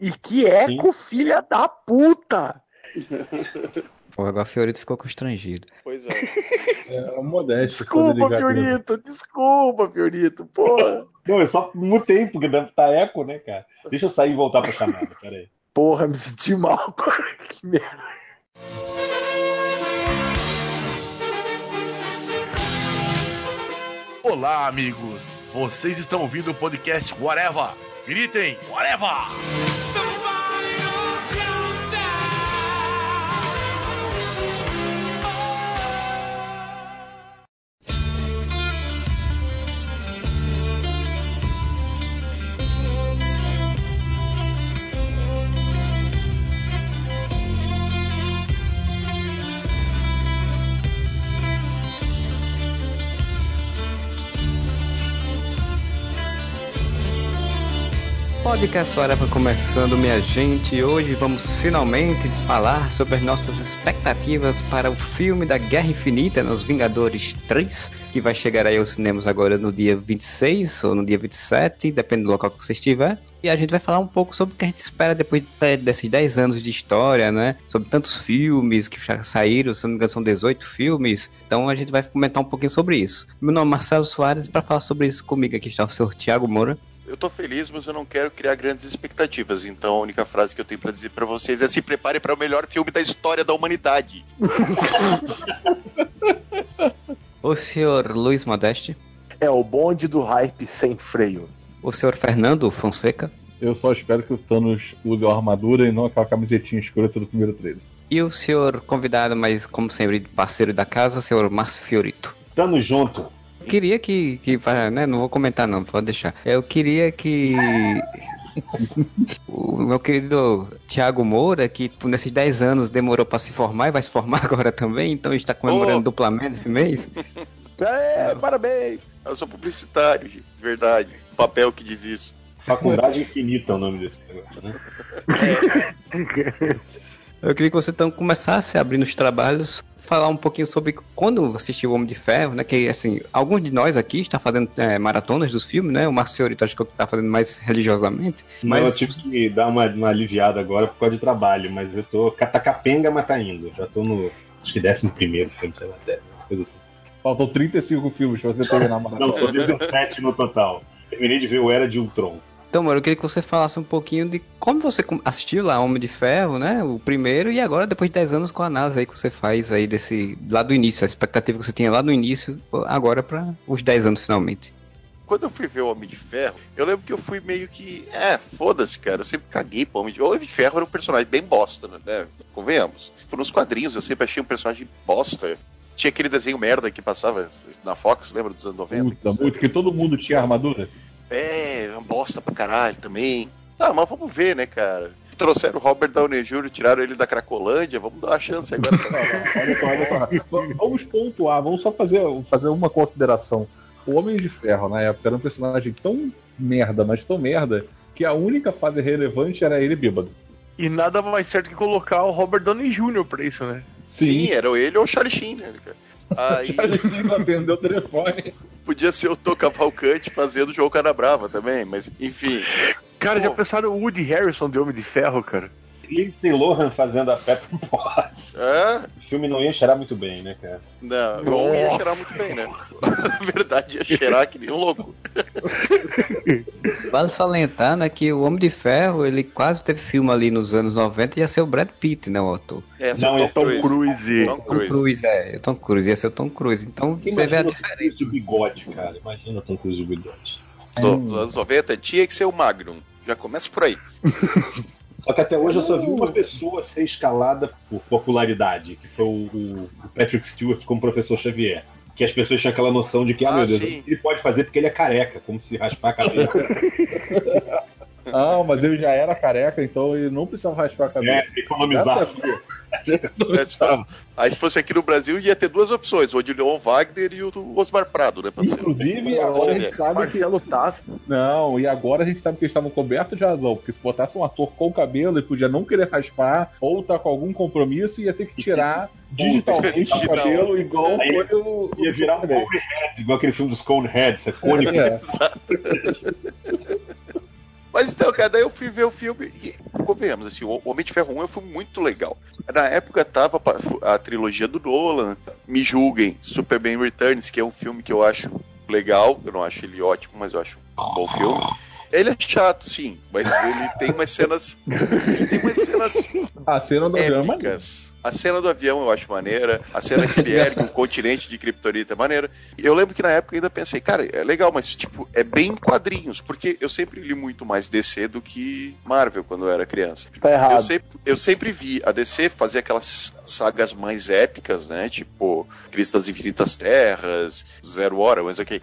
E que eco, filha da puta! Pô, agora o Fiorito ficou constrangido. Pois é. É modesto. Desculpa, Fiorito, desculpa, Fiorito, porra. Não, é só no tempo que deve estar eco, né, cara? Deixa eu sair e voltar pra chamada, peraí. Porra, me senti mal agora, que merda. Olá, amigos. Vocês estão ouvindo o podcast Whatever. Gritem, Whatever! Podcast Whatever começando, minha gente. Hoje vamos finalmente falar sobre as nossas expectativas para o filme da Guerra Infinita, nos Vingadores 3, que vai chegar aí aos cinemas agora no dia 26 ou no dia 27, depende do local que você estiver. E a gente vai falar um pouco sobre o que a gente espera depois desses 10 anos de história, né? Sobre tantos filmes que já saíram, se não me engano são 18 filmes. Então a gente vai comentar um pouquinho sobre isso. Meu nome é Marcelo Soares e para falar sobre isso comigo aqui está o senhor Thiago Moura. Eu tô feliz, mas eu não quero criar grandes expectativas. Então a única frase que eu tenho para dizer para vocês é se prepare para o melhor filme da história da humanidade. o senhor Luiz Modeste. É o bonde do hype sem freio. O senhor Fernando Fonseca. Eu só espero que o Thanos use a armadura e não aquela camisetinha escrota do primeiro trailer. E o senhor convidado, mas como sempre, parceiro da casa, o senhor Márcio Fiorito. Tamo junto queria que, que né, não vou comentar não, pode deixar. Eu queria que o meu querido Tiago Moura, que nesses 10 anos demorou para se formar e vai se formar agora também, então está comemorando oh. duplamente esse mês. É, parabéns! Eu sou publicitário, verdade. Papel que diz isso. Faculdade Infinita é o nome desse negócio, né? Eu queria que você então começasse abrindo os trabalhos falar um pouquinho sobre quando assistiu o Homem de Ferro, né? Que assim, alguns de nós aqui está fazendo é, maratonas dos filmes, né? O Marciorito acho que está fazendo mais religiosamente. Mas Não, eu tive que dar uma, uma aliviada agora por causa de trabalho, mas eu tô catacapenga, mas tá indo. Já tô no acho que 11 primeiro filme, sei lá, coisa assim. Faltam 35 filmes pra você terminar a maratona. Não, são 17 no total. Terminei de ver o Era de Ultron. Então, mano, eu queria que você falasse um pouquinho de como você assistiu lá Homem de Ferro, né? O primeiro, e agora, depois de 10 anos, com a análise aí que você faz aí desse. lá do início, a expectativa que você tinha lá no início, agora para os 10 anos finalmente. Quando eu fui ver o Homem de Ferro, eu lembro que eu fui meio que. É, foda-se, cara. Eu sempre caguei pro Homem de Ferro. O Homem de Ferro era um personagem bem bosta, né? Convenhamos. Por nos quadrinhos, eu sempre achei um personagem bosta. Tinha aquele desenho merda que passava na Fox, lembra dos anos 90? Puta, muito, que todo mundo tinha armadura. É, uma bosta pra caralho também. Ah, mas vamos ver, né, cara? Trouxeram o Robert Downey Jr., tiraram ele da Cracolândia, vamos dar uma chance agora pra olha só, olha só. Vamos pontuar, vamos só fazer, fazer uma consideração. O Homem de Ferro, na época, era um personagem tão merda, mas tão merda, que a única fase relevante era ele bêbado. E nada mais certo que colocar o Robert Downey Jr. pra isso, né? Sim, Sim era ele ou o Charlie Sheen, né, cara? Aí... Atendeu o telefone. Podia ser o Tô Cavalcante fazendo o jogo Cara Brava também, mas enfim. Cara, Pô. já pensaram o Woody Harrison de Homem de Ferro, cara? Lindsay Lohan fazendo a Pepper Potts. É? O filme não ia cheirar muito bem, né, cara? Não, não ia cheirar muito bem, né? Na verdade, ia cheirar que nem um louco. Vale salientar, né, que o Homem de Ferro, ele quase teve filme ali nos anos 90 e ia ser o Brad Pitt, né, o autor. É, não, é Tom, Tom Cruise. Tom Cruise. Tom Cruise, é, Tom Cruise, ia ser o Tom Cruise. Então, você vê a diferença. de bigode, cara. Imagina o Tom Cruise de bigode. Nos anos 90 tinha que ser o Magnum. Já começa por aí. Só que até hoje eu só vi uma pessoa ser escalada por popularidade, que foi o, o Patrick Stewart como professor Xavier. Que as pessoas tinham aquela noção de que, ah, ah meu Deus, sim. ele pode fazer porque ele é careca, como se raspar a cabeça. Ah, mas ele já era careca, então ele não precisava raspar a cabeça. É, economizar. Aí se fosse aqui no Brasil, ia ter duas opções, o Odilon Wagner e o Osmar Prado, né? Inclusive, agora a gente sabe Marcelo que... Tass. Não, e agora a gente sabe que eles estavam cobertos de razão, porque se botasse um ator com cabelo, ele podia não querer raspar, ou tá com algum compromisso, ia ter que tirar digitalmente o cabelo, igual Aí, foi o... Ia virar um Conehead, igual aquele filme dos Coneheads, é cônico. É. Mas então, cara, daí eu fui ver o filme e, convenhamos, assim, o Homem de Ferro 1 é um filme muito legal. Na época tava a trilogia do Nolan, me julguem, Superman Returns, que é um filme que eu acho legal, eu não acho ele ótimo, mas eu acho um bom filme. Ele é chato, sim, mas ele tem umas cenas. Ele tem umas cenas. A cena do épicas. A cena do avião eu acho maneira. A cena que ele ergue um continente de Kryptonita é maneira. Eu lembro que na época eu ainda pensei, cara, é legal, mas tipo, é bem quadrinhos, porque eu sempre li muito mais DC do que Marvel quando eu era criança. Tá errado. Eu sempre, eu sempre vi a DC fazer aquelas sagas mais épicas, né? Tipo, Crise das Infinitas Terras, Zero Hora, mas ok.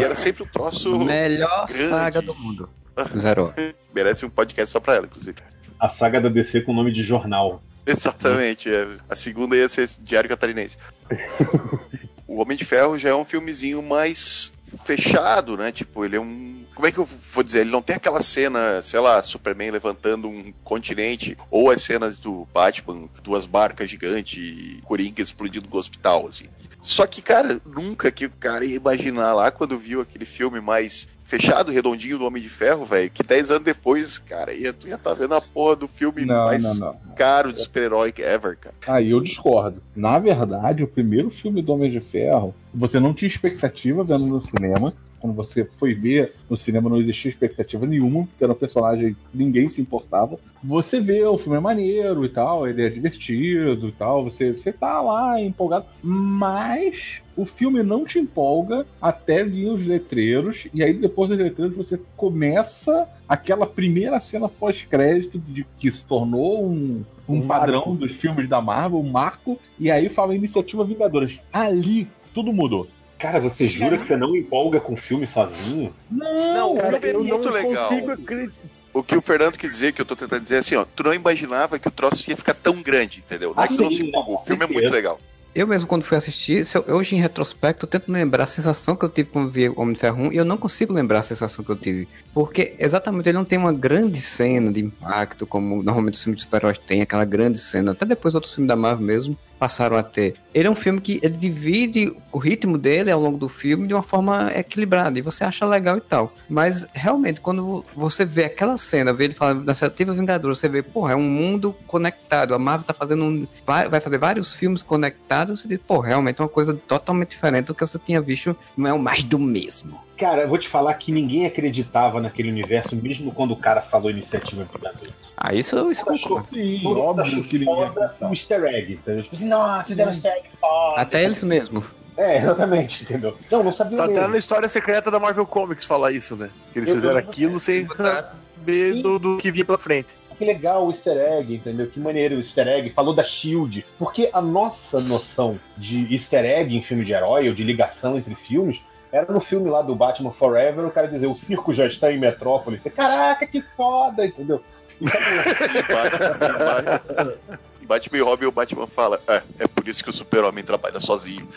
E era sempre um troço. Melhor grande. saga do mundo. Zero Hora. Merece um podcast só pra ela, inclusive. A saga da DC com o nome de jornal. Exatamente. É. A segunda ia ser Diário Catarinense. o Homem de Ferro já é um filmezinho mais fechado, né? Tipo, ele é um. Como é que eu vou dizer? Ele não tem aquela cena, sei lá, Superman levantando um continente, ou as cenas do Batman, duas barcas gigantes e Coringa explodindo no hospital, assim. Só que, cara, nunca que o cara ia imaginar lá quando viu aquele filme mais fechado, redondinho do Homem de Ferro, velho, que 10 anos depois, cara, ia, tu ia estar tá vendo a porra do filme não, mais não, não. caro de super-herói ever, cara. Aí eu discordo. Na verdade, o primeiro filme do Homem de Ferro, você não tinha expectativa vendo no cinema. Quando você foi ver no cinema, não existia expectativa nenhuma, porque era um personagem ninguém se importava. Você vê, o filme é maneiro e tal, ele é divertido e tal, você, você tá lá empolgado, mas o filme não te empolga até vir os letreiros, e aí depois dos letreiros você começa aquela primeira cena pós-crédito de que se tornou um, um, um padrão marco. dos filmes da Marvel, um marco, e aí fala Iniciativa Vingadoras. Ali tudo mudou. Cara, você Sim. jura que você não empolga com filme sozinho? Não, não cara, o filme é muito legal. O que o Fernando quis dizer, que eu tô tentando dizer é assim, ó, tu não imaginava que o troço ia ficar tão grande, entendeu? Não é que não se empolgou. O filme é muito legal. Eu mesmo, quando fui assistir, hoje em retrospecto, eu tento lembrar a sensação que eu tive quando vi Homem de Ferro 1 e eu não consigo lembrar a sensação que eu tive. Porque exatamente ele não tem uma grande cena de impacto, como normalmente os filmes de super-heróis têm, aquela grande cena, até depois outros filmes da Marvel mesmo passaram a ter. Ele é um filme que divide o ritmo dele ao longo do filme de uma forma equilibrada e você acha legal e tal. Mas realmente, quando você vê aquela cena, vê ele falando da Iniciativa Vingadora, você vê, porra, é um mundo conectado. A Marvel tá fazendo um. Vai, vai fazer vários filmes conectados. Você diz, pô, realmente é uma coisa totalmente diferente do que você tinha visto. Não é o mais do mesmo. Cara, eu vou te falar que ninguém acreditava naquele universo, mesmo quando o cara falou Iniciativa Vingadora. Ah, isso, isso concordo. Sim, óbvio que ninguém o easter egg, entendeu? Tipo assim, não, fizeram easter egg foda. Até eles mesmo. É, exatamente, entendeu? Não, não sabia Tá mesmo. até na história secreta da Marvel Comics falar isso, né? Que eles eu fizeram aquilo sem saber do, do que vinha pela frente que legal o easter egg, entendeu? Que maneiro o easter egg. Falou da Shield. Porque a nossa noção de easter egg em filme de herói, ou de ligação entre filmes, era no filme lá do Batman Forever, o cara dizer, o circo já está em Metrópole. Você, caraca, que foda, entendeu? Batman e Robin, o Batman fala, é, é por isso que o super-homem trabalha sozinho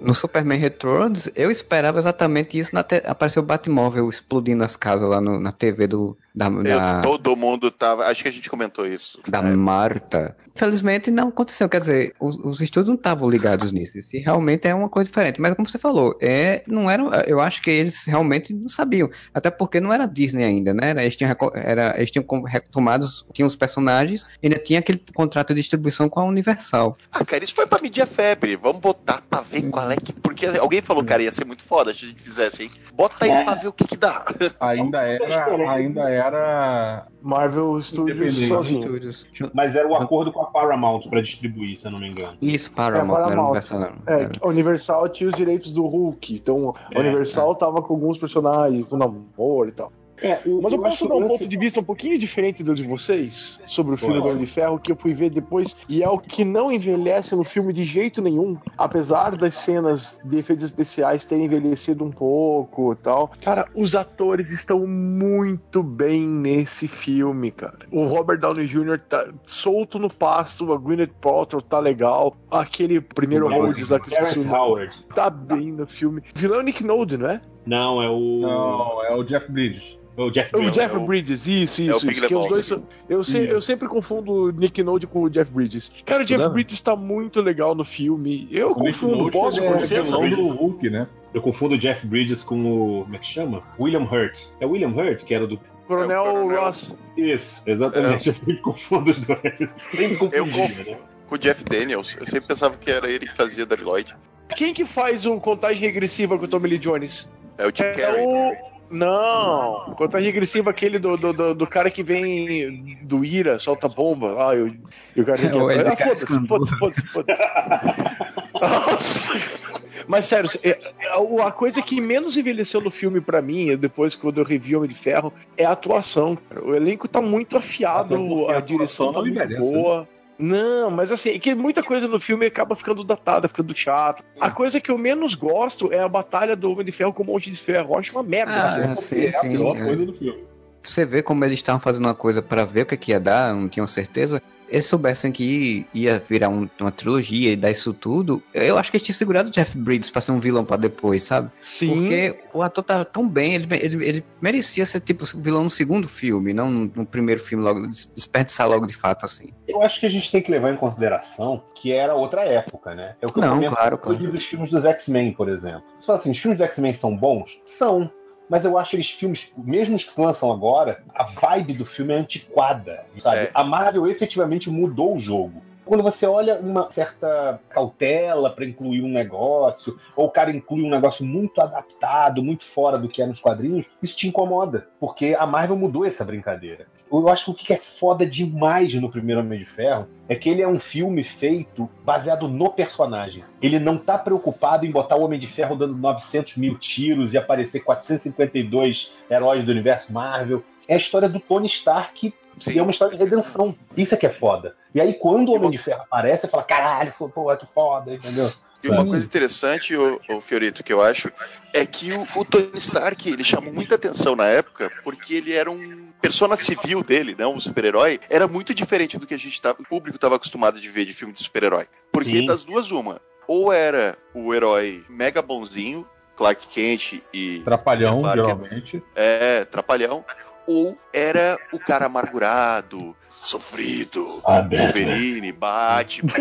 no Superman Returns, eu esperava exatamente isso. Na te... Apareceu o Batmóvel explodindo as casas lá no, na TV do. Da, da... todo mundo tava. Acho que a gente comentou isso. Da é. Marta. Infelizmente não aconteceu. Quer dizer, os, os estudos não estavam ligados nisso. E realmente é uma coisa diferente. Mas como você falou, é, não era. Eu acho que eles realmente não sabiam. Até porque não era Disney ainda, né? Eles tinham, era, eles tinham retomados, tinham os personagens, ainda tinha aquele contrato de distribuição com a Universal. Ah, cara, isso foi pra medir a febre. Vamos botar pra ver qual é que. Porque alguém falou, cara, ia ser muito foda se a gente fizesse, hein? Bota aí é. pra ver o que que dá. Ainda era. Ainda era. Marvel Studios sozinho. Mas era o acordo com a Paramount para distribuir, se eu não me engano. Isso, Paramount, é, Paramount. Universal. É, a Universal tinha os direitos do Hulk, então a é, Universal é. tava com alguns personagens, com namoro e tal. É, eu, Mas eu, eu posso dar um ponto de vista um pouquinho diferente do de vocês sobre o filme do Homem de Ferro, que eu fui ver depois, e é o que não envelhece no filme de jeito nenhum, apesar das cenas de efeitos especiais terem envelhecido um pouco e tal. Cara, os atores estão muito bem nesse filme, cara. O Robert Downey Jr. tá solto no pasto, a Gwyneth Paltrow tá legal, aquele primeiro Rhodes lá que eu esqueci Howard. tá bem no filme. Vilão Nick Nolte, não é? Não, é o. Não, é o Jeff Bridges. O Jeff, o Jeff Bridges, isso, isso. É isso que os dois são, eu, se, eu sempre confundo o Nick Node com o Jeff Bridges. Cara, o Jeff Não. Bridges tá muito legal no filme. Eu o confundo, posso, com licença? É do Hulk, né? Eu confundo o Jeff Bridges com o. Como é que chama? William Hurt. É o William Hurt, que era do. Coronel, é Coronel. Ross. Isso, exatamente. É. Eu sempre confundo os dois. Sempre confundo. Eu confundo. Né? Com o Jeff Daniels. Eu sempre pensava que era ele que fazia da Lloyd. Quem que faz o contagem regressiva com o Tommy Lee Jones? É o Tim é Carrey. O... Não, contagem regressiva aquele do, do, do, do, cara que vem do Ira, solta bomba. Ah, eu, eu quero é, ah, foda-se, foda-se, foda-se, foda-se. Nossa. Mas sério, é, é, a coisa que menos envelheceu no filme para mim, depois quando eu revi Homem de Ferro, é a atuação. O elenco tá muito afiado, a, a direção tá muito boa. Né? Não, mas assim, é que muita coisa no filme acaba ficando datada, ficando chata. A coisa que eu menos gosto é a batalha do Homem de Ferro com o Monte de Ferro. Eu acho uma merda. Ah, sim, é sim, a pior é. coisa do filme. Você vê como eles estavam fazendo uma coisa para ver o que, que ia dar, não tinham certeza eles soubessem que ia virar um, uma trilogia e dar isso tudo, eu acho que eles tinham segurado o Jeff Bridges pra ser um vilão pra depois, sabe? Sim. Porque o ator tá tão bem, ele, ele, ele merecia ser tipo vilão no segundo filme, não no, primeiro filme, logo desperdiçar logo de fato, assim. Eu acho que a gente tem que levar em consideração que era outra época, né? É o que eu não, claro, claro. dos filmes dos X-Men, por exemplo. Você fala assim, os filmes dos X-Men são bons? São mas eu acho que os filmes, mesmo os que se lançam agora, a vibe do filme é antiquada, sabe? É. A Marvel efetivamente mudou o jogo quando você olha uma certa cautela para incluir um negócio, ou o cara inclui um negócio muito adaptado, muito fora do que é nos quadrinhos, isso te incomoda, porque a Marvel mudou essa brincadeira. Eu acho que o que é foda demais no primeiro Homem de Ferro é que ele é um filme feito baseado no personagem. Ele não tá preocupado em botar o Homem de Ferro dando 900 mil tiros e aparecer 452 heróis do universo Marvel. É a história do Tony Stark Sim. E é uma história de redenção. Isso é que é foda. E aí, quando o Homem de Ferro aparece, você fala, caralho, pô, que foda, entendeu? E uma coisa interessante, o, o Fiorito, que eu acho, é que o, o, Tony Stark, ele chamou muita atenção na época, porque ele era um persona civil dele, né, um super-herói, era muito diferente do que a gente tava, o público estava acostumado de ver de filme de super-herói. Porque Sim. das duas, uma, ou era o herói mega bonzinho, Clark Kent e... Trapalhão, geralmente. É, Trapalhão ou era o cara amargurado, sofrido, ah, Wolverine, Batman.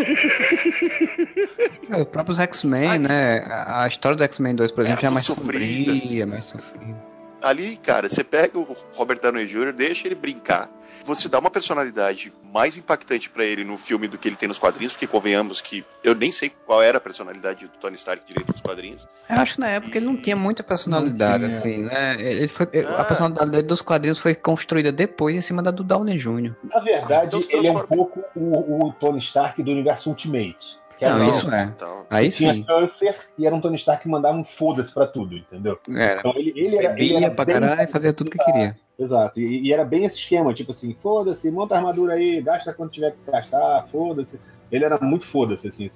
é, os próprios X-Men, né? A história do X-Men 2, por exemplo, já é mais sofrida. sombria, mais sofrida. Ali, cara, você pega o Robert Downey Jr., deixa ele brincar. Você dá uma personalidade mais impactante para ele no filme do que ele tem nos quadrinhos, porque convenhamos que eu nem sei qual era a personalidade do Tony Stark direito nos quadrinhos. Eu acho que na época ele não tinha muita personalidade, assim, né? Ele foi, ah. A personalidade dos quadrinhos foi construída depois em cima da do Downey Jr. Na verdade, então, ele é um pouco o, o Tony Stark do universo Ultimate. Que não, isso é. Então, Aí tinha sim. câncer e era um Tony Stark que mandava um foda-se pra tudo, entendeu? Era. Então ele, ele era. Bebia ele era pra caralho e fazia tudo que queria. Exato. E, e, era bem esse esquema, tipo assim, foda-se, monta a armadura aí, gasta quando tiver que gastar, foda-se. Ele era muito foda-se, assim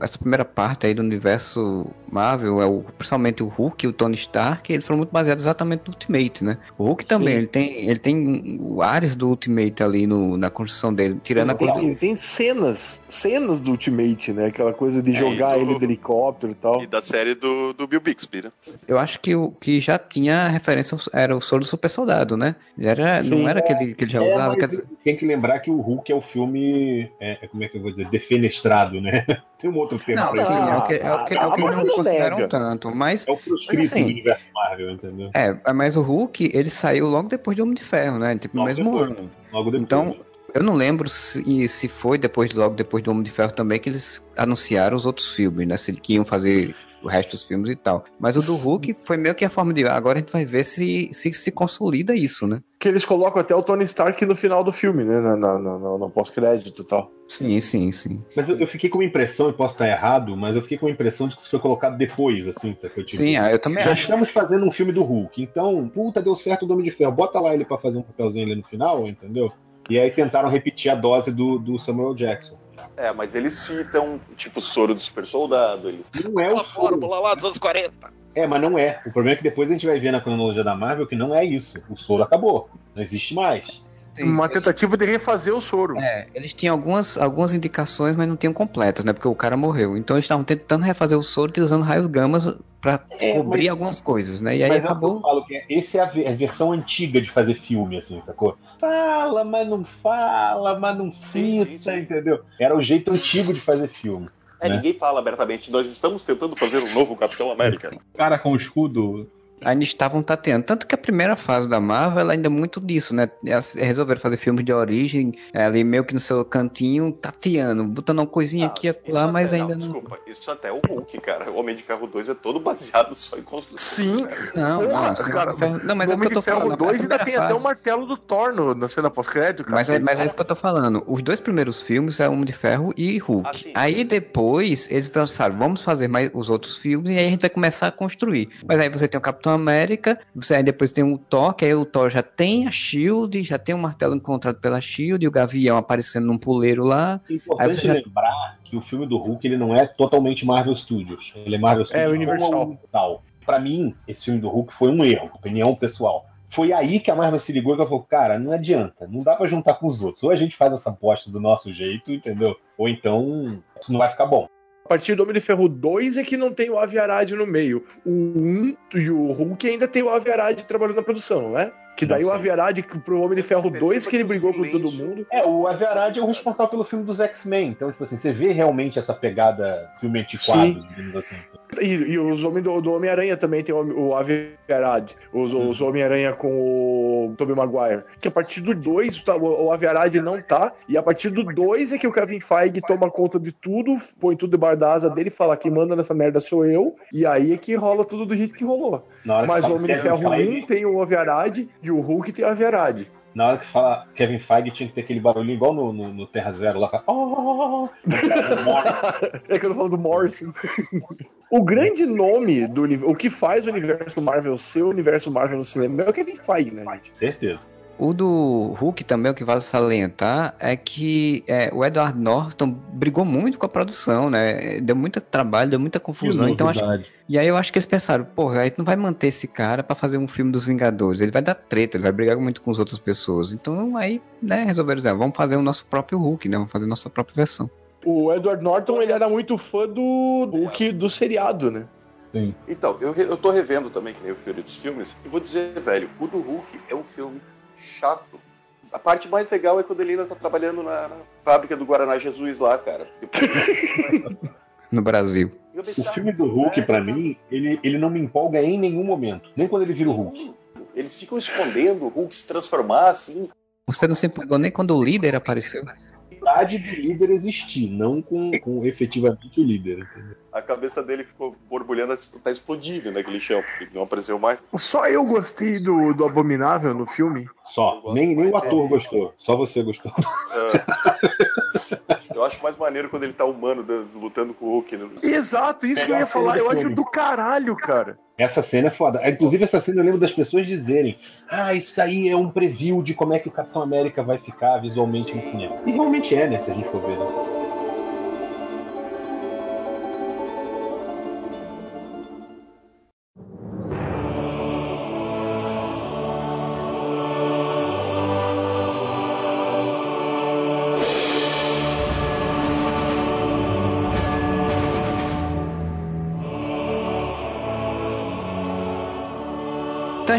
essa primeira parte aí do universo Marvel é o, principalmente o Hulk e o Tony Stark, eles foram muito baseados exatamente no Ultimate, né? O Hulk também, ele tem, ele tem o Ares do Ultimate ali no, na construção dele, tirando ele a tem, tem cenas, cenas do Ultimate, né? Aquela coisa de é, jogar do, ele do helicóptero e tal. E da série do, do Bill Bixby, né? Eu acho que o que já tinha referência era o Soro do Super Soldado, né? Ele era, Sim, não era aquele que ele já é, usava. Que... Tem que lembrar que o Hulk é o filme, é, como é que eu vou dizer, defenestrado, né? Tem um outro termo não, sim, é o que, é o que, é o que não consideram tanto, mas... É o proscrito assim, do universo Marvel, entendeu? É, mas o Hulk, ele saiu logo depois de Homem de Ferro, né? Tipo, no mesmo depois, ano. Logo depois. Então, eu não lembro se, se foi depois, logo depois do Homem de Ferro também, que eles anunciaram os outros filmes, né? Se que iam fazer o resto dos filmes e tal. Mas o do Hulk foi meio que a forma de. Agora a gente vai ver se se, se consolida isso, né? Que eles colocam até o Tony Stark no final do filme, né? Na, na, na, no pós-crédito e tal. Sim, sim, sim. Mas eu, eu, fiquei com uma impressão, e posso estar errado, mas eu fiquei com a impressão de que isso foi colocado depois, assim, que eu tive. Sim, ah, eu também Já acho. estamos fazendo um filme do Hulk, então, puta, deu certo o Homem de Ferro. Bota lá ele para fazer um papelzinho ali no final, entendeu? E aí tentaram repetir a dose do, do Samuel Jackson. É, mas eles citam, tipo, o soro do super soldado. Eles... Não é o fórmula lá dos anos 40. É, mas não é. O problema é que depois a gente vai ver na cronologia da Marvel que não é isso. O soro acabou. Não existe mais. Uma tentativa de refazer o soro. É, eles tinham algumas, algumas indicações, mas não tinham completas, né? Porque o cara morreu. Então eles estavam tentando refazer o soro utilizando raios gamas para é, cobrir mas, algumas coisas, né? E aí acabou. Eu falo que essa é a, versão antiga de fazer filme, assim, sacou? Fala, mas não fala, mas não cita, sim, sim, sim. entendeu? Era o jeito antigo de fazer filme. É, né? ninguém fala abertamente. Nós estamos tentando fazer um novo Capitão América. Cara com escudo ainda estavam tateando. Tanto que a primeira fase da Marvel ela ainda é muito disso, né? Elas resolveram fazer filmes de origem, é, ali meio que no seu cantinho, tateando, botando uma coisinha aqui e lá, mas ainda não. Desculpa, isso até é o Hulk, cara. O Homem de Ferro 2 é todo baseado só em construção. Sim, não, Porra, não, cara, Ferro... não, mas o é Homem é de Ferro falando, 2 ainda tem fase... até o martelo do Thor no, na cena pós-crédito, cara. Mas é, mas é isso que eu tô falando. Os dois primeiros filmes é Homem de Ferro e Hulk. Ah, sim, aí sim. depois eles pensaram, vamos fazer mais os outros filmes e aí a gente vai começar a construir. Mas aí você tem o Capitão América, você aí depois tem o Thor, que aí o Thor já tem a Shield, já tem o martelo encontrado pela Shield, e o Gavião aparecendo num puleiro lá. É importante já... lembrar que o filme do Hulk ele não é totalmente Marvel Studios. Ele é Marvel Studios é, Universal. Universal. Pra mim, esse filme do Hulk foi um erro, opinião pessoal. Foi aí que a Marvel se ligou e falou: cara, não adianta, não dá para juntar com os outros. Ou a gente faz essa aposta do nosso jeito, entendeu? Ou então isso não vai ficar bom partir do Homem de Ferro 2 é que não tem o Avi Arad no meio. O 1 e o Hulk ainda tem o Avi Arad trabalhando na produção, né? Que daí o Avi Arad pro Homem de Ferro 2 que ele brigou com todo mundo. É, o Avi Arad é o responsável pelo filme dos X-Men. Então, tipo assim, você vê realmente essa pegada filme antiquado, digamos assim. E, e os homens do, do Homem-Aranha também tem o, o Avi Arad. Os, os Homem-Aranha com o Tobey Maguire. Que a partir do 2 tá, o, o Avi Arad não tá. E a partir do 2 é que o Kevin Feige toma conta de tudo, põe tudo debaixo da asa dele e fala: quem manda nessa merda sou eu. E aí é que rola tudo do jeito que rolou. Mas o Homem de Ferro 1 tem o Avi Arad e o Hulk tem o Avi Arad na hora que fala Kevin Feige tinha que ter aquele barulhinho igual no, no, no Terra Zero lá. Oh, é que eu tô falando do Morrison. o grande nome do o que faz o universo Marvel ser o universo Marvel no cinema é o Kevin Feige, né, gente? Certeza. O do Hulk também, o que vale salientar, é que é, o Edward Norton brigou muito com a produção, né? Deu muito trabalho, deu muita confusão. então acho, e aí eu acho que eles pensaram, porra, aí tu não vai manter esse cara para fazer um filme dos Vingadores. Ele vai dar treta, ele vai brigar muito com as outras pessoas. Então aí, né, resolveram dizer, vamos fazer o nosso próprio Hulk, né? Vamos fazer a nossa própria versão. O Edward Norton, ele era muito fã do Hulk do seriado, né? Sim. Então, eu, eu tô revendo também, que nem o filme dos filmes, e vou dizer, velho, o do Hulk é um filme chato. A parte mais legal é quando ele ainda tá trabalhando na, na fábrica do Guaraná Jesus lá, cara. no Brasil. O filme do Hulk, para mim, ele, ele não me empolga em nenhum momento. Nem quando ele vira o Hulk. Eles ficam escondendo o Hulk se transformar assim. Você não se empolgou nem quando o líder apareceu? vontade do líder existir, não com, com efetivamente o líder. Entendeu? A cabeça dele ficou borbulhando, tá explodindo naquele chão, porque não apareceu mais. Só eu gostei do, do Abominável no filme. Só. Nem, nem o ator gostou. Só você gostou. É. Eu acho mais maneiro quando ele tá humano lutando com o Hulk. Né? Exato, isso que eu ia falar. Eu acho do caralho, cara. Essa cena é foda. Inclusive, essa cena eu lembro das pessoas dizerem: Ah, isso aí é um preview de como é que o Capitão América vai ficar visualmente no cinema. E realmente é, né? Se a gente for ver. Né?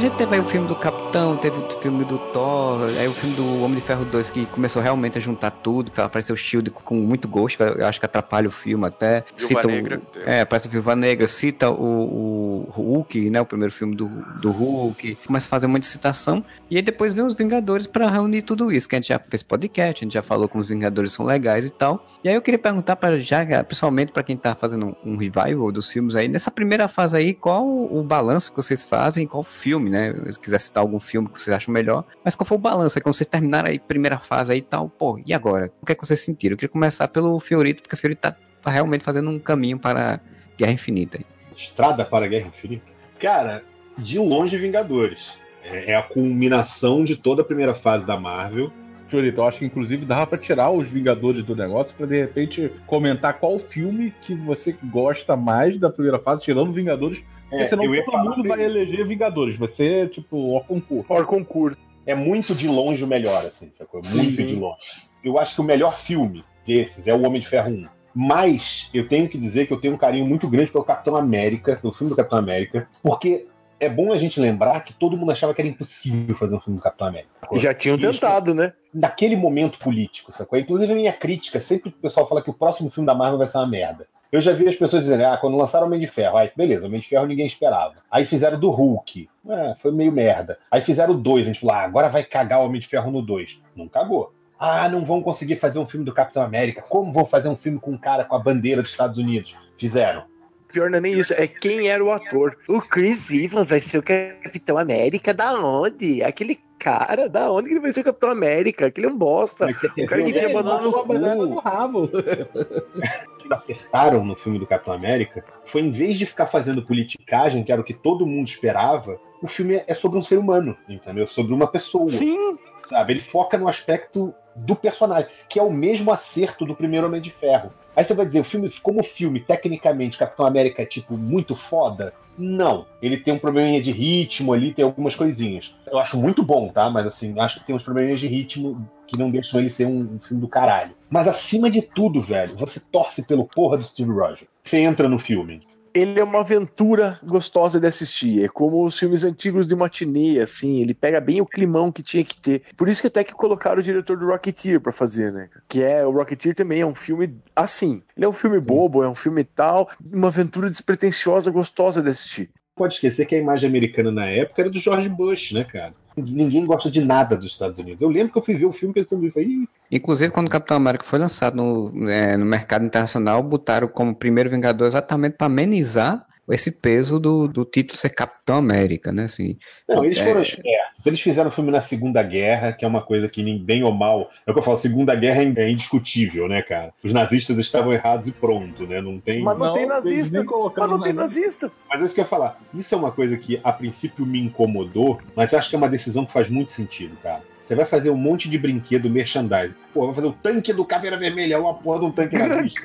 Gente teve aí o filme do Capitão, teve o filme do Thor, aí o filme do Homem de Ferro 2 que começou realmente a juntar tudo, apareceu o Shield com muito gosto, eu acho que atrapalha o filme até. Viúva cita Negra. O, é, parece a Viúva Negra, cita o, o, Hulk, né, o primeiro filme do, do Hulk, começa a fazer muita citação, e aí depois vem os Vingadores para reunir tudo isso, que a gente já fez podcast, a gente já falou como os Vingadores são legais e tal. E aí eu queria perguntar para já, principalmente para quem tá fazendo um revival dos filmes aí, nessa primeira fase aí, qual o balanço que vocês fazem, qual filme né? Se quiser citar algum filme que vocês acham melhor. Mas qual foi o balanço? Quando vocês terminaram aí primeira fase aí e tal, pô, e agora? O que é que vocês sentiram? Eu queria começar pelo Fiorito, porque o Fiorito tá realmente fazendo um caminho para Guerra Infinita. Estrada para a Guerra Infinita? Cara, de longe Vingadores. É, é a culminação de toda a primeira fase da Marvel. Fiorito, eu acho que inclusive dava para tirar os Vingadores do negócio para de repente comentar qual filme que você gosta mais da primeira fase, tirando Vingadores, porque é, senão todo mundo vai eleger Vingadores. Vai ser tipo o concurso. Or concurso. é muito de longe o melhor, assim, sacou? Muito Sim. de longe. Eu acho que o melhor filme desses é o Homem de Ferro 1. Mas eu tenho que dizer que eu tenho um carinho muito grande pelo Capitão América, pelo filme do Capitão América, porque é bom a gente lembrar que todo mundo achava que era impossível fazer um filme do Capitão América. Já tinham tentado, né? Naquele momento político, sacou? Inclusive a minha crítica, sempre que o pessoal fala que o próximo filme da Marvel vai ser uma merda. Eu já vi as pessoas dizendo, ah, quando lançaram o Homem de Ferro, aí, beleza, o Homem de Ferro ninguém esperava. Aí fizeram do Hulk, é, foi meio merda. Aí fizeram o 2, a gente falou, ah, agora vai cagar o Homem de Ferro no 2. Não cagou. Ah, não vão conseguir fazer um filme do Capitão América. Como vão fazer um filme com um cara com a bandeira dos Estados Unidos? Fizeram. Pior não é nem isso, é quem era o ator. O Chris Evans vai ser o Capitão América da onde? Aquele cara, da onde que ele vai ser o Capitão América? Aquele é um bosta. O cara que tinha banana no, no rabo. acertaram no filme do Capitão América foi, em vez de ficar fazendo politicagem, que era o que todo mundo esperava, o filme é sobre um ser humano, entendeu? Sobre uma pessoa. Sim. Sabe? Ele foca no aspecto do personagem, que é o mesmo acerto do primeiro Homem de Ferro. Aí você vai dizer, o filme, como filme, tecnicamente, Capitão América é tipo muito foda? Não. Ele tem um probleminha de ritmo ali, tem algumas coisinhas. Eu acho muito bom, tá? Mas assim, acho que tem uns probleminhas de ritmo que não deixam ele ser um, um filme do caralho. Mas acima de tudo, velho, você torce pelo porra do Steve Rogers. Você entra no filme ele é uma aventura gostosa de assistir. É como os filmes antigos de matinê, assim. Ele pega bem o climão que tinha que ter. Por isso que até que colocaram o diretor do Rocketeer para fazer, né? Que é o Rocketeer também é um filme assim. Ele é um filme bobo, é um filme tal, uma aventura despretensiosa, gostosa de assistir. Pode esquecer que a imagem americana na época era do George Bush, né, cara? Ninguém gosta de nada dos Estados Unidos. Eu lembro que eu fui ver o filme pensando isso aí. Inclusive, quando o Capitão América foi lançado no, é, no mercado internacional, botaram como primeiro Vingador exatamente para amenizar esse peso do, do título ser Capitão América, né? Assim, não, eles foram é... espertos. Eles fizeram o filme na Segunda Guerra, que é uma coisa que, bem ou mal, é o que eu falo, Segunda Guerra é indiscutível, né, cara? Os nazistas estavam errados e pronto, né? Não tem. Mas não, não tem nazista. Mas não tem nazista. Mas é isso que eu ia falar. Isso é uma coisa que a princípio me incomodou, mas acho que é uma decisão que faz muito sentido, cara. Você vai fazer um monte de brinquedo merchandising. Pô, vai fazer o tanque do Caveira Vermelha, é uma porra de um tanque nazista.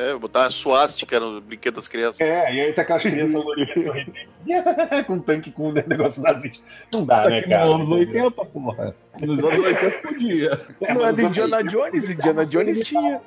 É, botar uma suástica no brinquedo das crianças. É, e aí tá aquelas crianças sorrindo com um tanque com um negócio nazista. Não dá, tá né, cara? Nos anos 80, porra. Nos anos 80 podia. É, não é do Indiana Jones, Indiana Jones tinha.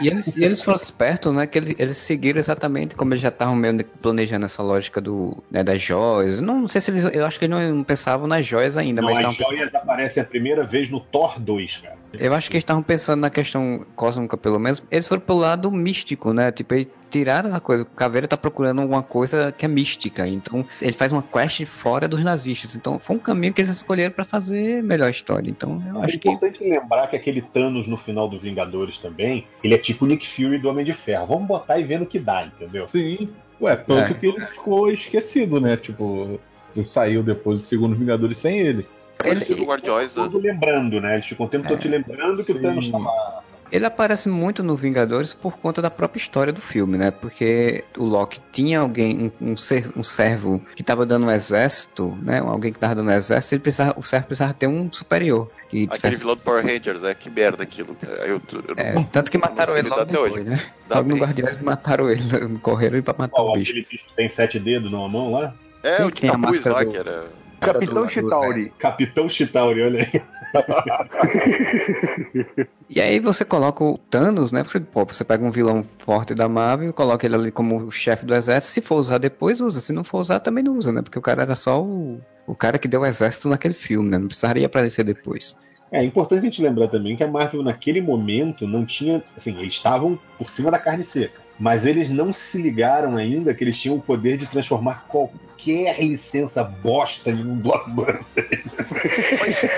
E eles, e eles foram espertos, né? Que eles, eles seguiram exatamente como eles já estavam meio planejando essa lógica do, né, das joias. Não, não sei se eles. Eu acho que eles não pensavam nas joias ainda. Não, mas as joias pensando... aparecem a primeira vez no Thor 2, cara. Eu acho que eles estavam pensando na questão cósmica, pelo menos. Eles foram pelo lado místico, né? Tipo, eles tiraram a coisa. O Caveira tá procurando alguma coisa que é mística. Então, ele faz uma quest fora dos nazistas. Então, foi um caminho que eles escolheram para fazer melhor a história. Então, eu é acho importante que... lembrar que aquele Thanos no final dos Vingadores também, ele é tipo o Nick Fury do Homem de Ferro. Vamos botar e ver no que dá, entendeu? Sim. Ué, tanto é. que ele ficou esquecido, né? Tipo, saiu depois do segundo Vingadores sem ele. Ele, ele, Guardiões, né? lembrando, né? Ele ficou um tempo é, todo te lembrando sim. que o Thanos tava ele aparece muito no Vingadores por conta da própria história do filme, né? Porque o Loki tinha alguém, um, um, ser, um servo que estava dando um exército, né? Alguém que estava dando um exército, ele precisava, o servo precisava ter um superior. Que Aquele tivesse... vilão do Power Rangers, é que merda aquilo, cara. Eu, eu é, não, tanto que mataram ele logo depois, hoje. né? Dá logo bem. no Guardiões mataram ele, correram pra matar oh, o bicho. Aquele bicho que tem sete dedos numa mão lá? É, Sim, o que tem a máscara lá, do... que era... Capitão Chitauri. É. Capitão Chitauri, olha aí. e aí você coloca o Thanos, né? Você, pô, você pega um vilão forte da Marvel, coloca ele ali como chefe do exército. Se for usar depois, usa. Se não for usar, também não usa, né? Porque o cara era só o, o cara que deu o exército naquele filme, né? Não precisaria aparecer depois. É importante a gente lembrar também que a Marvel naquele momento não tinha, assim, eles estavam por cima da carne seca, mas eles não se ligaram ainda que eles tinham o poder de transformar qualquer licença bosta em um blockbuster. Mas,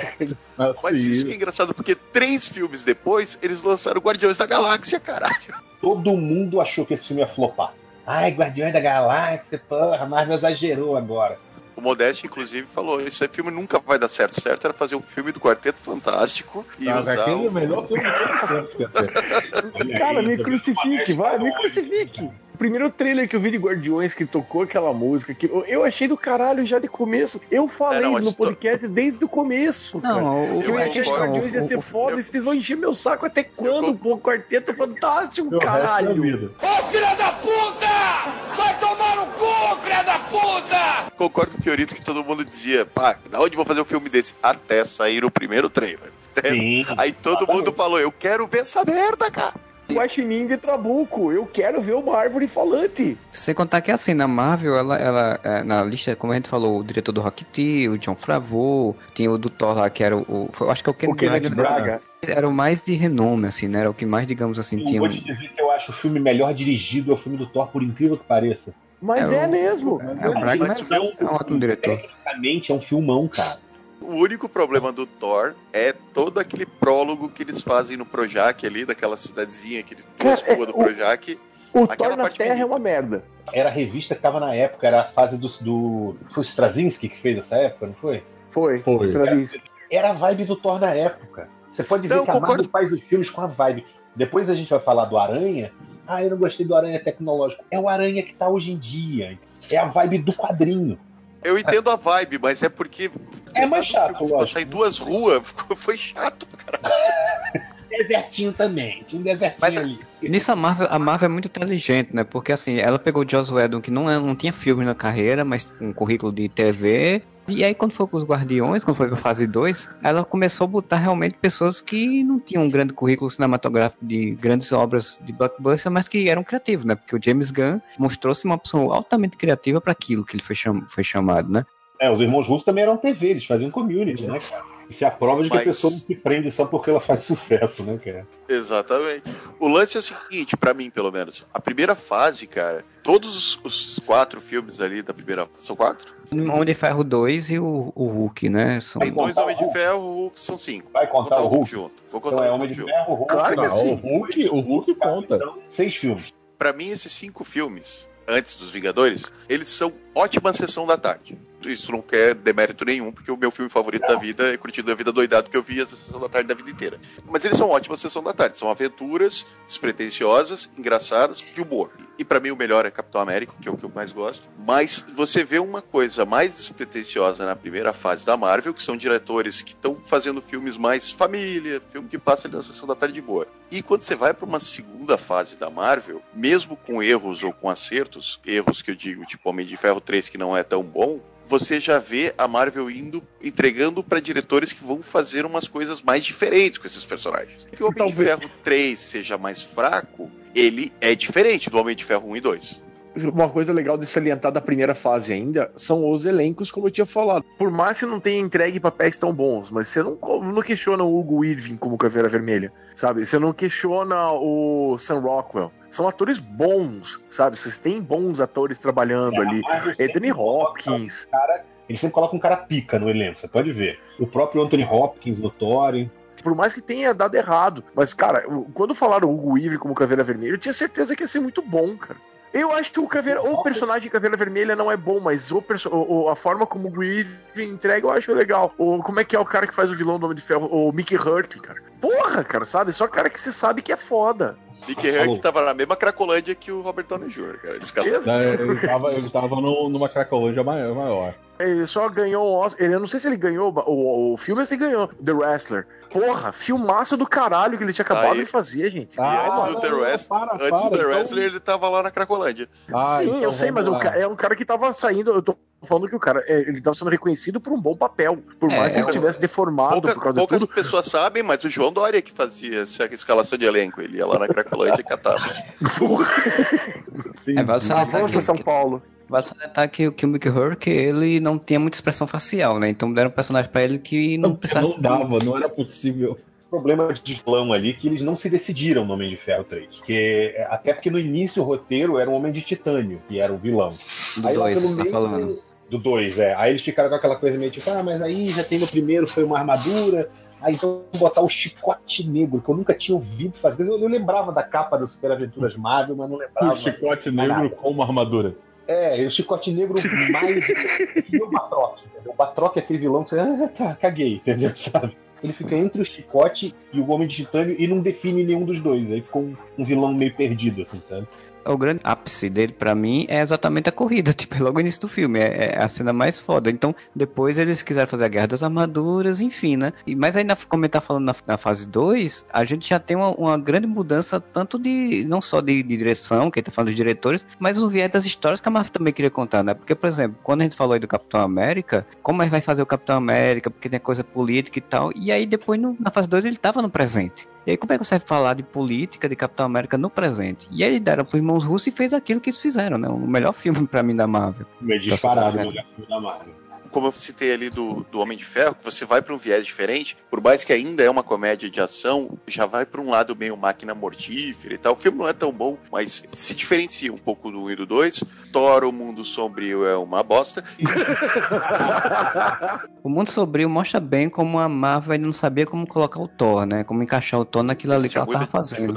mas isso que é engraçado, porque três filmes depois, eles lançaram Guardiões da Galáxia, caralho. Todo mundo achou que esse filme ia flopar. Ai, Guardiões da Galáxia, porra, Marvel exagerou agora. O Modeste, inclusive, falou: Isso aí filme nunca vai dar certo. Certo era fazer um filme do Quarteto Fantástico e Não, usar. Aquele o... é o melhor filme do Cara, me crucifique, vai, me crucifique primeiro trailer que eu vi de Guardiões que tocou aquela música, que eu achei do caralho já de começo. Eu falei é, não, no podcast tô... desde o começo. Não, o, que eu achei que Guardiões ia ser o, foda. Eu... Vocês vão encher meu saco até quando? Pô, quarteto fantástico, caralho. Ô, filha da puta! Vai tomar no cu, filha da puta! Concordo com o Fiorito que todo mundo dizia, pá, da onde vou fazer um filme desse? Até sair o primeiro trailer. Sim, Aí todo exatamente. mundo falou, eu quero ver essa merda, cara. Guaxinim e Trabuco. Eu quero ver uma árvore falante. Sem contar que assim, na Marvel, ela, ela é, na lista, como a gente falou, o diretor do Rocket, o John Favreau, tem o do Thor lá, que era o. eu acho que é o Kenneth, o Kenneth Braga. Era o mais de renome, assim, né? Era o que mais, digamos assim, eu tinha. Eu vou te dizer que eu acho o filme melhor dirigido é o filme do Thor, por incrível que pareça. Mas é, é o... mesmo. É, é, o é, um, é um ótimo diretor. Tecnicamente é um filmão, cara. O único problema do Thor é todo aquele prólogo que eles fazem no Projac ali, daquela cidadezinha que eles é, do Projac. O, o Thor na Terra é uma merda. Era a revista que tava na época, era a fase do. do foi o Straczynski que fez essa época, não foi? Foi, foi. Straczynski. Era a vibe do Thor na época. Você pode ver não, que a Marvel faz os filmes com a vibe. Depois a gente vai falar do Aranha. Ah, eu não gostei do Aranha tecnológico. É o Aranha que tá hoje em dia. É a vibe do quadrinho. Eu entendo a vibe, mas é porque. É mais chato, Se passar em duas ruas, foi chato, cara. desertinho também, tinha um desertinho mas, ali. Nisso a Marvel, a Marvel é muito inteligente, né? Porque assim, ela pegou o Joss Whedon, que não, é, não tinha filme na carreira, mas um currículo de TV, e aí, quando foi com os Guardiões, quando foi com a fase 2, ela começou a botar realmente pessoas que não tinham um grande currículo cinematográfico de grandes obras de blockbuster, mas que eram criativos, né? Porque o James Gunn mostrou-se uma pessoa altamente criativa para aquilo que ele foi, cham foi chamado, né? É, os irmãos russos também eram TV, eles faziam community, né, cara? Isso é a prova de que Mas... a pessoa não se prende só porque ela faz sucesso, né, cara? Exatamente. O lance é o seguinte, para mim, pelo menos. A primeira fase, cara, todos os, quatro filmes ali da primeira. São quatro? Homem de Ferro 2 e o, o Hulk, né? São... Tem dois Homens de Ferro, o Hulk são cinco. Vai contar o Hulk? junto. Vou contar então é Homem de. Ferro, Hulk. Claro que sim. O Hulk, o Hulk conta. Então, seis filmes. Para mim, esses cinco filmes, antes dos Vingadores, eles são ótima sessão da tarde isso não quer demérito nenhum, porque o meu filme favorito da vida é Curtindo a Vida Doidado, que eu vi a sessão da tarde da vida inteira. Mas eles são ótimas sessão da tarde, são aventuras despretensiosas, engraçadas, de humor. E para mim o melhor é Capitão América, que é o que eu mais gosto. Mas você vê uma coisa mais despretensiosa na primeira fase da Marvel, que são diretores que estão fazendo filmes mais família, filme que passa ali na sessão da tarde de boa. E quando você vai para uma segunda fase da Marvel, mesmo com erros ou com acertos, erros que eu digo, tipo Homem de Ferro 3 que não é tão bom, você já vê a Marvel indo entregando para diretores que vão fazer umas coisas mais diferentes com esses personagens. Que o Homem Talvez. de Ferro 3 seja mais fraco, ele é diferente do Homem de Ferro 1 e 2 uma coisa legal de salientar da primeira fase ainda são os elencos, como eu tinha falado. Por mais que não tenha entregue papéis tão bons, mas você não, não questiona o Hugo Irving como Caveira Vermelha, sabe? Você não questiona o Sam Rockwell. São atores bons, sabe? Vocês têm bons atores trabalhando é, ali. Anthony Hopkins. Cara, ele sempre coloca um cara pica no elenco, você pode ver. O próprio Anthony Hopkins no Thor. Por mais que tenha dado errado. Mas, cara, quando falaram o Hugo Weaving como Caveira Vermelha, eu tinha certeza que ia ser muito bom, cara. Eu acho que o, Caveira, o personagem Caveira Vermelha não é bom, mas o, o a forma como o Grieve entrega eu acho legal. O, como é que é o cara que faz o vilão do Homem de Ferro? O Mickey Hurt, cara. Porra, cara, sabe? Só cara que você sabe que é foda. Mickey Hurt tava na mesma Cracolândia que o Robert Downey Jr., cara. É, ele tava, ele tava no, numa Cracolândia maior. Ele só ganhou o Oscar. Ele, eu não sei se ele ganhou o, o filme se ele ganhou The Wrestler. Porra, filmaço do caralho que ele tinha acabado Aí. de fazer, gente. Ah, e antes do The, Wrestler, para, antes para, do The Wrestler, então... ele tava lá na Cracolândia. Ah, Sim, então eu sei, mas o, é um cara que tava saindo. Eu tô falando que o cara é, ele tava sendo reconhecido por um bom papel. Por é, mais que ele tivesse deformado pouca, por causa poucas de tudo. pessoas sabem, mas o João Dória que fazia essa escalação de elenco. Ele ia lá na Cracolândia e catava. é, Avança São Paulo. Vai salientar que, que o Mickey Hurk, ele não tinha muita expressão facial, né? Então deram um personagem pra ele que não, não precisava... Não dava, não era possível problema de vilão ali que eles não se decidiram no Homem de Ferro 3. Que, até porque no início o roteiro era um Homem de Titânio, que era o vilão. Do 2, tá falando. Do 2, é. Aí eles ficaram com aquela coisa meio tipo, ah, mas aí já tem no primeiro, foi uma armadura. Aí então botar o chicote negro, que eu nunca tinha ouvido fazer. Eu, eu lembrava da capa das Super Aventuras Marvel, mas não lembrava. O chicote negro nada. com uma armadura. É, o chicote negro mais. e o Batroc. O Batroc é aquele vilão que você. Ah, tá, caguei, entendeu? Sabe? ele fica entre o Chicote e o Homem de Titânio e não define nenhum dos dois. Aí ficou um, um vilão meio perdido, assim, sabe? O grande ápice dele para mim é exatamente a corrida, tipo, é logo no início do filme, é, é, a cena mais foda. Então, depois eles quiseram fazer a Guerra das Armaduras, enfim, né? E, mas aí, como ele tá falando na, na fase 2, a gente já tem uma, uma, grande mudança, tanto de, não só de, de direção, que ele tá falando dos diretores, mas o viés das histórias que a Marvel também queria contar, né? Porque, por exemplo, quando a gente falou aí do Capitão América, como ele vai fazer o Capitão América, porque tem coisa política e tal, e aí depois no, na fase 2 ele tava no presente. E aí como é que você vai falar de política de Capitão América no presente? E eles deram pros irmãos russos e fez aquilo que eles fizeram, né? O melhor filme para mim da Marvel. Meio disparado o melhor filme da Marvel como eu citei ali do, do Homem de Ferro, que você vai para um viés diferente, por mais que ainda é uma comédia de ação, já vai para um lado meio máquina mortífera e tal. O filme não é tão bom, mas se diferencia um pouco do 1 e do 2. Thor, o Mundo Sombrio é uma bosta. o Mundo Sombrio mostra bem como a Marvel não sabia como colocar o Thor, né? Como encaixar o Thor naquilo ali que ela tava fazendo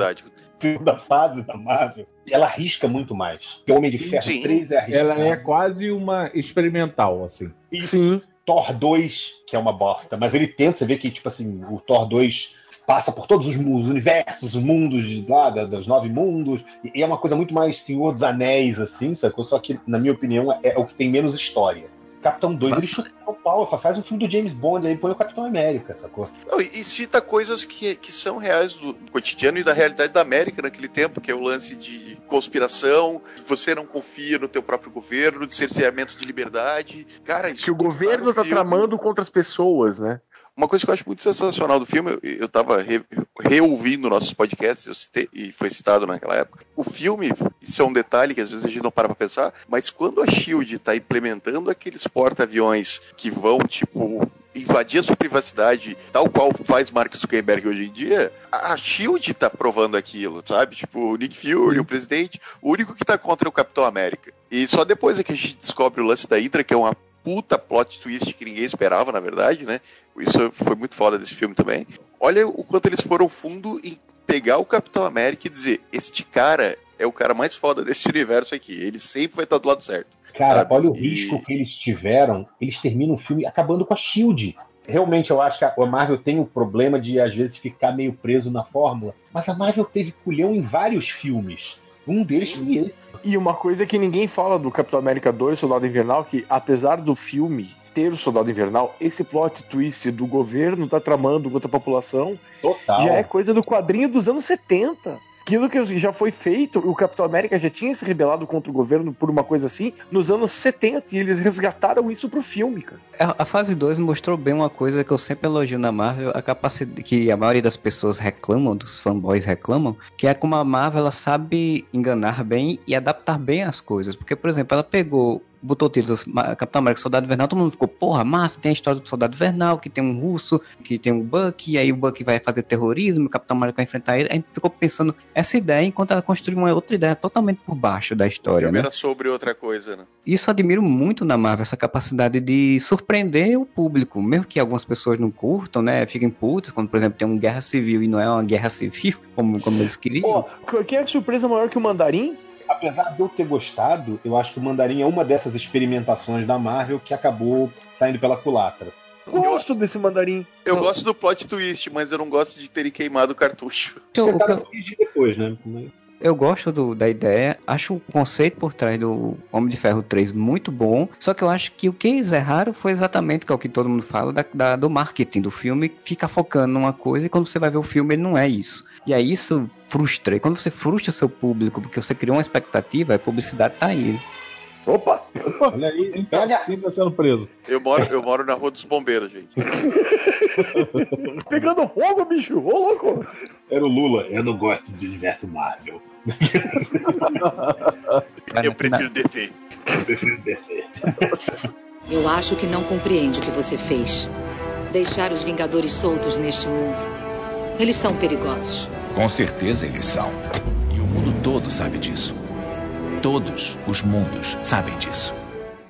segunda fase da Marvel, ela arrisca muito mais. Porque o Homem de Ferro Sim. 3 é arriscado. Ela é quase uma experimental, assim. E Sim. Thor 2, que é uma bosta, mas ele tenta, você vê que, tipo assim, o Thor 2 passa por todos os, os universos, os mundos de lá, da, dos nove mundos, e é uma coisa muito mais Senhor dos Anéis, assim, sacou? Só que, na minha opinião, é, é o que tem menos história. Capitão 2, ele chuta o pau, faz um filme do James Bond, aí põe o Capitão América, sacou? Não, e, cita coisas que, que são reais do, cotidiano e da realidade da América naquele tempo, que é o lance de conspiração, você não confia no teu próprio governo, de cerceamento de liberdade. Cara, isso que o governo tá, tá tramando contra as pessoas, né? Uma coisa que eu acho muito sensacional do filme, eu, eu tava re, reouvindo nossos podcasts, eu citei, e foi citado naquela época. O filme, isso é um detalhe que às vezes a gente não para pra pensar, mas quando a Shield tá implementando aqueles porta-aviões que vão, tipo, invadir a sua privacidade, tal qual faz Mark Zuckerberg hoje em dia, a Shield tá provando aquilo, sabe? Tipo, o Nick Fury, o presidente, o único que tá contra é o Capitão América. E só depois é que a gente descobre o lance da Hydra, que é uma puta plot twist que ninguém esperava, na verdade, né? Isso foi muito foda desse filme também. Olha o quanto eles foram fundo em pegar o Capitão América e dizer: este cara é o cara mais foda desse universo aqui. Ele sempre vai estar do lado certo. Cara, sabe? olha o e... risco que eles tiveram. Eles terminam o filme acabando com a Shield. Realmente, eu acho que a Marvel tem o problema de, às vezes, ficar meio preso na fórmula. Mas a Marvel teve culhão em vários filmes. Um deles foi esse. E uma coisa que ninguém fala do Capitão América 2, Soldado Invernal, que apesar do filme ter o Soldado Invernal, esse plot twist do governo tá tramando contra a população Total. já é coisa do quadrinho dos anos 70 aquilo que já foi feito, o Capitão América já tinha se rebelado contra o governo por uma coisa assim nos anos 70 e eles resgataram isso pro filme, cara. A, a fase 2 mostrou bem uma coisa que eu sempre elogio na Marvel, a capacidade que a maioria das pessoas reclamam, dos fanboys reclamam, que é como a Marvel ela sabe enganar bem e adaptar bem as coisas. Porque, por exemplo, ela pegou botou títulos Capitão América Soldado Invernal, todo mundo ficou, porra, massa, tem a história do Soldado Invernal, que tem um russo, que tem um Buck, e aí o Buck vai fazer terrorismo, o Capitão América vai enfrentar ele. A gente ficou pensando essa ideia enquanto ela construiu uma outra ideia totalmente por baixo da história. O filme né? era sobre outra coisa, né? Isso admiro muito na Marvel, essa capacidade de surpreender o público, mesmo que algumas pessoas não curtam, né? Fiquem putas, quando, por exemplo, tem uma guerra civil e não é uma guerra civil, como, como eles queriam. Pô, quem é surpresa maior que o Mandarim? Apesar de eu ter gostado, eu acho que o Mandarim é uma dessas experimentações da Marvel que acabou saindo pela culatra. Gosto eu, desse mandarim. Eu, gosto do plot twist, mas eu não gosto de terem queimado o cartucho. Eu, eu, depois, né? Eu gosto do, da ideia, acho o conceito por trás do Homem de Ferro 3 muito bom, só que eu acho que o que eles erraram foi exatamente é o que todo mundo fala da, da, do marketing do filme, fica focando numa coisa e quando você vai ver o filme ele não é isso. E aí isso frustra. E quando você frustra seu público porque você criou uma expectativa, a publicidade tá aí. Opa! Olha aí, pega! Quem tá sendo preso? Eu moro, eu moro na Rua dos Bombeiros, gente. Pegando fogo, bicho! Ô, louco! Era o Lula. Eu não gosto do universo Marvel. eu prefiro DC. Eu prefiro DC. Eu acho que não compreende o que você fez. Deixar os Vingadores soltos neste mundo. Eles são perigosos. Com certeza eles são. E o mundo todo sabe disso. Todos os mundos sabem disso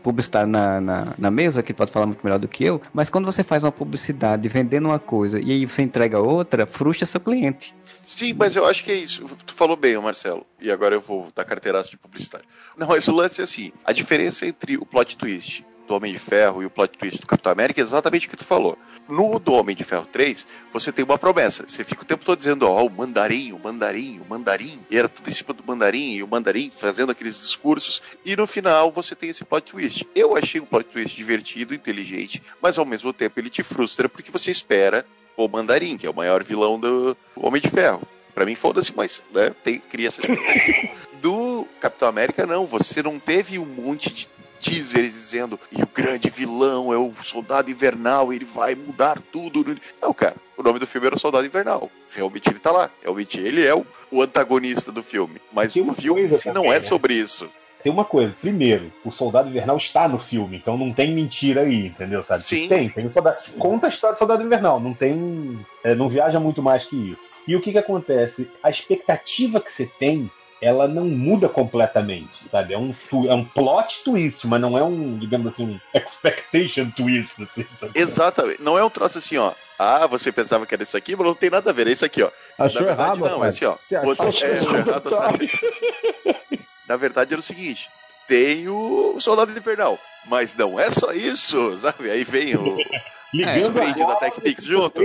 publicitário na, na, na, mesa, que pode falar muito melhor do que eu, mas quando você faz uma publicidade vendendo uma coisa e aí você entrega outra, frustra seu cliente. Sim, mas eu acho que é isso. Tu falou bem, Marcelo. E agora eu vou dar carteiraço de publicitário. Não, mas o lance é assim: a diferença entre o plot twist do Homem de Ferro e o plot twist do Capitão América é exatamente o que tu falou. No do Homem de Ferro 3, você tem uma promessa. Você fica o tempo todo dizendo, ó, oh, o mandarim, o mandarim, o mandarim. E era tudo em cima do mandarim, e o mandarim fazendo aqueles discursos. E no final você tem esse plot twist. Eu achei um plot twist divertido, inteligente, mas ao mesmo tempo ele te frustra porque você espera o mandarim, que é o maior vilão do Homem de Ferro. Pra mim, foda-se, mas né, tem, cria essa expectativa. Do Capitão América, não. Você não teve um monte de teasers dizendo e o grande vilão é o Soldado Invernal, ele vai mudar tudo. Não, cara, o nome do filme era Soldado Invernal. Realmente ele tá lá. Realmente ele é o, o antagonista do filme. Mas o filme si não é sobre isso. Tem uma coisa, primeiro, o Soldado Invernal está no filme, então não tem mentira aí, entendeu? Sabe? Sim. Tem, tem o soldado... Conta a história do Soldado Invernal, não tem. É, não viaja muito mais que isso. E o que que acontece? A expectativa que você tem ela não muda completamente, sabe? É um, é um plot twist, mas não é um, digamos assim, um expectation twist. Assim, Exatamente. Não é um troço assim, ó. Ah, você pensava que era isso aqui, mas não tem nada a ver. É isso aqui, ó. Achou Na verdade, errado, não. É assim, ó. Você, achou é, achou errado, otário. Na verdade, era o seguinte. Tem o Soldado Invernal, mas não é só isso, sabe? Aí vem o, Ligando o brinde da TechPix junto.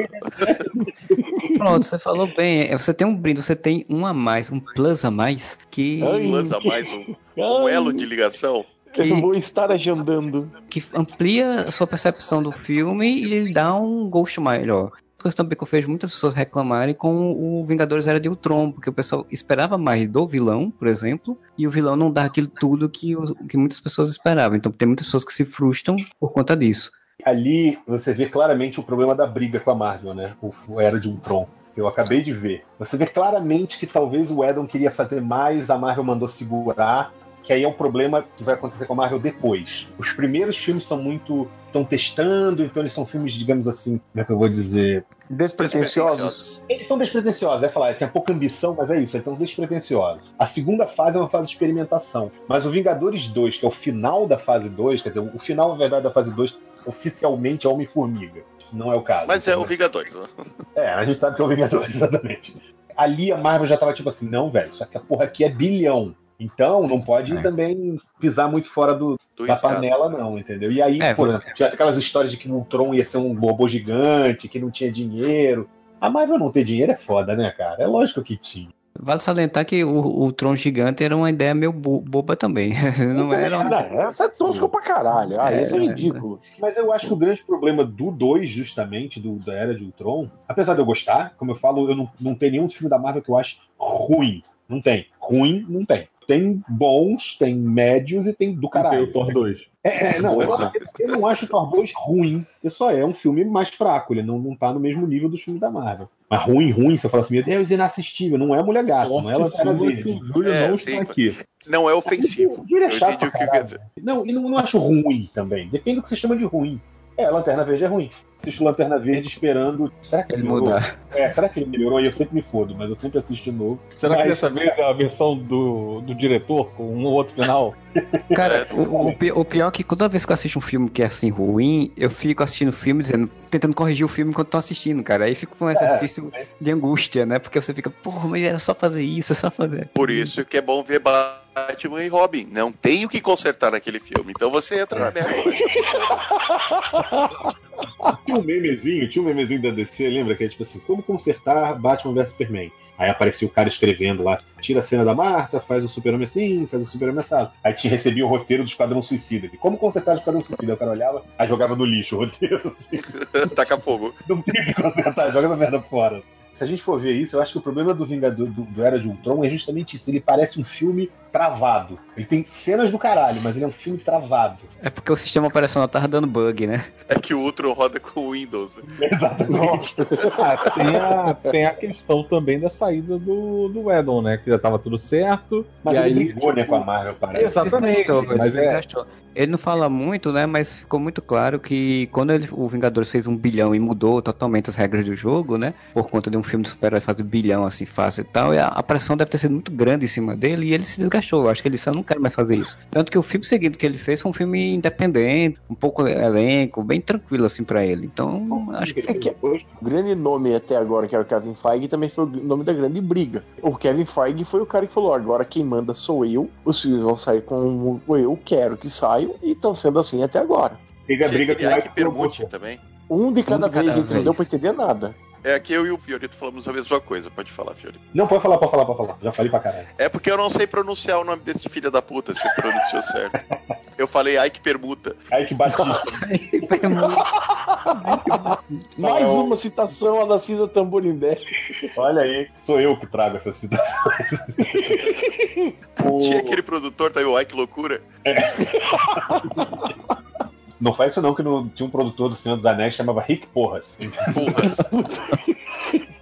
Pronto, você falou bem. É, Você tem um brinde, você tem um a mais, um plus a mais, que. Um plus a mais, um, um elo de ligação. Que... Eu vou estar agendando. Que amplia a sua percepção do filme e lhe dá um gosto melhor. Coisa também que eu vejo muitas pessoas reclamarem com o Vingadores Era de Ultron, porque o pessoal esperava mais do vilão, por exemplo, e o vilão não dá aquilo tudo que, os, que muitas pessoas esperavam. Então tem muitas pessoas que se frustram por conta disso ali você vê claramente o problema da briga com a Marvel, né? O, Era de Ultron. Eu acabei de ver. Você vê claramente que talvez o Edon queria fazer mais, a Marvel mandou segurar, que aí é um problema que vai acontecer com a Marvel depois. Os primeiros filmes são muito. estão testando, então eles são filmes, digamos assim, como é que eu vou dizer? Despretensiosos. Eles são despretensiosos, é falar, tem pouca ambição, mas é isso, eles são despretensiosos. A segunda fase é uma fase de experimentação. Mas o Vingadores 2, que é o final da fase 2, quer dizer, o final, na verdade, da fase 2 oficialmente é Homem-Formiga. Não é o caso. Mas é o Vingadores, né? É, a gente sabe que é o Vingadores, exatamente. Ali a Marvel já tava tipo assim, não, velho, só que a porra aqui é bilhão. Então não pode é. também pisar muito fora do, do da panela, não, entendeu? E aí, é, pô, já aquelas histórias de que o Ultron ia ser um robô gigante, que não tinha dinheiro. A Marvel não ter dinheiro é foda, né, cara? É lógico que tinha. Vale salientar que o, o Tron gigante era uma ideia meio bo boba também. Não era. Essa é tosco pra caralho. Ah, é, esse é ridículo. Mas eu acho que o grande problema do 2, justamente, do, da Era de Ultron, apesar de eu gostar, como eu falo, eu não, não tem nenhum filme da Marvel que eu acho ruim. Não tem. Ruim, não tem. Tem bons, tem médios e tem do caralho. Tem o Thor 2. É, é, não, eu, eu, não acho o Thor 2 ruim. Ele só é um filme mais fraco. Ele não, não tá no mesmo nível dos filmes da Marvel. Mas ruim, ruim, você fala assim, meu Deus, inassistível. Não é Mulher Gato, não é Lanterna Verde. O Júlio é, não sim, está aqui. Não é ofensivo. O Júlio é chato dizer. Não, e não, não acho ruim também. Depende do que você chama de ruim. É, Lanterna Verde é ruim. Assisto Lanterna Verde esperando. Será que ele, ele mudar? É, será que ele melhorou? E eu sempre me fodo, mas eu sempre assisto de novo. Será mas... que dessa vez é a versão do, do diretor, com um ou outro final? Cara, o, o, pior é que toda vez que eu assisto um filme que é assim ruim, eu fico assistindo o filme dizendo, tentando corrigir o filme enquanto tô assistindo, cara. Aí fica um é, exercício é. de angústia, né? Porque você fica, porra, mas era só fazer isso, é só fazer. Por isso que é bom ver Batman e Robin. Não tem o que consertar naquele filme. Então você entra na merda. tinha um memezinho, tinha um memezinho da DC, lembra? Que é tipo assim, como consertar Batman vs Superman? Aí aparecia o cara escrevendo lá, tira a cena da Marta, faz o super-homem assim, faz o super-homem assado. Aí te recebia o roteiro do Esquadrão Suicida. E como consertar o Esquadrão Suicida? Aí o cara olhava, aí jogava no lixo o roteiro. Assim. Taca fogo. Não tem que consertar, joga essa merda fora se a gente for ver isso, eu acho que o problema do Vingador do, do, Era de Ultron é justamente isso. Ele parece um filme travado. Ele tem cenas do caralho, mas ele é um filme travado. É porque o sistema operacional tava dando bug, né? É que o Ultron roda com o Windows. Exatamente. ah, tem, a, tem a questão também da saída do, do Edon, né? Que já tava tudo certo. Mas e ele aí, brigou, né, com a Marvel, parece. Exatamente. Mas é... Ele não fala muito, né? Mas ficou muito claro que quando ele, o Vingadores fez um bilhão e mudou totalmente as regras do jogo, né? Por conta de um filme de super-herói fazer bilhão assim fácil e tal, e a, a, pressão deve ter sido muito grande em cima dele e ele se desgastou fechou. Acho que ele eu não quero mais fazer isso. Tanto que o filme seguinte que ele fez foi um filme independente, um pouco elenco, bem tranquilo assim para ele. Então, acho que... É que o grande nome até agora, que era o Kevin Feige, também foi o nome da grande briga. O Kevin Feige foi o cara que falou, agora quem manda sou eu, os filhos vão sair com o eu quero que saiam, e estão sendo assim até agora. Teve a briga com o Ike Permute também. Um de cada Um de cada vez, não vez. deu pra entender nada. É que eu e o Fiorito falamos a mesma coisa. Pode falar, Fiorito. Não, pode falar, pode falar, pode falar. Já falei pra caralho. É porque eu não sei pronunciar o nome desse filho da puta, se pronunciou certo. Eu falei Ike Permuta. Ike Batista. Mais uma citação a da Cisa Tamborindé. Olha aí, sou eu que trago essa citação. O- Tinha aquele produtor, tá aí o Ike Loucura. Não faz isso não, que no- tinha um produtor do Senhor dos Anéis que chamava Rick Porras. Porras.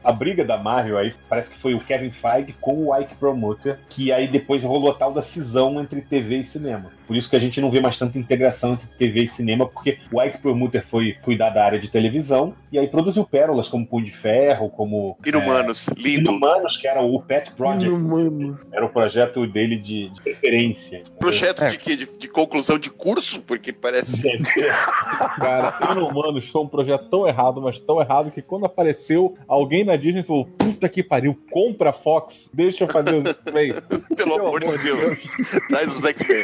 A briga da Marvel aí parece que foi o Kevin Feige com o Ike Promoter, que aí depois rolou a tal da cisão entre TV e cinema. Por isso que a gente não vê mais tanta integração entre TV e cinema, porque o Ike Promoter foi cuidar da área de televisão e aí produziu pérolas como Punho de Ferro, como Inumanos, é, lindo. Inumanos, que era o Pet Project, Mano. era o projeto dele de, de referência. Projeto É. de quê? De, de conclusão de curso? Porque parece. Cara, Inumanos foi um projeto tão errado, mas tão errado que quando apareceu, alguém na Disney falou: puta que pariu, compra a Fox, deixa eu fazer os X-Men. Pelo amor de Deus. Traz os X-Men.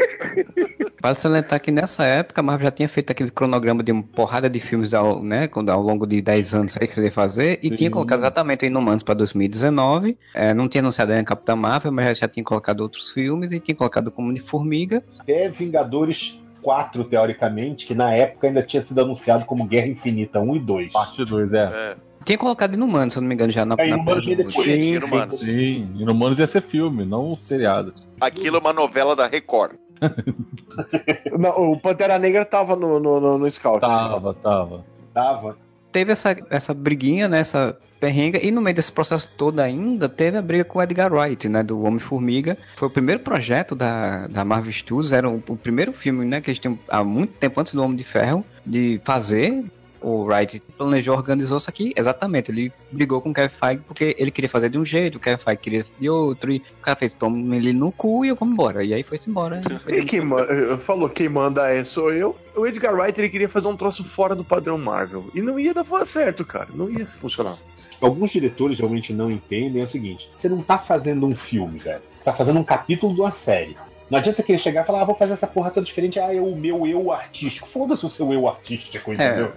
Vale salientar que nessa época a Marvel já tinha feito aquele cronograma de uma porrada de filmes ao, né, ao longo de 10 anos aí que você ia fazer, e Sim. tinha colocado exatamente o Inumanos para 2019. É, não tinha anunciado ainda Capitã Marvel, mas já, já tinha colocado outros filmes e tinha colocado como de Formiga. Até Vingadores 4, teoricamente, que na época ainda tinha sido anunciado como Guerra Infinita 1 e 2. Parte 2, é. É. Tinha colocado Inumanos, se eu não me engano, já na. É, na Inumanos veio depois. Sim, Sim, Inumanos. Sim, Inumanos ia ser filme, não um seriado. Aquilo é uma novela da Record. Não, o Pantera Negra tava no, no, no, no Scout. Tava, tava. Tava. Teve essa, essa briguinha, né, essa perrenga, e no meio desse processo todo ainda, teve a briga com o Edgar Wright, né, do Homem-Formiga. Foi o primeiro projeto da, da Marvel Studios, era o, o primeiro filme, né, que eles tinham há muito tempo antes do Homem de Ferro, de fazer. O Wright planejou, organizou isso aqui, exatamente. Ele brigou com o Kevin Feige porque ele queria fazer de um jeito, o Kevin Feige queria de outro, e o cara fez, toma ele no cu e eu vou embora. E aí foi-se embora. E quem manda, falou quem manda é sou eu. O Edgar Wright ele queria fazer um troço fora do padrão Marvel. E não ia dar certo, cara. Não ia funcionar. Alguns diretores realmente não entendem é o seguinte: você não tá fazendo um filme, velho. Você tá fazendo um capítulo de uma série. Não adianta você querer chegar e falar, ah, vou fazer essa porra toda diferente, ah, é o meu eu artístico. Foda-se o seu eu artístico, entendeu?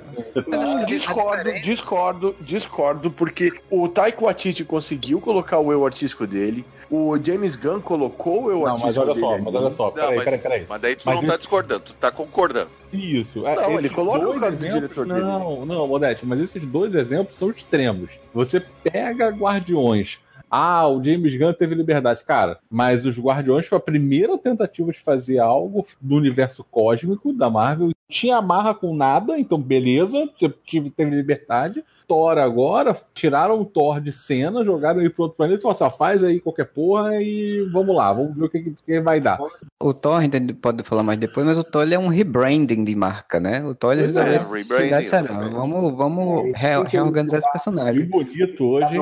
Mas acho que a discordo, discordo, discordo, porque o Taika Waititi conseguiu colocar o eu artístico dele, o James Gunn colocou o eu Não, mas artístico olha dele. só, ali. mas olha só, Não, peraí, mas, peraí, peraí. mas daí tu Mas não tá isso- discordando, tu tá concordando. Isso. é, Não, ele esses coloca o cara do diretor dele. Não, não, Modeste, mas esses dois exemplos são extremos. Você pega Guardiões. Ah, o James Gunn teve liberdade. Cara, mas os Guardiões foi a primeira tentativa de fazer algo do universo cósmico da Marvel. Tinha amarra com nada, então beleza, você teve liberdade. Thor agora, tiraram o Thor de cena, jogaram ele pro outro planeta e falaram assim: ó, faz aí qualquer porra e vamos lá, vamos ver o que, que vai dar. O Thor, a gente pode falar mais depois, mas o Thor ele é um rebranding de marca, né? O Thor ele Pois é, resolveu rebranding, vamos, vamos re- reorganizar esse Que personagem. bonito hoje.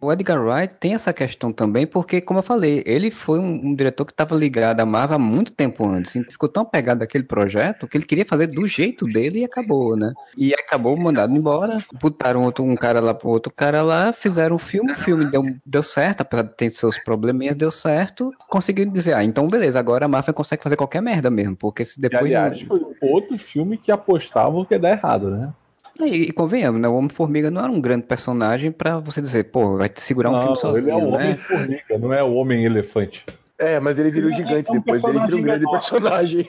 O Edgar Wright tem essa questão também, porque, como eu falei, ele foi um, um diretor que estava ligado à Marvel há muito tempo antes. Então, ficou tão apegado àquele projeto que ele queria fazer do jeito dele e acabou, né? E acabou mandado embora. Botaram outro, um cara lá pro outro cara lá, fizeram um filme, o filme deu, deu certo, apesar de ter seus probleminhas, deu certo. Conseguiram dizer, ah, então beleza, agora a Marvel consegue fazer qualquer merda mesmo, porque se E, depois. aliás, foi outro filme que apostavam que ia dar errado, né? E, e convenhamos, né? O Homem-Formiga não era um grande personagem pra você dizer, pô, vai te segurar um Não, filme sozinho, ele é o né? Homem-Formiga, não é o Homem-Elefante. É, mas ele virou Ele é gigante um depois, ele virou um grande menor. personagem.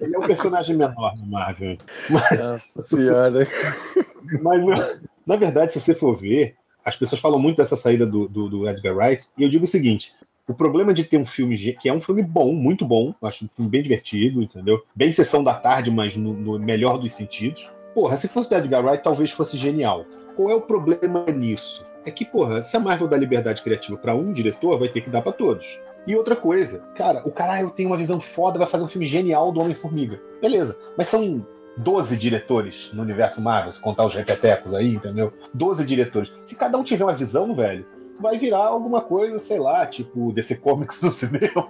Ele é um personagem menor no Marvel. Nossa senhora. Mas, na verdade, se você for ver, as pessoas falam muito dessa saída do, do, do Edgar Wright, e eu digo o seguinte: o problema de ter um filme que é um filme bom, muito bom, acho um filme bem divertido, entendeu? Bem sessão da tarde, mas no, no melhor dos sentidos. Porra, se fosse do Edgar Wright, talvez fosse genial. Qual é o problema nisso? É que, porra, se a Marvel dá liberdade criativa pra um diretor, vai ter que dar pra todos. E outra coisa, cara, o cara, ah, uma visão foda, vai fazer um filme genial do Homem-Formiga. Beleza, mas são 12 diretores no universo Marvel, se contar os repetecos aí, entendeu? 12 diretores. Se cada um tiver uma visão, velho, vai virar alguma coisa, sei lá, tipo DC Comics do cinema.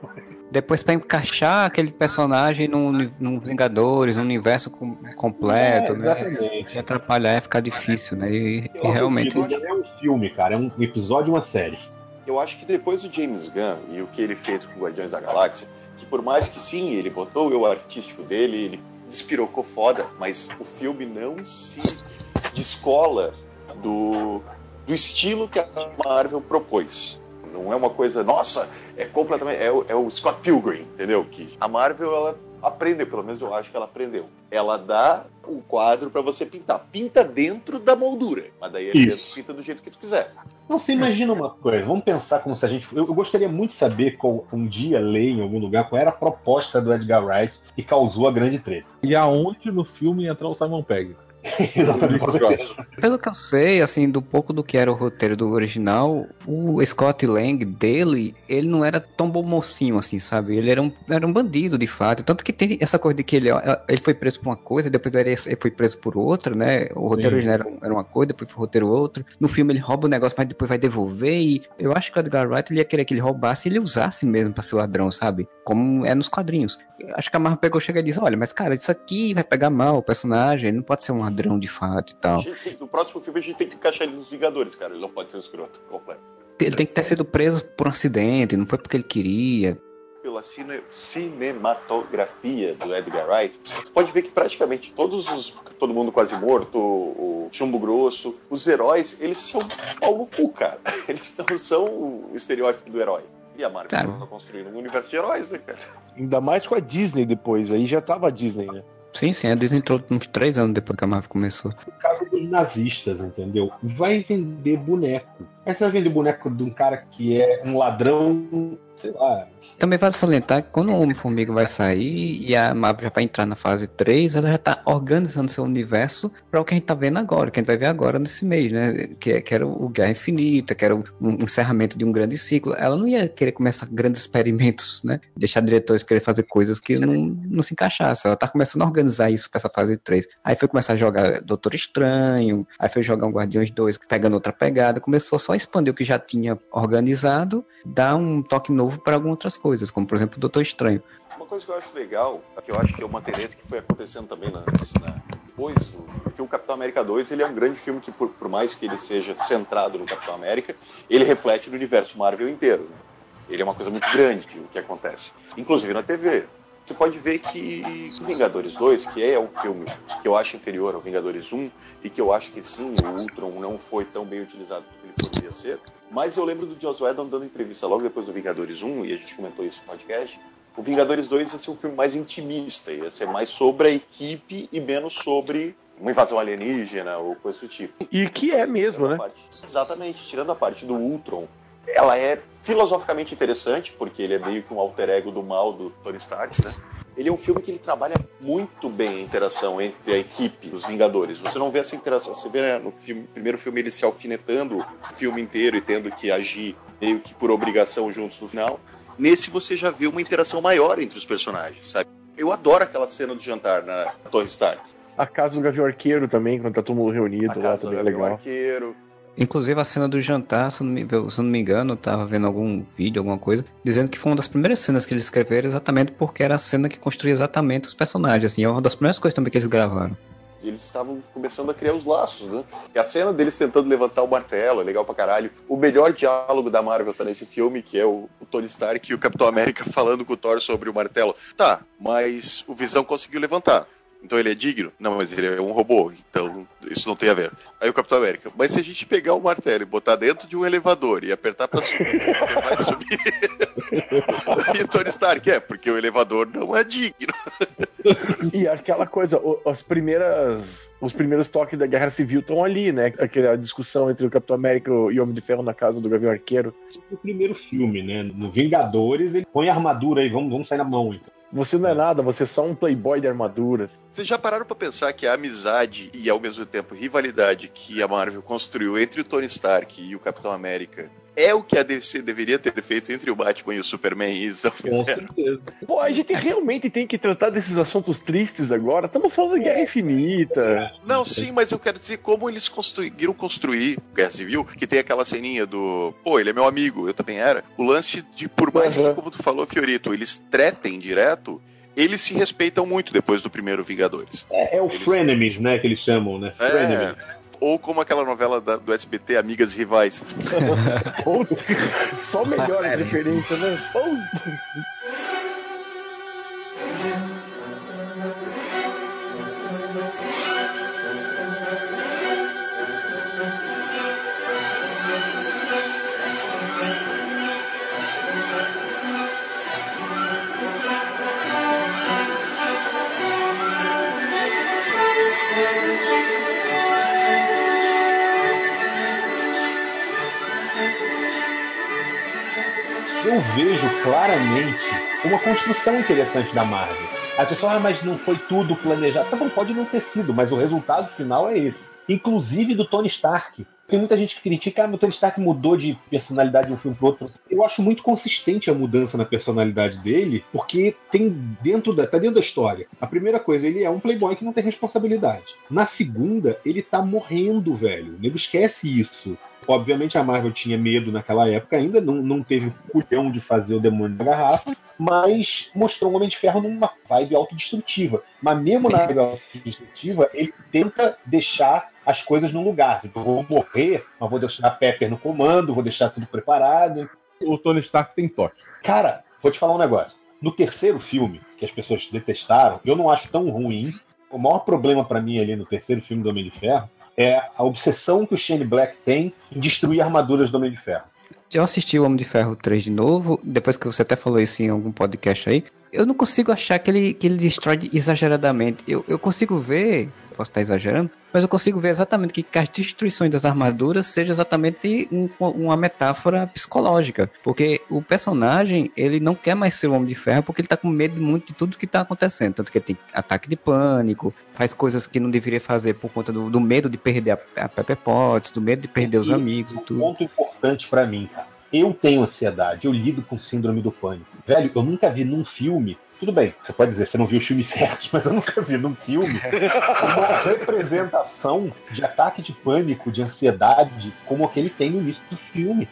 Depois pra encaixar aquele personagem num, num Vingadores, num universo com, completo, É, né? exatamente. E atrapalhar ia ficar difícil, né? E, e realmente. Não é um filme, cara, é um episódio, uma série. Eu acho que depois do James Gunn e o que ele fez com Guardiões da Galáxia, que por mais que sim, ele botou o eu artístico dele, ele despirocou foda, mas o filme não se descola do, do estilo que a Marvel propôs. Não é uma coisa, nossa, é completamente. É, o- é o Scott Pilgrim, entendeu? Que a Marvel, ela aprendeu, pelo menos eu acho que ela aprendeu. Ela dá o quadro pra você pintar. Pinta dentro da moldura. Mas daí ali Isso. dentro pinta do jeito que tu quiser. Não, você imagina uma coisa, vamos pensar como se a gente. Eu, eu gostaria muito de saber qual, um dia ler em algum lugar qual era a proposta do Edgar Wright que causou a grande treta. E aonde no filme ia entrar o Simon Pegg? Exatamente, com certeza. Pelo que eu sei, assim, do pouco do que era o roteiro do original, o Scott Lang dele, ele não era tão bom mocinho assim, sabe? Ele era um, era um bandido, de fato. Tanto que tem essa coisa de que ele, ele foi preso por uma coisa, depois ele ele foi preso por outra, né? O roteiro Sim. original era, era uma coisa, depois foi o roteiro outra. No filme ele rouba o negócio, mas depois vai devolver. E eu acho que o Edgar Wright ele ia querer que ele roubasse e ele usasse mesmo pra ser ladrão, sabe? Como é nos quadrinhos. Acho que a Marvel pegou, chega e diz: Olha, mas cara, isso aqui vai pegar mal o personagem, ele não pode ser um ladrão de fato e tal. tem- no próximo filme a gente tem que encaixar ele nos Vingadores, cara. Ele não pode ser um escroto completo. Ele tem que ter sido preso por um acidente, não foi porque ele queria. Pela cine- cinematografia do Edgar Wright, você pode ver que praticamente todos os. Todo mundo quase morto, o Chumbo Grosso, os heróis, eles são pau no cu, cara. Eles não são o estereótipo do herói. E a Marvel Claro. tá construindo um universo de heróis, né, cara? Ainda mais com a Disney depois, aí já tava a Disney, né? Sim, sim, a Disney entrou uns três anos depois que a Marvel começou. No caso dos nazistas, entendeu? Vai vender boneco. Aí você vai vender boneco de um cara que é um ladrão, sei lá. Também vale salientar que quando o Homem-Formiga vai sair e a Marvel já vai entrar na fase 3, ela já tá organizando seu universo para o que a gente tá vendo agora, que a gente vai ver agora nesse mês, né? Que, que era o Guerra Infinita, que era o- um encerramento de um grande ciclo. Ela não ia querer começar grandes experimentos, né? Deixar diretores querer fazer coisas que não, não se encaixassem. Ela tá começando a organizar isso pra essa fase 3. Aí foi começar a jogar Doutor Estranho, aí foi jogar um Guardiões 2 pegando outra pegada, começou só a expandir o que já tinha organizado, dar um toque novo para algumas outras coisas, como por exemplo o Doutor Estranho. Uma coisa que eu acho legal, que eu acho que é uma tendência que foi acontecendo também na, na- depois, o- porque o Capitão América 2 ele é um grande filme que, por, por mais que ele seja centrado no Capitão América, ele reflete no universo Marvel inteiro. né? Ele é uma coisa muito grande o que acontece, inclusive na TV. Você pode ver que o Vingadores 2, que é um filme que eu acho inferior ao Vingadores 1, e que eu acho que sim, o Ultron não foi tão bem utilizado ele poderia ser, mas eu lembro do Joss Whedon dando entrevista logo depois do Vingadores 1, e a gente comentou isso no podcast, o Vingadores 2 ia ser um filme mais intimista, ia ser mais sobre a equipe e menos sobre uma invasão alienígena ou coisa do tipo. E que é mesmo, Tirando né? parte- exatamente, tirando a parte do Ultron, ela é filosoficamente interessante, porque ele é meio que um alter ego do mal do Tony Stark, né? Ele é um filme que ele trabalha muito bem a interação entre a equipe, os Vingadores. Você não vê essa interação, você vê né, no filme, primeiro filme ele se alfinetando o filme inteiro e tendo que agir meio que por obrigação juntos no final. Nesse você já vê uma interação maior entre os personagens, sabe? Eu adoro aquela cena do jantar na Torre Stark. A casa do Gavião Arqueiro também, quando tá todo mundo reunido A lá, também é legal. Arqueiro. Inclusive a cena do jantar, se eu, não me, se não me engano, eu tava vendo algum vídeo, alguma coisa, dizendo que foi uma das primeiras cenas que eles escreveram exatamente porque era a cena que construía exatamente os personagens, assim, é uma das primeiras coisas também que eles gravaram. Eles estavam começando a criar os laços, né? E a cena deles tentando levantar o martelo é legal pra caralho. O melhor diálogo da Marvel tá nesse filme, que é o, o Tony Stark e o Capitão América falando com o Thor sobre o martelo. Tá, mas o Visão conseguiu levantar. Então ele é digno? Não, mas ele é um robô, então isso não tem a ver. Aí o Capitão América, mas se a gente pegar o martelo e botar dentro de um elevador e apertar pra subir, ele vai subir. e o Tony Stark, é, porque o elevador não é digno. E aquela coisa, o- as primeiras, os primeiros toques da Guerra Civil estão ali, né? Aquela discussão entre o Capitão América e o Homem de Ferro na casa do Gavião Arqueiro. No primeiro filme, né? No Vingadores, ele põe a armadura aí, vamos, vamos sair na mão, então. Você não é nada, você é só um playboy de armadura. Vocês já pararam pra pensar que a amizade e ao mesmo tempo rivalidade que a Marvel construiu entre o Tony Stark e o Capitão América é o que a DC deveria ter feito entre o Batman e o Superman e eles não fizeram. Pô, a gente realmente tem que tratar desses assuntos tristes agora. Estamos falando de Guerra Infinita. Não, sim, mas eu quero dizer como eles conseguiram construir Guerra Civil, que tem aquela ceninha do, pô, ele é meu amigo, eu também era. O lance de, por mais uhum. que, como tu falou, Fiorito, eles tretem direto, eles se respeitam muito depois do primeiro Vingadores. É, é o eles... frenemies, né, que eles chamam, né? É, frenemies ou como aquela novela da, do SBT, Amigas Rivais. Só melhores referências, né? vejo claramente uma construção interessante da Marvel. A pessoa, ah, mas não foi tudo planejado. Tá bom, pode não ter sido, mas o resultado final é esse. Inclusive do Tony Stark. Tem muita gente que critica, ah, o Tony Stark mudou de personalidade de um filme pro outro. Eu acho muito consistente a mudança na personalidade dele, porque tem dentro da, tá dentro da história. A primeira coisa, ele é um playboy que não tem responsabilidade. Na segunda, ele tá morrendo, velho. O nego esquece isso. Obviamente a Marvel tinha medo naquela época ainda, não, não teve o culhão de fazer o demônio da garrafa, mas mostrou o Homem de Ferro numa vibe autodestrutiva. Mas mesmo na vibe autodestrutiva, ele tenta deixar as coisas no lugar. Tipo, eu vou morrer, mas vou deixar a Pepper no comando, vou deixar tudo preparado. O Tony Stark tem toque. Cara, vou te falar um negócio. No terceiro filme, que as pessoas detestaram, eu não acho tão ruim. O maior problema para mim ali no terceiro filme do Homem de Ferro é a obsessão que o Shane Black tem em destruir armaduras do Homem de Ferro. Eu assisti o Homem de Ferro 3 de novo, depois que você até falou isso em algum podcast aí. Eu não consigo achar que ele, que ele destrói exageradamente. Eu, eu consigo ver posso estar exagerando, mas eu consigo ver exatamente que as destruições das armaduras seja exatamente um, uma metáfora psicológica, porque o personagem ele não quer mais ser o Homem de Ferro porque ele está com medo muito de tudo que está acontecendo, tanto que ele tem ataque de pânico, faz coisas que não deveria fazer por conta do, do medo de perder a, a Pepper Potts, do medo de perder e os amigos e tudo. Um ponto importante para mim, cara. Eu tenho ansiedade, eu lido com síndrome do pânico. Velho, eu nunca vi num filme tudo bem, você pode dizer, você não viu os filmes certos, mas eu nunca vi num filme uma representação de ataque de pânico, de ansiedade, como aquele tem no início do filme.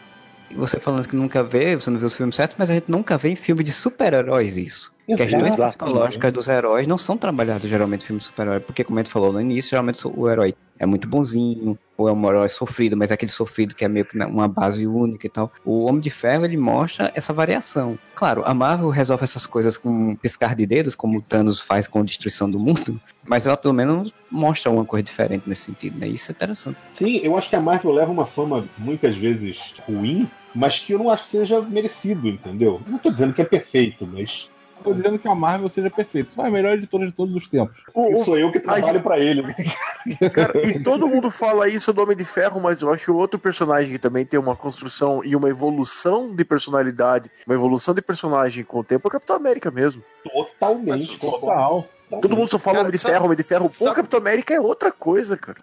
Você falando que nunca vê, você não viu os filmes certos, mas a gente nunca vê em filme de super-heróis isso. Que as doenças psicológicas dos heróis não são trabalhadas geralmente em filmes super-herói, porque como a gente falou no início, geralmente o herói é muito bonzinho, ou é um herói sofrido, mas é aquele sofrido que é meio que uma base única e tal. O Homem de Ferro, ele mostra essa variação. Claro, a Marvel resolve essas coisas com um piscar de dedos, como o Thanos faz com a destruição do mundo, mas ela pelo menos mostra uma coisa diferente nesse sentido, né? Isso é interessante. Sim, eu acho que a Marvel leva uma fama muitas vezes ruim, mas que eu não acho que seja merecido, entendeu? Não tô dizendo que é perfeito, mas tô dizendo que a Marvel seja perfeita. Só é a melhor editora de todos os tempos. O, sou eu que trabalho gente... para ele. Cara, e todo mundo fala isso do Homem de Ferro, mas eu acho que o outro personagem que também tem uma construção e uma evolução de personalidade, uma evolução de personagem com o tempo é o Capitão América mesmo. Totalmente, total. Todo mundo só fala cara, Homem de sabe, Ferro, Homem de Ferro. Pô, o Capitão América é outra coisa, cara.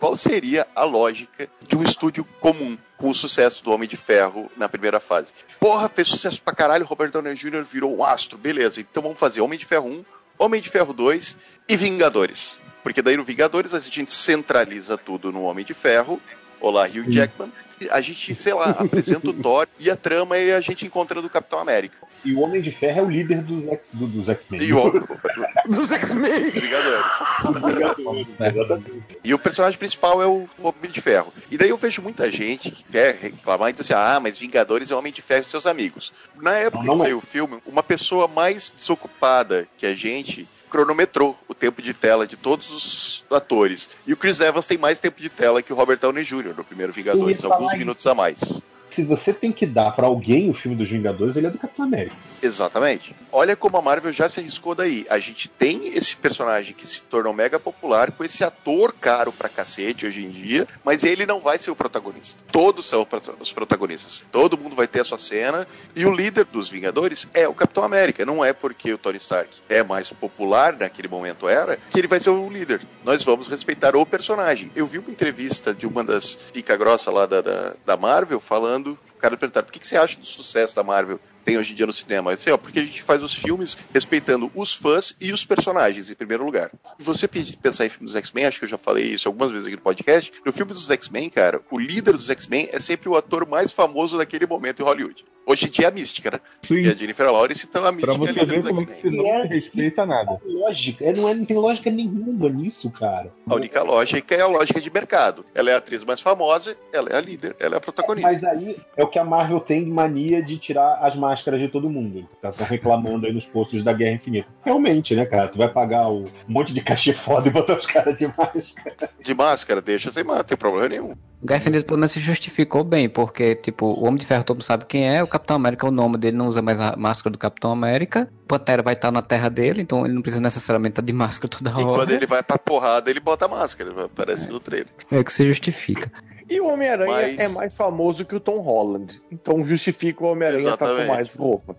Qual seria a lógica de um estúdio comum com o sucesso do Homem de Ferro na primeira fase? Porra, fez sucesso pra caralho, Robert Downey Jr. virou um astro, beleza. Então vamos fazer Homem de Ferro 1, Homem de Ferro 2 e Vingadores. Porque daí no Vingadores a gente centraliza tudo no Homem de Ferro. Olá, Hugh Jackman a gente, sei lá, apresenta o Thor e a trama e a gente encontra do Capitão América. E o Homem de Ferro é o líder dos X, do, dos X-Men. E o... dos X-Men. E o personagem principal é o Homem de Ferro. E daí eu vejo muita gente que quer reclamar e diz assim: ah, mas Vingadores é o Homem de Ferro e seus amigos. Na época não, não que saiu o filme, uma pessoa mais desocupada que a gente cronometrou o tempo de tela de todos os atores. E o Chris Evans tem mais tempo de tela que o Robert Downey Jr. no primeiro Vingadores, alguns minutos a mais. Se você tem que dar para alguém o filme dos Vingadores, ele é do Capitão América. Exatamente. Olha como a Marvel já se arriscou daí. A gente tem esse personagem que se tornou mega popular com esse ator caro pra cacete hoje em dia, mas ele não vai ser o protagonista. Todos são os protagonistas. Todo mundo vai ter a sua cena e o líder dos Vingadores é o Capitão América. Não é porque o Tony Stark é mais popular naquele momento era que ele vai ser o líder. Nós vamos respeitar o personagem. Eu vi uma entrevista de uma das pica grossa lá da, da, da Marvel falando cara perguntar, por que, que você acha do sucesso da Marvel tem hoje em dia no cinema. Assim, ó, porque a gente faz os filmes respeitando os fãs e os personagens, em primeiro lugar. E você pensar em filme dos X-Men, acho que eu já falei isso algumas vezes aqui no podcast. No filme dos X-Men, cara, o líder dos X-Men é sempre o ator mais famoso daquele momento em Hollywood. Hoje em dia é a mística, né? Sim. E a Jennifer Lawrence, então a mística pra você é ver como é que você não se respeita nada. Lógica, é, não, é, não tem lógica nenhuma nisso, cara. A única lógica é a lógica de mercado. Ela é a atriz mais famosa, ela é a líder, ela é a protagonista. Mas aí é o que a Marvel tem de mania de tirar as máscaras de todo mundo. Estão reclamando aí nos postos da Guerra Infinita. Realmente, né, cara? Tu vai pagar o, um monte de cachê foda e botar os caras de máscara. De máscara, deixa sem máscara, não tem problema nenhum. O Guerra Infinita pelo menos se justificou bem, porque, tipo, o Homem de Ferro todo mundo sabe quem é, o Capitão América, o nome dele não usa mais a máscara do Capitão América, o Pantera vai estar na terra dele, então ele não precisa necessariamente estar de máscara toda hora. E quando ele vai pra porrada, ele bota a máscara, aparece é. no trailer. É que se justifica. E o Homem-Aranha Mas... é mais famoso que o Tom Holland. Então justifica o Homem-Aranha estar tá com mais roupa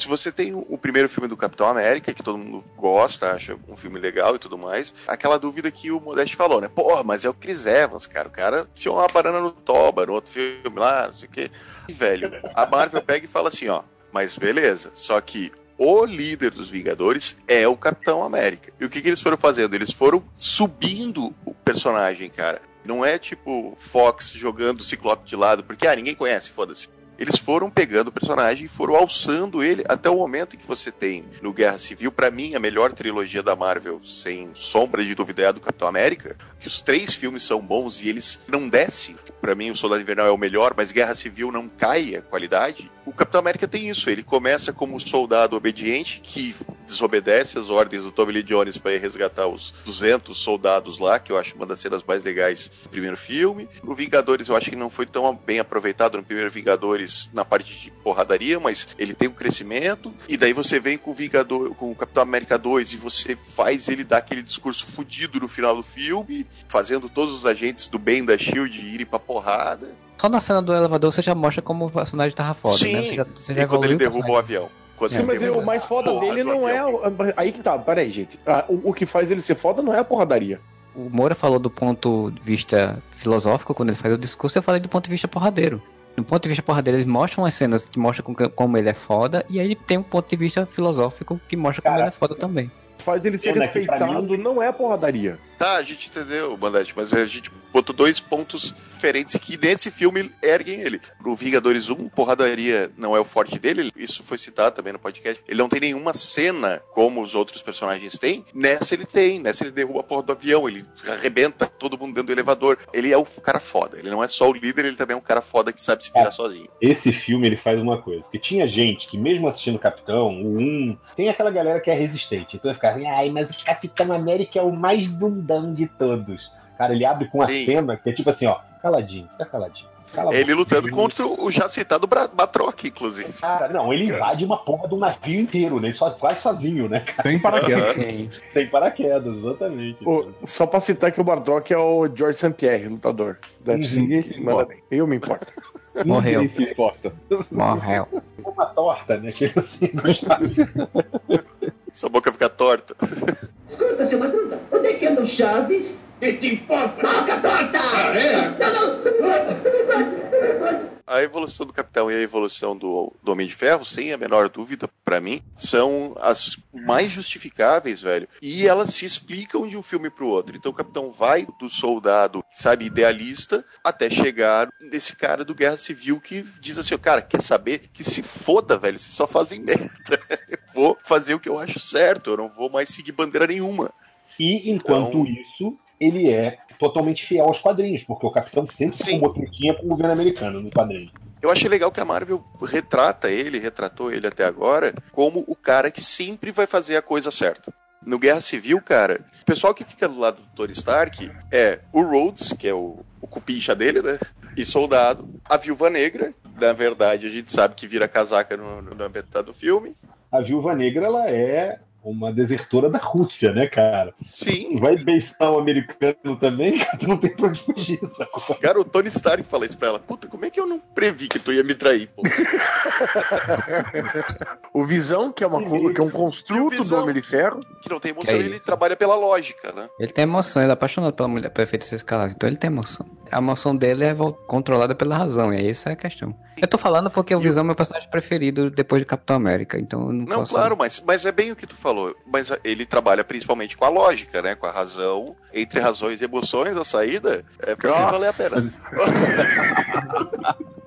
se você tem o primeiro filme do Capitão América, que todo mundo gosta, acha um filme legal e tudo mais, aquela dúvida que o Modeste falou, né? Porra, mas é o Chris Evans, cara. O cara tinha uma banana no toba, no outro filme lá, não sei o quê. E, velho, a Marvel pega e fala assim, ó, mas beleza, só que o líder dos Vingadores é o Capitão América. E o que, que eles foram fazendo? Eles foram subindo o personagem, cara. Não é tipo Fox jogando o Ciclope de lado, porque, ah, ninguém conhece, foda-se eles foram pegando o personagem e foram alçando ele até o momento que você tem no Guerra Civil, para mim, a melhor trilogia da Marvel, sem sombra de dúvida, é a do Capitão América. Que os três filmes são bons e eles não descem. Para mim, o Soldado Invernal é o melhor, mas Guerra Civil não cai a qualidade. O Capitão América tem isso. Ele começa como soldado obediente que desobedece as ordens do Tommy Lee Jones para ir resgatar os 200 soldados lá, que eu acho uma das cenas mais legais do primeiro filme. No Vingadores, eu acho que não foi tão bem aproveitado no primeiro Vingadores na parte de porradaria, mas ele tem um crescimento. E daí você vem com o Vingador, com o Capitão América 2 e você faz ele dar aquele discurso fudido no final do filme, fazendo todos os agentes do bem da Shield irem pra porrada. Só na cena do elevador você já mostra como o personagem tava foda, Sim. né? Você já, você já e quando ele derruba o avião. Sim, mas o mais foda dele não é. Aí que tá, peraí, gente. O, o, que faz ele ser foda não é a porradaria. O Moura falou do ponto de vista filosófico, quando ele faz o discurso, eu falei do ponto de vista porradeiro. Do ponto de vista porradeiro, eles mostram as cenas que mostram como ele é foda, e aí tem um ponto de vista filosófico que mostra como ele é foda também faz ele ser respeitado mim... não é a porradaria. Tá, a gente entendeu, Bandete, mas a gente botou dois pontos diferentes que nesse filme erguem ele. No Vingadores 1, porradaria não é o forte dele, isso foi citado também no podcast. Ele não tem nenhuma cena como os outros personagens têm. Nessa ele tem, nessa ele derruba a porra do avião, ele arrebenta todo mundo dentro do elevador. Ele é o cara foda, ele não é só o líder, ele também é um cara foda que sabe se virar sozinho. Esse filme ele faz uma coisa, porque tinha gente que mesmo assistindo Capitão, o 1, tem aquela galera que é resistente, então vai ficar ai, mas o Capitão América é o mais bundão de todos. Cara, ele abre com uma Sim. cena que é tipo assim, ó, caladinho, fica caladinho. Cala ele lutando contra o já citado Batroc, inclusive. Cara, não, ele invade uma porra do navio inteiro, né? Ele só, quase sozinho, né? Cara? Sem paraquedas. Sem paraquedas, exatamente. O, só pra citar que o Batroc é o George St. Pierre, lutador. Ninguém se importa. Eu me importo. Morreu. Ninguém se importa. Morreu. Uma torta, né? Que assim, Sua boca fica torta. Escuta, seu Madruga, onde é que anda o Chaves? E te importa? Boca torta! Ah, é? Não, não! A evolução do Capitão e a evolução do, do Homem de Ferro, sem a menor dúvida, para mim, são as mais justificáveis, velho. E elas se explicam de um filme pro outro. Então o Capitão vai do soldado, sabe, idealista, até chegar nesse cara do Guerra Civil que diz assim: cara, quer saber? Que se foda, velho, vocês só fazem merda. Eu vou fazer o que eu acho certo, eu não vou mais seguir bandeira nenhuma. E enquanto então... isso, ele é totalmente fiel aos quadrinhos, porque o Capitão sempre Sim. ficou tretinha com o governo americano no quadrinho. Eu achei legal que a Marvel retrata ele, retratou ele até agora, como o cara que sempre vai fazer a coisa certa. No Guerra Civil, cara, o pessoal que fica do lado do Tony Stark é o Rhodes, que é o, o cupincha dele, né? E soldado. A Viúva Negra, na verdade, a gente sabe que vira casaca no, no, metade do filme. A Viúva Negra, ela é uma desertora da Rússia, né, cara? Sim. Vai beijar o americano também, tu não tem pra onde fugir, sabe? Cara, o Tony Stark fala isso pra ela. Puta, como é que eu não previ que tu ia me trair, pô? o Visão, que é, uma, que é um construto do Homem de Ferro. Que não tem emoção, é ele trabalha pela lógica, né? Ele tem emoção, ele é apaixonado pela mulher perfeita ser escalada, então ele tem emoção. A emoção dele é controlada pela razão, e essa é a questão. Eu tô falando porque o Visão é meu personagem preferido depois de Capitão América, então eu não, Não, posso... claro, mas, mas é bem o que tu falou. Mas ele trabalha principalmente com a lógica, né? Com a razão. Entre razões e emoções, a saída é pra valer a pena.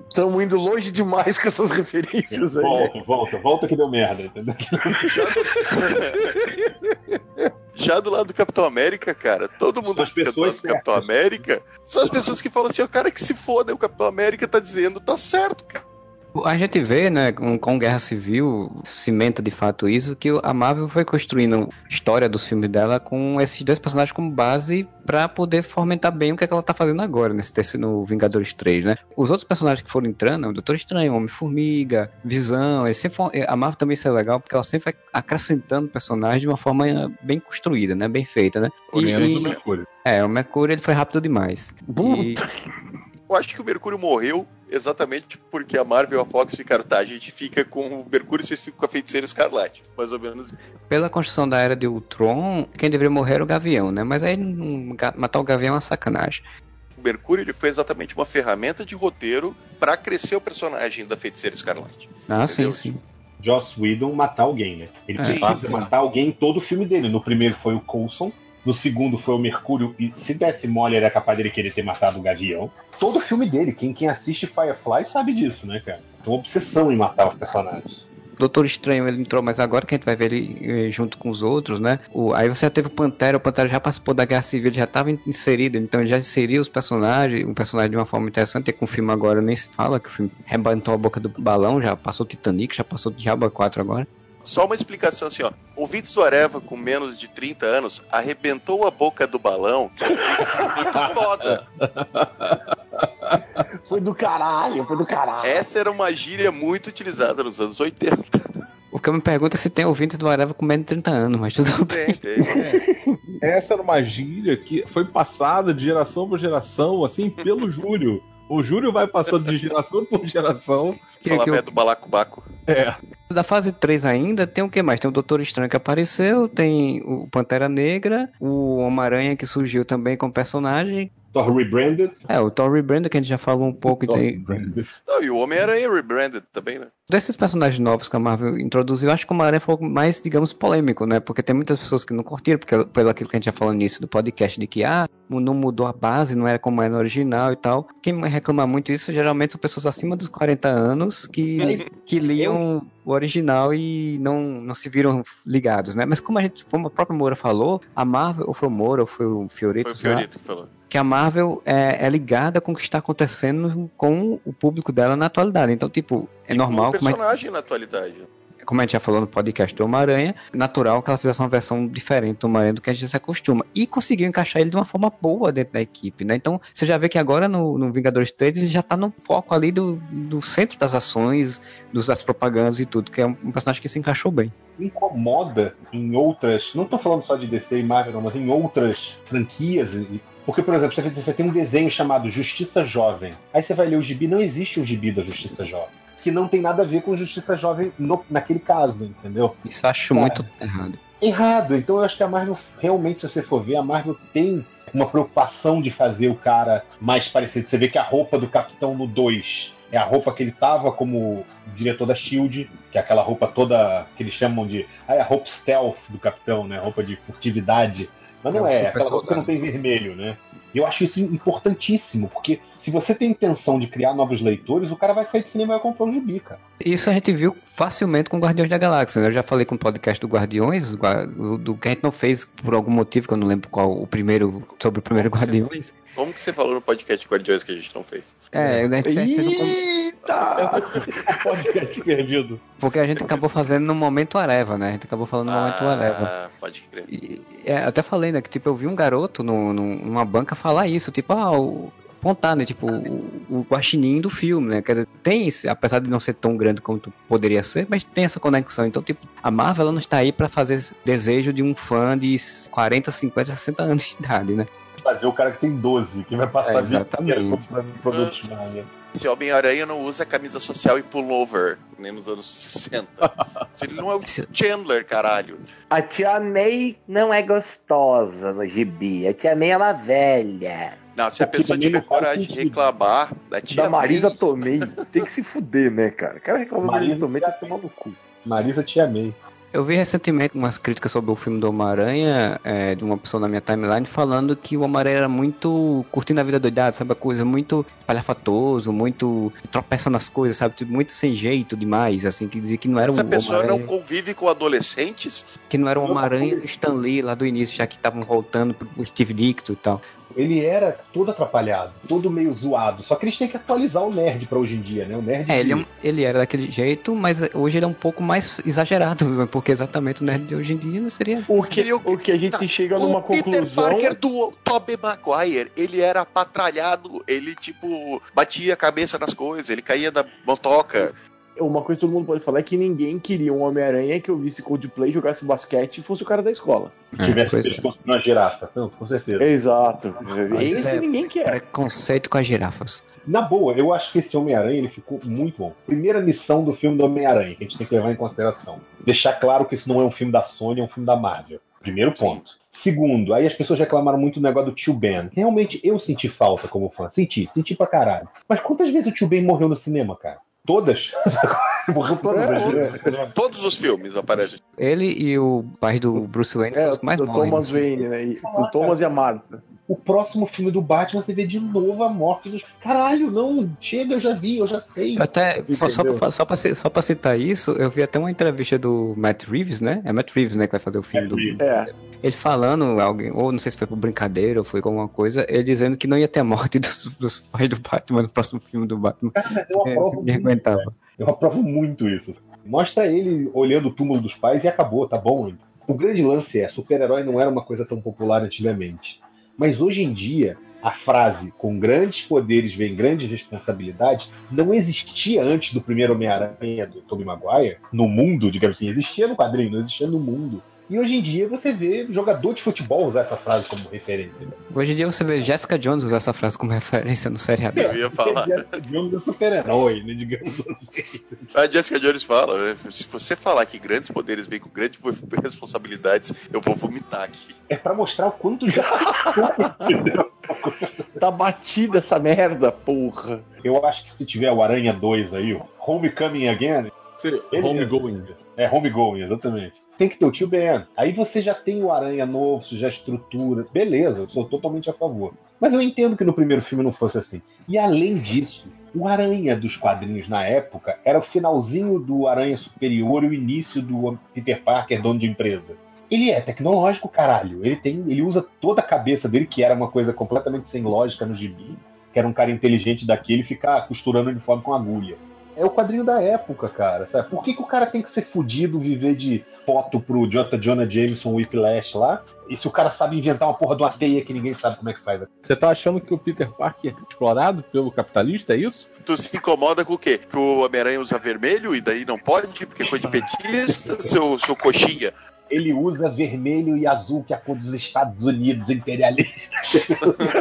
Estamos indo longe demais com essas referências aí. Volta, volta, volta que deu merda, entendeu? Já do lado do Capitão América, cara, todo mundo as fica do lado pessoas do Capitão. América. São as pessoas que falam assim, o cara que se foda, o Capitão América tá dizendo, tá certo, cara. A gente vê, né, com, com Guerra Civil, cimenta de fato isso, que a Marvel foi construindo a história dos filmes dela com esses dois personagens como base pra poder fomentar bem o que, é que ela tá fazendo agora, nesse terceiro no Vingadores 3, né? Os outros personagens que foram entrando, o Doutor Estranho, Homem-Formiga, Visão, eles sempre foram- a Marvel também isso é legal, porque ela sempre vai acrescentando personagens de uma forma bem construída, né, bem feita, né? E- e- o Mercúrio. é, o Mercúrio ele foi rápido demais. E- Eu acho que o Mercúrio morreu exatamente porque a Marvel e a Fox ficaram, tá, a gente fica com o Mercúrio e vocês ficam com a Feiticeira Escarlate. Mais ou menos. Pela construção da era de Ultron, quem deveria morrer era o Gavião, né? Mas aí matar o Gavião é uma sacanagem. O Mercúrio ele foi exatamente uma ferramenta de roteiro pra crescer o personagem da Feiticeira Escarlate. Ah, sim, Entendeu? sim. Joss Whedon matar alguém, né? Ele É, precisa fácil, né? matar alguém em todo o filme dele. No primeiro foi o Coulson, no segundo foi o Mercúrio, e se desse mole era capaz dele querer ter matado o Gavião. Todo o filme dele, quem, quem assiste Firefly sabe disso, né, cara? Tem uma obsessão em matar os personagens. Doutor Estranho ele entrou mais agora, que a gente vai ver ele eh, junto com os outros, né? O, aí você já teve o Pantera, o Pantera já participou da Guerra Civil, ele já estava inserido, então ele já inseria os personagens, o personagem de uma forma interessante, e com o filme agora nem se fala, que o filme rebentou a boca do balão, já passou Titanic, já passou Diabo 4 agora. Só uma explicação assim, ó. Ouvintes do Areva com menos de 30 anos arrebentou a boca do balão. Muito foda. Foi do caralho, foi do caralho. Essa era uma gíria muito utilizada nos anos 80. O que eu me pergunto é se tem ouvintes do Areva com menos de 30 anos, mas tudo bem. Tem, tem. Essa era uma gíria que foi passada de geração por geração, assim, pelo Júlio. O Júlio vai passando de geração por geração. Que- Fala que eu- do balacobaco. É. Da fase 3 ainda, tem o que mais? Tem o Doutor Estranho que apareceu, tem o Pantera Negra, o Homem-Aranha que surgiu também como personagem. Thor Rebranded. É, o Thor Rebranded, que a gente já falou um pouco. Tem... Não, e o Homem-Aranha rebranded também, né? Desses personagens novos que a Marvel introduziu, acho que o Homem-Aranha foi mais, digamos, polêmico, né? Porque tem muitas pessoas que não curtiram, porque, pelo aquilo que a gente já falou no início do podcast, de que, ah, não mudou a base, não era como era no original e tal. Quem reclama muito disso, geralmente são pessoas acima dos 40 anos que, que liam o original e não, não se viram ligados, né? Mas como a gente, como a própria Moura falou, a Marvel, ou foi o Moura, ou foi o Fiorito, Foi o lá, Fiorito que falou. que a Marvel é, é ligada com o que está acontecendo com o público dela na atualidade. Então, tipo, é E normal, com o como, é- personagem na atualidade. Como a gente já falou no podcast do Homem-Aranha, natural que ela fizesse uma versão diferente do Homem-Aranha do que a gente se acostuma. E conseguiu encaixar ele de uma forma boa dentro da equipe, né? Então, você já vê que agora no, no Vingadores 3 ele já tá no foco ali do, do centro das ações, dos, das propagandas e tudo, que é um, personagem que se encaixou bem. incomoda em outras. Não tô falando só de DC e Marvel, mas em outras franquias. e- Porque, por exemplo, você- você tem um desenho chamado Justiça Jovem. Aí você vai ler o gibi, não existe um gibi da Justiça Jovem. Que não tem nada a ver com Justiça Jovem no- naquele caso, entendeu? Isso acho Cara. muito errado. Errado. Então eu acho que a Marvel, realmente, se você for ver, a Marvel tem uma preocupação de fazer o cara mais parecido. Você vê que a roupa do Capitão no 2 é a roupa que ele tava como diretor da Shield, que é aquela roupa toda que eles chamam de. Ah, é a roupa stealth do Capitão, né? Roupa de furtividade. Mas não É é, aquela roupa que não tem vermelho, né? E eu acho isso importantíssimo, porque se você tem intenção de criar novos leitores, o cara vai sair de cinema e vai comprar um gibi, cara. Isso a gente viu facilmente com Guardiões da Galáxia. né? Eu já falei com o podcast do Guardiões, do que a gente não fez por algum motivo, que eu não lembro qual o primeiro, sobre o primeiro Guardiões. Como que você falou no podcast Guardiões que a gente não fez? É, a gente fez um Eita! Podcast perdido. porque a gente acabou fazendo no momento Areva, né? A gente acabou falando no momento Areva. Ah, pode crer. E, é, eu até falei, né, que tipo, eu vi um garoto no, no- numa banca falar isso, tipo, ah, o, apontar, né, tipo, o, o guaxinim do filme, né, quer dizer, tem esse, apesar de não ser tão grande como tu poderia ser, mas tem essa conexão, então, tipo, a Marvel, ela não está aí pra fazer desejo de um fã de 40, 50, 60 anos de idade, né. Fazer o cara que tem 12, que vai passar É, exatamente. comprando produtos Marvel. Esse Homem-Aranha não usa camisa social e pullover, nem nos anos 60. Se Ele não é o Chandler, caralho. A tia May não é gostosa no gibi. A tia May é uma velha. Não, se a pessoa tiver coragem de reclamar da tia Da Marisa Tomei, tem que se fuder, né, cara? O cara reclama da Marisa Tomei, tem que tomar no cu. Marisa te amei. Eu vi recentemente umas críticas sobre o filme do Homem-Aranha, é, de uma pessoa na minha timeline, falando que o Homem-Aranha era muito curtindo a vida doidada, sabe? A coisa muito espalhafatoso, muito tropeça nas coisas, sabe? Tipo, muito sem jeito demais, assim, que dizia que não era Essa um pessoa não convive com adolescentes? Que não era o Homem-Aranha do Stan Lee lá do início, já que estavam voltando pro Steve Dicto e tal. Ele era todo atrapalhado, todo meio zoado. Só que eles têm que atualizar o nerd pra hoje em dia, né? O nerd. É, ele, é um- ele era daquele jeito, mas hoje ele é um pouco mais exagerado, porque exatamente o nerd de hoje em dia não seria. O que, o que a gente chega numa o Peter conclusão. Parker do Tobey Maguire, ele era patralhado, ele, tipo, batia a cabeça nas coisas, ele caía da motoca. Uma coisa que todo mundo pode falar é que ninguém queria um Homem-Aranha que ouvisse Coldplay, jogasse basquete e fosse o cara da escola. É, tivesse é. pescoço de uma girafa. Não, com certeza. Exato. Mas Esse é ninguém quer. Preconceito com as girafas. Na boa, eu acho que esse Homem-Aranha ele ficou muito bom. Primeira missão do filme do Homem-Aranha, que a gente tem que levar em consideração. Deixar claro que isso não é um filme da Sony, é um filme da Marvel. Primeiro ponto. Segundo, aí as pessoas reclamaram muito do negócio do Tio Ben. Realmente eu senti falta como fã. Senti, senti pra caralho. Mas quantas vezes o Tio Ben morreu no cinema, cara? Todas? morreu todas as vezes. Todos os filmes aparecem. Ele e o pai do Bruce Wayne É, são os que mais o morrem. Thomas. Wayne, né? E- O Thomas e a Marta. O próximo filme do Batman, você vê de novo a morte dos. Caralho, não, chega, eu já vi, eu já sei. Até, só, pra, só, pra, só pra citar isso, eu vi até uma entrevista do Matt Reeves, né? É Matt Reeves, né, que vai fazer o filme do. É. Ele falando, alguém, ou não sei se foi por brincadeira ou foi com alguma coisa, ele dizendo que não ia ter a morte dos, dos pais do Batman no próximo filme do Batman. Eu É, aprovo ninguém muito. Eu aprovo muito isso. Mostra ele olhando o túmulo dos pais e acabou, tá bom. O grande lance é, super-herói não era uma coisa tão popular antigamente. Mas hoje em dia, a frase com grandes poderes vem grandes responsabilidades não existia antes do primeiro Homem-Aranha do Tobey Maguire, no mundo, digamos assim, existia no quadrinho, não existia no mundo. E hoje em dia você vê jogador de futebol usar essa frase como referência. Hoje em dia você vê Jessica Jones usar essa frase como referência no seriado. Eu ia falar. Jessica Jones é super-herói, né, digamos assim. A Jessica Jones fala, né? Se você falar que grandes poderes vêm com grandes responsabilidades, eu vou vomitar aqui. É pra mostrar o quanto já Tá batida essa merda, porra. Eu acho que se tiver o Aranha 2 aí, o Homecoming Again. ele- Homegoing. É, Homegoing, exatamente. Tem que ter o tio Ben. Aí você já tem o Aranha novo, você já estrutura. Beleza, eu sou totalmente a favor. Mas eu entendo que no primeiro filme não fosse assim. E além disso, o Aranha dos quadrinhos na época era o finalzinho do Aranha Superior e o início do Peter Parker, dono de empresa. Ele é tecnológico, caralho. Ele tem, ele usa toda a cabeça dele, que era uma coisa completamente sem lógica no gibi, que era um cara inteligente daquele ficar costurando uniforme com agulha. É o quadrinho da época, cara. Sabe? Por que, que o cara tem que ser fudido, viver de foto pro J. Jonah Jameson Whiplash lá? E se o cara sabe inventar uma porra de uma teia que ninguém sabe como é que faz? Você tá achando que o Peter Parker é explorado pelo capitalista, é isso? Tu se incomoda com o quê? Que o Homem-Aranha usa vermelho e daí não pode, porque é coisa de petista, seu, seu coxinha. Ele usa vermelho e azul, que é a cor dos Estados Unidos imperialistas.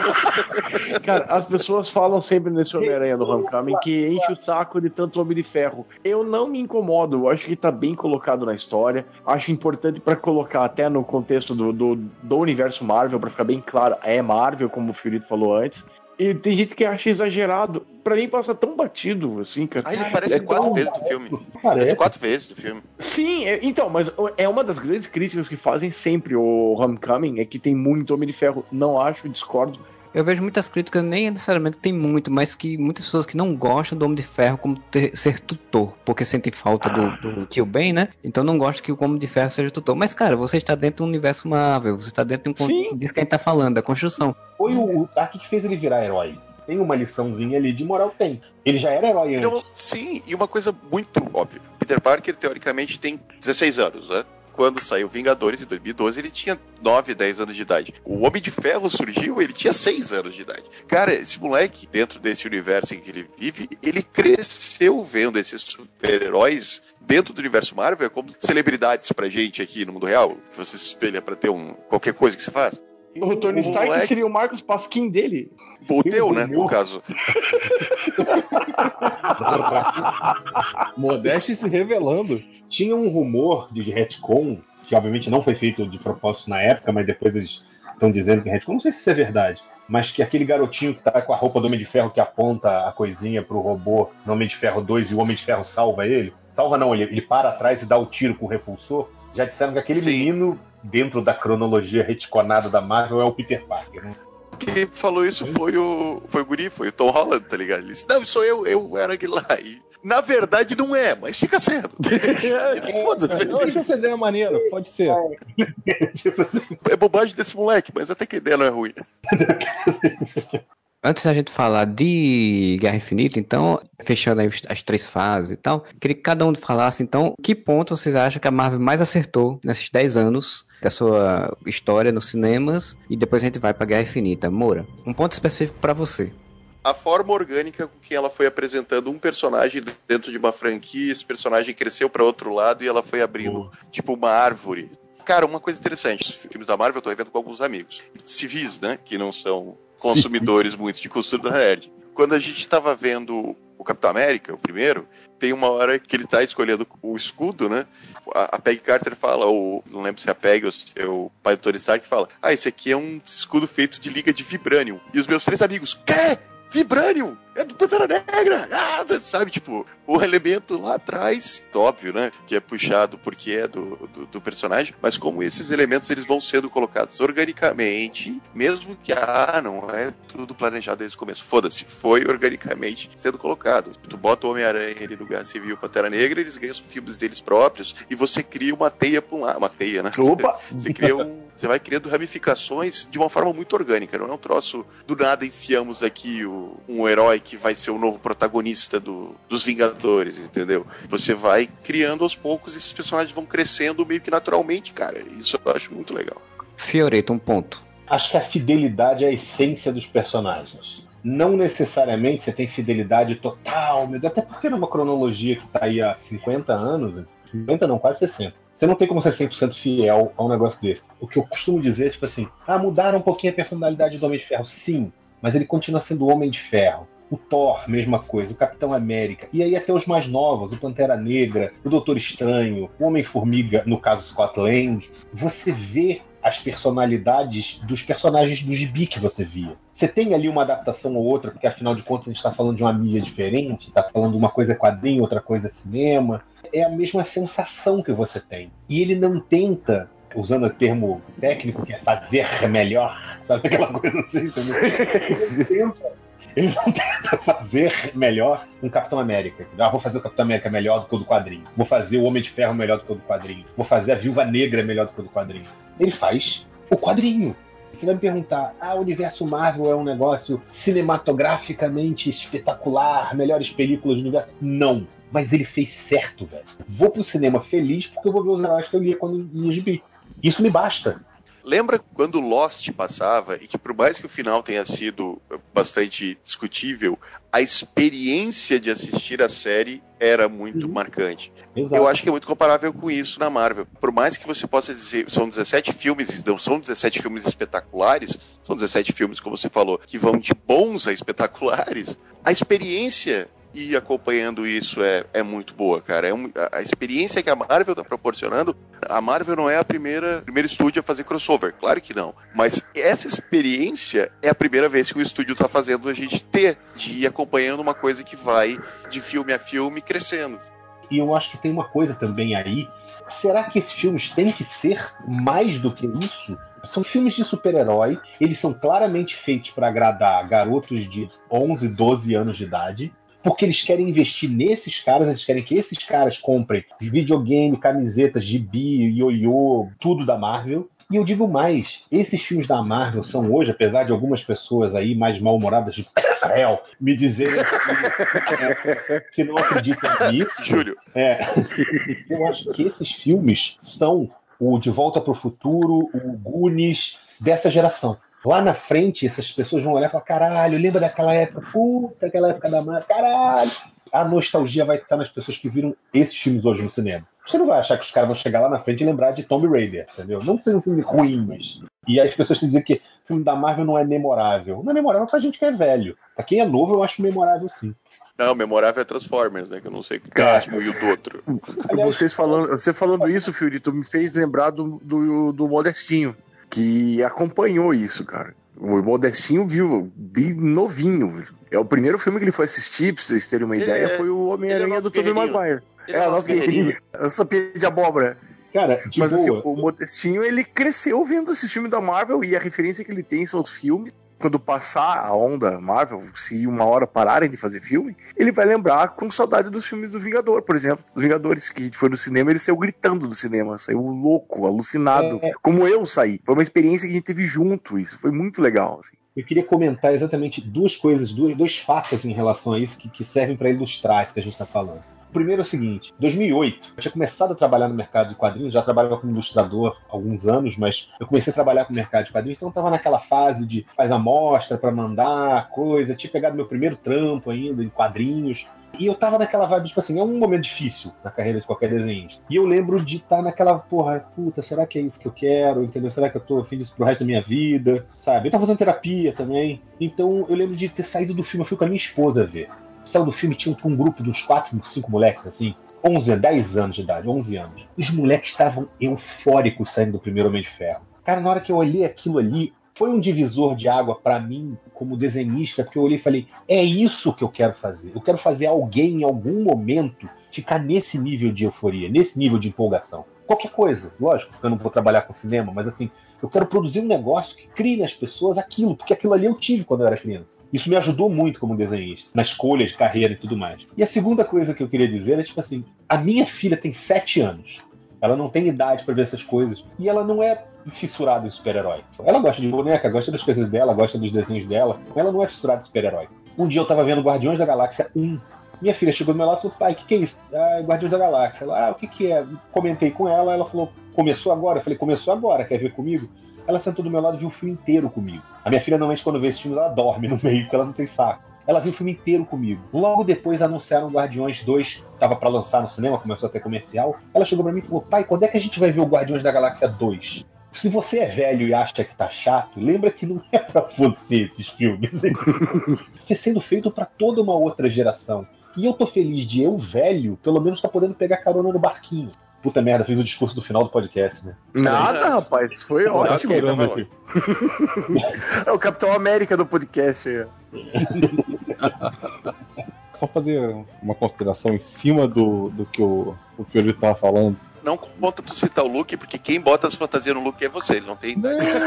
Cara, as pessoas falam sempre nesse Homem-Aranha do Homecoming que enche o saco de tanto Homem de Ferro. Eu não me incomodo, eu acho que tá bem colocado na história. Acho importante pra colocar até no contexto do, do, do universo Marvel, pra ficar bem claro, é Marvel, como o Fiorito falou antes. E tem gente que acha exagerado. Pra mim passa tão batido, assim, cara. Ah, ele aparece É quatro tão- vezes no filme. Parece. Aparece quatro vezes no filme. Sim, é- então, mas é uma das grandes críticas que fazem sempre o Homecoming, é que tem muito Homem de Ferro. Não acho, discordo. Eu vejo muitas críticas, nem necessariamente tem muito, mas que muitas pessoas que não gostam do Homem de Ferro como ter- ser tutor, porque sentem falta do, do tio Ben, né? Então não gostam que o Homem de Ferro seja tutor. Mas, cara, você está dentro do universo Marvel, você está dentro de um Sim. con- disso que a gente tá falando, da construção. Foi o, o Dark que fez ele virar herói. Tem uma liçãozinha ali de moral, tem. Ele já era herói antes. Então, sim, e uma coisa muito óbvia. Peter Parker, teoricamente, tem 16 anos, né? Quando saiu Vingadores, em 2012, ele tinha 9, 10 anos de idade. O Homem de Ferro surgiu, ele tinha 6 anos de idade. Cara, esse moleque, dentro desse universo em que ele vive, ele cresceu vendo esses super-heróis dentro do universo Marvel como celebridades pra gente aqui no mundo real, que você se espelha pra ter um qualquer coisa que você faz. O Tony Stark moleque- seria o Marcos Pasquim dele. o teu, né, no caso. Modeste se revelando. Tinha um rumor de retcon, que obviamente não foi feito de propósito na época, mas depois eles estão dizendo que é retcon. Não sei se isso é verdade. mas que aquele garotinho que tá com a roupa do Homem de Ferro que aponta a coisinha pro robô no Homem de Ferro 2 e o Homem de Ferro salva ele. Salva não, ele, ele para atrás e dá o tiro com o repulsor. Já disseram que aquele Sim. menino, dentro da cronologia reticonada da Marvel, é o Peter Parker. Né? Quem falou isso foi o, foi o Guri, foi o Tom Holland, tá ligado? Ele disse, não, sou eu, eu era aquele lá. E, na verdade não é, mas fica sendo. Foda-se. Eu acho que essa ideia é maneira, pode ser. É bobagem desse moleque, mas até que a ideia não é ruim. Antes da gente falar de Guerra Infinita, então, fechando as três fases e tal, queria que cada um falasse, então, que ponto vocês acham que a Marvel mais acertou nesses 10 anos da sua história nos cinemas e depois a gente vai pra Guerra Infinita. Moura, um ponto específico para você. A forma orgânica com que ela foi apresentando um personagem dentro de uma franquia, esse personagem cresceu para outro lado e ela foi abrindo, tipo, uma árvore. Cara, uma coisa interessante, os filmes da Marvel eu tô revendo com alguns amigos, civis, né, que não são consumidores muito de cultura nerd. Quando a gente estava vendo o Capitão América, o primeiro, tem uma hora que ele está escolhendo o escudo, né? A, a Peggy Carter fala, ou não lembro se é a Peggy ou se é o pai do Tony Stark fala: Ah, esse aqui é um escudo feito de liga de vibranium. E os meus três amigos, quê? Vibranium! É do Pantera Negra! Ah, sabe, tipo, o elemento lá atrás, óbvio, né? Que é puxado porque é do, do, do, personagem, mas como esses elementos eles vão sendo colocados organicamente, mesmo que, ah, não é tudo planejado desde o começo. Foda-se, foi organicamente sendo colocado. Tu bota o Homem-Aranha ali no Guerra Civil Pantera Negra, eles ganham os filmes deles próprios e você cria uma teia pra um lado. Uma teia, né? Opa! Você cria um. Você vai criando ramificações de uma forma muito orgânica, não é um troço do nada enfiamos aqui o, um herói que vai ser o novo protagonista do, dos Vingadores, entendeu? Você vai criando aos poucos, esses personagens vão crescendo meio que naturalmente, cara. Isso eu acho muito legal. Fioreto, um ponto. Acho que a fidelidade é a essência dos personagens. Não necessariamente você tem fidelidade total, meu Deus, até porque numa cronologia que tá aí há 50 anos, 50 não, quase 60. Você não tem como ser 100% fiel a um negócio desse. O que eu costumo dizer é tipo assim: ah, mudaram um pouquinho a personalidade do Homem de Ferro. Sim, mas ele continua sendo o Homem de Ferro. O Thor, mesma coisa, o Capitão América. E aí até os mais novos, o Pantera Negra, o Doutor Estranho, o Homem-Formiga, no caso Scott Lang. Você vê as personalidades dos personagens do gibi que você via. Você tem ali uma adaptação ou outra, porque afinal de contas a gente está falando de uma mídia diferente, está falando uma coisa é quadrinho, outra coisa é cinema. É a mesma sensação que você tem. E ele não tenta usando o termo técnico, que é fazer melhor, sabe aquela coisa assim, entendeu? Ele tenta, ele não tenta fazer melhor um Capitão América. Ah, vou fazer o Capitão América melhor do que o do quadrinho. Vou fazer o Homem de Ferro melhor do que o do quadrinho. Vou fazer a Viúva Negra melhor do que o do quadrinho. Ele faz o quadrinho. Você vai me perguntar, ah, o universo Marvel é um negócio cinematograficamente espetacular, melhores películas do universo? Não. Mas ele fez certo, velho. Vou pro cinema feliz porque eu vou ver os heróis que eu lia quando lia gibi. Isso me basta. Lembra quando Lost passava e que por mais que o final tenha sido bastante discutível, a experiência de assistir a série era muito uhum. marcante. Exato. Eu acho que é muito comparável com isso na Marvel. Por mais que você possa dizer, são 17 filmes, não são 17 filmes espetaculares, são 17 filmes, como você falou, que vão de bons a espetaculares, a experiência e acompanhando isso é, é muito boa, cara. É um, a, experiência que a Marvel tá proporcionando, a Marvel não é a primeira primeiro estúdio a fazer crossover, claro que não. Mas essa experiência é a primeira vez que o estúdio tá fazendo a gente ter, de ir acompanhando uma coisa que vai de filme a filme crescendo. E eu acho que tem uma coisa também aí. Será que esses filmes têm que ser mais do que isso? São filmes de super-herói, eles são claramente feitos para agradar garotos de 11, 12 anos de idade porque eles querem investir nesses caras, eles querem que esses caras comprem videogame, camisetas, gibi, ioiô, tudo da Marvel. E eu digo mais, esses filmes da Marvel são hoje, apesar de algumas pessoas aí mais mal-humoradas de réu me dizerem que, que, não acreditam nisso. Júlio. É, eu acho que esses filmes são o De Volta para o Futuro, o Goonies dessa geração. Lá na frente, essas pessoas vão olhar e falar: caralho, lembra daquela época? Puta, aquela época da Marvel, caralho. A nostalgia vai estar nas pessoas que viram esses filmes hoje no cinema. Você não vai achar que os caras vão chegar lá na frente e lembrar de Tomb Raider, entendeu? Não que seja um filme ruim, mas. E aí as pessoas dizer que o filme da Marvel não é memorável. Não é memorável pra gente que é velho. Pra quem é novo, eu acho memorável sim. Não, memorável é Transformers, né? Que eu não sei o que é um e o do outro. Vocês falando, você falando isso, Fiorito, me fez lembrar do, do, do Modestinho que acompanhou isso, cara. O Modestinho viu de novinho. É o primeiro filme que ele foi assistir, pra vocês terem uma Ele ideia, é- foi o Homem-Aranha ele é do Tobey Maguire. Ele É, é a nosso nossa guerreirinha. A sopinha de abóbora. Cara, Mas assim, boa. o Modestinho, ele cresceu vendo esse filme da Marvel e a referência que ele tem são os filmes. Quando passar a onda Marvel, se uma hora pararem de fazer filme, ele vai lembrar com saudade dos filmes do Vingador, por exemplo. Dos Vingadores, que a gente foi no cinema, ele saiu gritando do cinema, saiu louco, alucinado, É. como eu saí. Foi uma experiência que a gente teve junto, isso foi muito legal. assim. Eu queria comentar exatamente duas coisas, duas, dois fatos em relação a isso que, que servem para ilustrar isso que a gente está falando. Primeiro é o seguinte: 2008, eu tinha começado a trabalhar no mercado de quadrinhos, já trabalhava como ilustrador há alguns anos, mas eu comecei a trabalhar com o mercado de quadrinhos, então eu estava naquela fase de faz amostra para mandar coisa, tinha pegado meu primeiro trampo ainda em quadrinhos. E eu tava naquela vibe, tipo assim, é um momento difícil na carreira de qualquer desenhista. E eu lembro de estar naquela, porra, puta, será que é isso que eu quero? Entendeu? Será que eu tô afim disso pro resto da minha vida? Sabe? Eu tava fazendo terapia também. Então eu lembro de ter saído do filme, eu fui com a minha esposa ver. Saiu do filme, tinha um, grupo de uns 4, 5 moleques, assim, 11, 10 anos de idade, 11 anos. Os moleques estavam eufóricos saindo do primeiro Homem de Ferro. Cara, na hora que eu olhei aquilo ali, foi um divisor de água pra mim, como desenhista, porque eu olhei e falei: é isso que eu quero fazer. Eu quero fazer alguém, em algum momento, ficar nesse nível de euforia, nesse nível de empolgação. Qualquer coisa, lógico, porque eu não vou trabalhar com cinema, mas assim, eu quero produzir um negócio que crie nas pessoas aquilo, porque aquilo ali eu tive quando eu era criança. Isso me ajudou muito como desenhista, na escolha de carreira e tudo mais. E a segunda coisa que eu queria dizer é tipo assim: a minha filha tem sete anos. Ela não tem idade para ver essas coisas. E ela não é fissurada em super-herói. Ela gosta de boneca, gosta das coisas dela, gosta dos desenhos dela. Ela não é fissurada em super-herói. Um dia eu tava vendo Guardiões da Galáxia 1. Minha filha chegou do meu lado e falou: pai, o que, que é isso? Ah, Guardiões da Galáxia. Ela, ah, o que, que é? Comentei com ela, ela falou: começou agora? Eu falei: começou agora, quer ver comigo? Ela sentou do meu lado e viu o filme inteiro comigo. A minha filha, normalmente, quando vê esse filme, ela dorme no meio, porque ela não tem saco. Ela viu o filme inteiro comigo. Logo depois anunciaram Guardiões 2, tava para lançar no cinema, começou a ter comercial. Ela chegou para mim e falou: pai, quando é que a gente vai ver o Guardiões da Galáxia 2? Se você é velho e acha que tá chato, lembra que não é pra você esses filmes. Está sendo feito para toda uma outra geração. E eu tô feliz de eu, velho, pelo menos tá podendo pegar carona no barquinho. Puta merda, fiz o discurso do final do podcast, né? Nada, rapaz, foi Não, ótimo. tá. É o Capitão América do podcast. aí. Só fazer uma consideração em cima do, do que o, o Fiorito tava falando. Não conta tu citar o Luke, porque quem bota as fantasias no Luke é você, ele não tem Não, idade.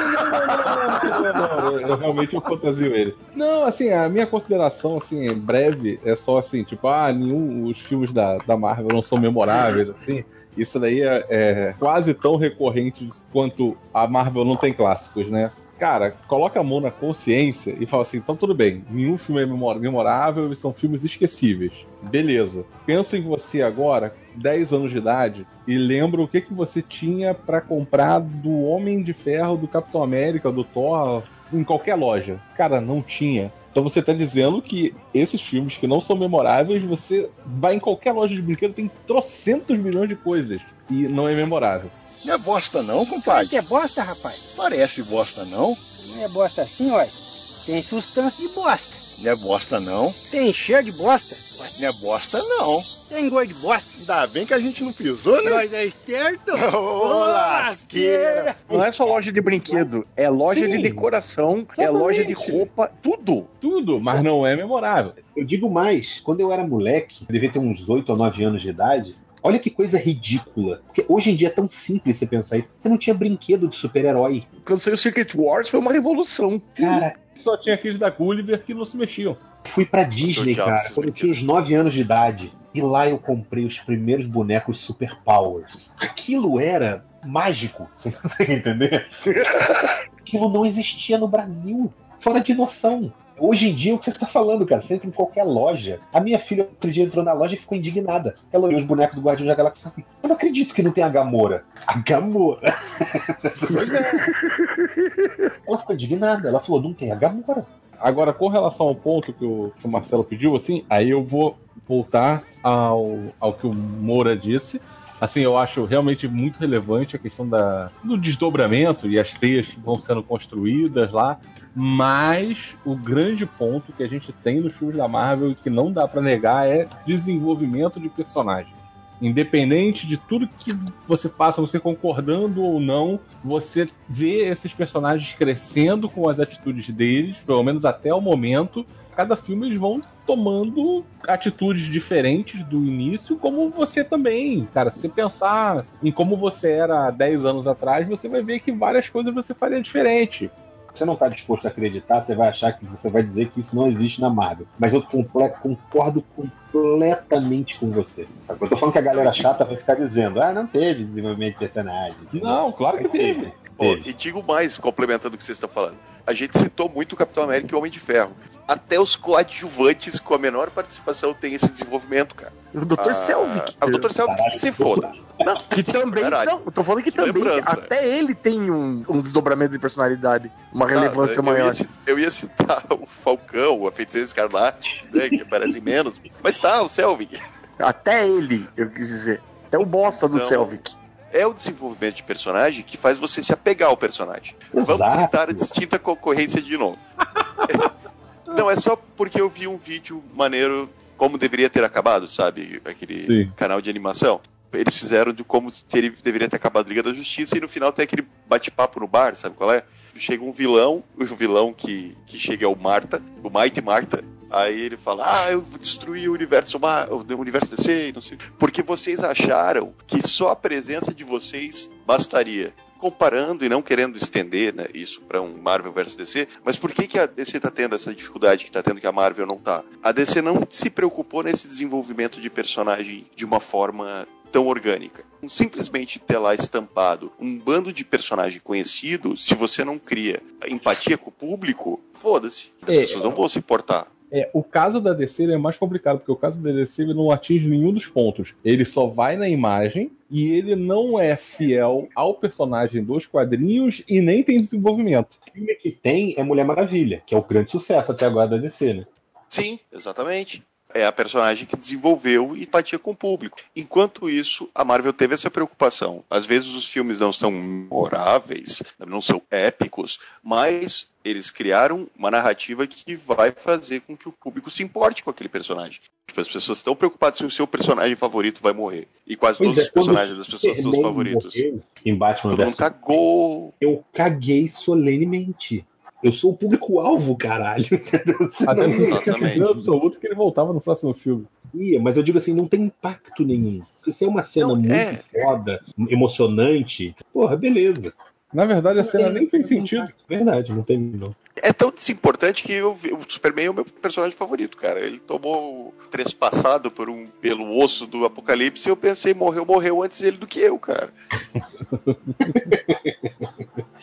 não, não, não, não, eu realmente eu fantasio ele. Não, assim, a minha consideração, assim, breve, é só assim, tipo, ah, nenhum, os filmes da, da Marvel não são memoráveis, assim. Isso daí é, é quase tão recorrente quanto a Marvel não tem clássicos, né? Cara, coloca a mão na consciência e fala assim, então tudo bem, nenhum filme é memor- memorável, são filmes esquecíveis. Beleza. Pensa em você agora, 10 anos de idade, e lembra o que, que você tinha pra comprar do Homem de Ferro, do Capitão América, do Thor, em qualquer loja. Cara, não tinha. Então você tá dizendo que esses filmes que não são memoráveis, você vai em qualquer loja de brinquedo, tem trocentos milhões de coisas. E não é memorável. Não é bosta não, compadre. Que é bosta, rapaz? Parece bosta não. Não é bosta assim, ó. Tem sustância de bosta. Não é bosta não. Tem cheiro de bosta. Não é bosta não. Tem gosto de bosta. Ainda bem que a gente não pisou, né? Nós é esperto. Ô, lasqueira. Não é só loja de brinquedo, é loja Sim. de decoração, é loja de roupa, tudo. Tudo, mas não é memorável. Eu digo mais, quando eu era moleque, eu devia ter uns 8 ou 9 anos de idade, olha que coisa ridícula. Porque hoje em dia é tão simples você pensar isso. Você não tinha brinquedo de super-herói. Quando saiu Secret Wars foi uma revolução. Cara, Só tinha aqueles da Gulliver que não se mexiam. fui pra Disney, cara, quando eu tinha uns 9 anos de idade. E lá eu comprei os primeiros bonecos Super Powers. Aquilo era mágico, você consegue entender? Aquilo não existia no Brasil. Fora de noção. Hoje em dia, o que você está falando, cara? Você entra em qualquer loja. A minha filha outro dia entrou na loja e ficou indignada. Ela olhou os bonecos do Guardião da Galáxia e falou assim: Eu não acredito que não tem a Gamora. A Gamora? ela ficou indignada. Ela falou: Não tem a Gamora. Agora, com relação ao ponto que o, que o Marcelo pediu, assim, aí eu vou voltar ao, ao que o Moura disse. Assim, eu acho realmente muito relevante a questão da, do desdobramento e as teias que vão sendo construídas lá. Mas o grande ponto que a gente tem nos filmes da Marvel e que não dá pra negar é desenvolvimento de personagem. Independente de tudo que você faça, você concordando ou não, você vê esses personagens crescendo com as atitudes deles, pelo menos até o momento. Cada filme eles vão tomando atitudes diferentes do início, como você também. Cara, se você pensar em como você era há 10 anos atrás, você vai ver que várias coisas você faria diferente você não está disposto a acreditar, você vai achar que você vai dizer que isso não existe na Marvel. Mas eu concordo completamente com você. Eu tô falando que a galera chata vai ficar dizendo, ah, não teve desenvolvimento de personagem. Não, claro que teve. E digo mais, complementando o que vocês estão falando. A gente citou muito o Capitão América e o Homem de Ferro. Até os coadjuvantes com a menor participação têm esse desenvolvimento, cara. O Dr. Ah, Selvig. O Dr. Selvig que se foda. Não, que também. Caralho. Não, eu tô falando que, que também. Lembrança. Até ele tem um, um, desdobramento de personalidade, uma relevância eu maior. Ia, eu ia citar o Falcão, a Feiticeira Escarlate, né, que aparecem menos. Mas tá, o Selvig. Até ele, eu quis dizer. Até o bosta do então, Selvig é o desenvolvimento de personagem que faz você se apegar ao personagem. Exato. Vamos citar a distinta concorrência de novo. Não, é só porque eu vi um vídeo maneiro como deveria ter acabado, sabe? Aquele Sim. canal de animação. Eles fizeram de como ele deveria ter acabado a Liga da Justiça e no final tem aquele bate-papo no bar, sabe qual é? Chega um vilão, o vilão que, que chega é o Marta, o Mighty Marta, Aí ele fala: Ah, eu vou destruir o universo, o universo DC, não sei. Porque vocês acharam que só a presença de vocês bastaria. Comparando e não querendo estender né, isso para um Marvel versus DC, mas por que, que a DC está tendo essa dificuldade que está tendo que a Marvel não está? A DC não se preocupou nesse desenvolvimento de personagem de uma forma tão orgânica. Simplesmente ter lá estampado um bando de personagem conhecido, se você não cria empatia com o público, foda-se. As é, pessoas não vão se importar. É, o caso da DC é mais complicado, porque o caso da DC ele não atinge nenhum dos pontos. Ele só vai na imagem e ele não é fiel ao personagem dos quadrinhos e nem tem desenvolvimento. O filme que tem é Mulher Maravilha, que é o grande sucesso até agora da DC, né? Sim, exatamente é a personagem que desenvolveu empatia com o público. Enquanto isso, a Marvel teve essa preocupação. Às vezes os filmes não são memoráveis, não são épicos, mas eles criaram uma narrativa que vai fazer com que o público se importe com aquele personagem. Tipo, as pessoas estão preocupadas se o seu personagem favorito vai morrer. E quase pois todos é, os personagens das pessoas são os favoritos. Em Batman Todo mundo cagou. Eu caguei solenemente. Eu sou o público-alvo, caralho. Até porque tinha absoluto que ele voltava no próximo filme. Ia, mas eu digo assim, não tem impacto nenhum. Se é uma cena não, muito é... foda, emocionante, porra, beleza. Na verdade, a cena nem tem sentido. Verdade, não tem não. É tão desimportante que eu, o Superman é o meu personagem favorito, cara. Ele tomou trespassado por um, pelo osso do apocalipse e eu pensei, morreu, morreu antes ele do que eu, cara.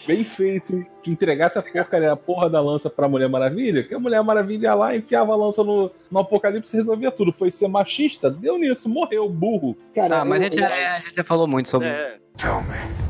Bem feito de entregar essa porcaria, a porra da lança pra Mulher Maravilha, que a Mulher Maravilha ia lá, enfiava a lança no, no apocalipse e resolvia tudo. Foi ser machista, deu nisso, morreu, burro. Cara, ah, mas eu, a, gente já, a gente já falou muito sobre. É. Tell me.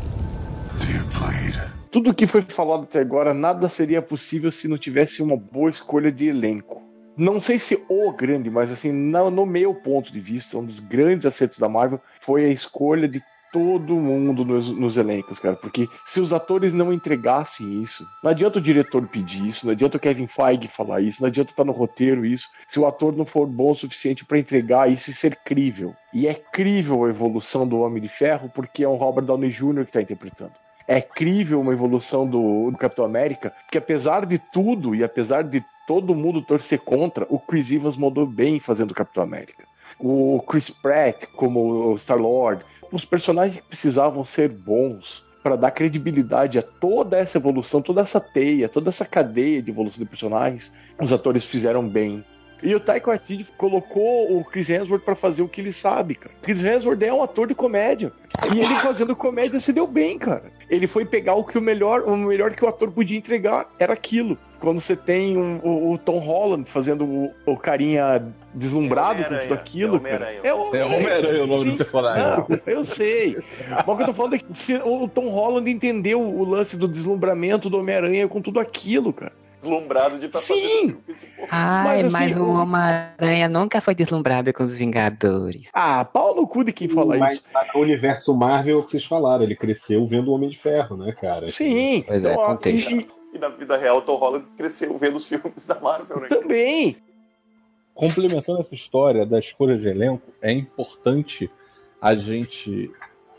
Tudo que foi falado até agora, nada seria possível se não tivesse uma boa escolha de elenco. Não sei se o grande, mas assim, no meu ponto de vista, um dos grandes acertos da Marvel foi a escolha de todo mundo nos, nos, elencos, cara. Porque se os atores não entregassem isso, não adianta o diretor pedir isso, não adianta o Kevin Feige falar isso, não adianta estar no roteiro isso, se o ator não for bom o suficiente para entregar isso e ser crível. E é crível a evolução do Homem de Ferro porque é um Robert Downey Jr. que está interpretando é crível uma evolução do, do Capitão América, que apesar de tudo e apesar de todo mundo torcer contra, o Chris Evans mandou bem fazendo o Capitão América. O Chris Pratt como Star-Lord, os personagens que precisavam ser bons para dar credibilidade a toda essa evolução, toda essa teia, toda essa cadeia de evolução de personagens, os atores fizeram bem. E o Taika Waititi colocou o Chris Hemsworth para fazer o que ele sabe, cara. Chris Hemsworth é um ator de comédia. E ele fazendo comédia se deu bem, cara. Ele foi pegar o que o melhor, o melhor que o ator podia entregar era aquilo. Quando você tem um, o, o, Tom Holland fazendo o, o carinha deslumbrado é com tudo aquilo. É Homem-Aranha. É Homem-Aranha é o nome do personagem. eu sei. Mas o que eu tô falando é que o Tom Holland entendeu o lance do deslumbramento do Homem-Aranha com tudo aquilo, cara deslumbrado de estar tá Sim. Ai, mas, assim, mas o Homem-Aranha nunca foi deslumbrado com os Vingadores. Ah, pau no cu de quem fala mas, isso. Mas o universo Marvel é o que vocês falaram, ele cresceu vendo o Homem de Ferro, né, cara? Sim. Pois é, então, é, e, e na vida real, o Tom Holland cresceu vendo os filmes da Marvel, né? Também. Complementando essa história da escolha de elenco, é importante a gente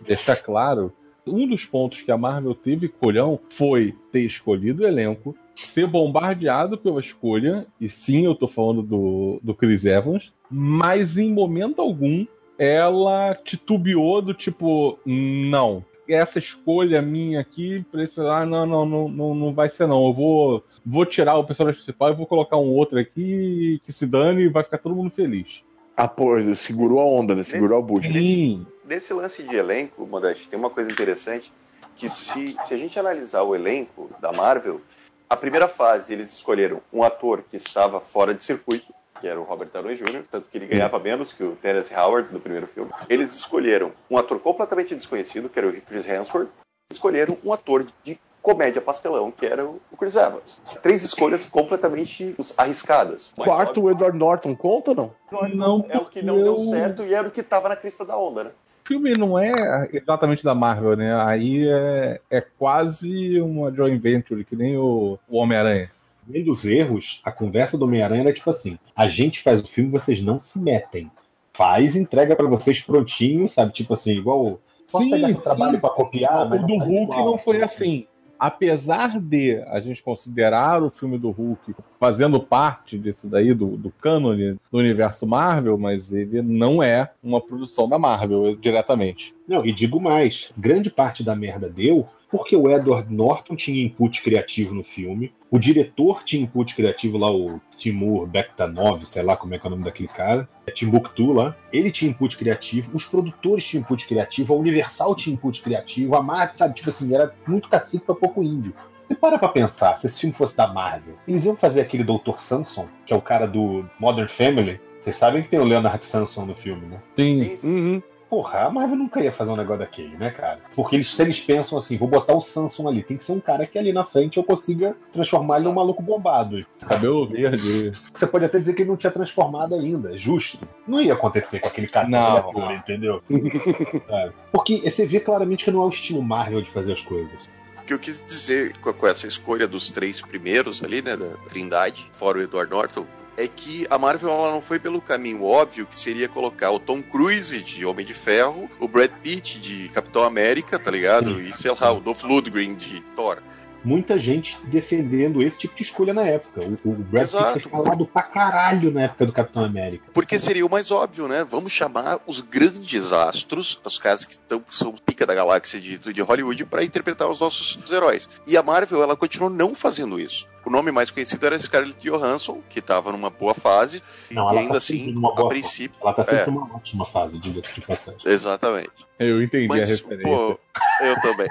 deixar claro um dos pontos que a Marvel teve colhão foi ter escolhido o elenco, ser bombardeado pela escolha, e sim, eu tô falando do, do Chris Evans, mas em momento algum ela titubeou do tipo, não, essa escolha minha aqui, pra esse, ah, não, não, não, não, não vai ser não, eu vou, vou tirar o personagem principal e vou colocar um outro aqui que se dane e vai ficar todo mundo feliz. Ah, pô, segurou a onda, né? Segurou a bucha. Nesse, nesse lance de elenco, Modeste, tem uma coisa interessante, que se, se a gente analisar o elenco da Marvel, a primeira fase eles escolheram um ator que estava fora de circuito, que era o Robert Downey Jr., tanto que ele ganhava menos que o Terence Howard do primeiro filme. Eles escolheram um ator completamente desconhecido, que era o Chris Hemsworth, escolheram um ator de comédia pastelão, que era o Chris Evans. Três escolhas completamente arriscadas. Quarto, o Edward Norton conta ou não? Não, É o que não deu certo e era o que estava na crista da onda, né? O filme não é exatamente da Marvel, né? Aí é, é quase uma joint venture, que nem o, o Homem-Aranha. Além dos erros, a conversa do Homem-Aranha era tipo assim: a gente faz o filme, vocês não se metem. Faz, entrega pra vocês prontinho, sabe? Tipo assim, igual. Posso pegar esse trabalho pra copiar, o do Hulk igual. não foi assim. Apesar de a gente considerar o filme do Hulk fazendo parte disso daí, do, do cânone do universo Marvel, mas ele não é uma produção da Marvel diretamente. Não, e digo mais: grande parte da merda deu porque o Edward Norton tinha input criativo no filme, o diretor tinha input criativo lá, o Timur Bektanov, sei lá como é que é o nome daquele cara, é Timbuktu lá, ele tinha input criativo, os produtores tinham input criativo, a Universal tinha input criativo, a Marvel, sabe, tipo assim, era muito cacique pra pouco índio. Você para pra pensar, se esse filme fosse da Marvel, eles iam fazer aquele Dr. Samson, que é o cara do Modern Family, vocês sabem que tem o Leonard Samson no filme, né? Sim. Uhum. Porra, a Marvel nunca ia fazer um negócio daquele, né, cara? Porque eles, se eles pensam assim, vou botar o Samsung ali, tem que ser um cara que ali na frente eu consiga transformar ele num maluco bombado. Cabelo verde. Você pode até dizer que ele não tinha transformado ainda, justo. Não ia acontecer com aquele cara Não. ator, entendeu? É. Porque você vê claramente que não é o estilo Marvel de fazer as coisas. O que eu quis dizer com, com essa escolha dos três primeiros ali, né, da Trindade, fora o Edward Norton, é que a Marvel ela não foi pelo caminho óbvio que seria colocar o Tom Cruise de Homem de Ferro, o Brad Pitt de Capitão América, tá ligado? E sei lá, o Dolph Lundgren de Thor. Muita gente defendendo esse tipo de escolha na época. O, o Brad Pitt Exato. foi falado pra caralho na época do Capitão América. Porque seria o mais óbvio, né? Vamos chamar os grandes astros, os caras que tão, são pica da galáxia de, de Hollywood, para interpretar os nossos heróis. E a Marvel, ela continuou não fazendo isso. O nome mais conhecido era Scarlett Johansson, que estava numa boa fase, Não, e ainda tá assim, a princípio. Ela tá sempre é, numa ótima fase, diga-se de passagem. Exatamente. Eu entendi a Mas, referência. pô, eu também.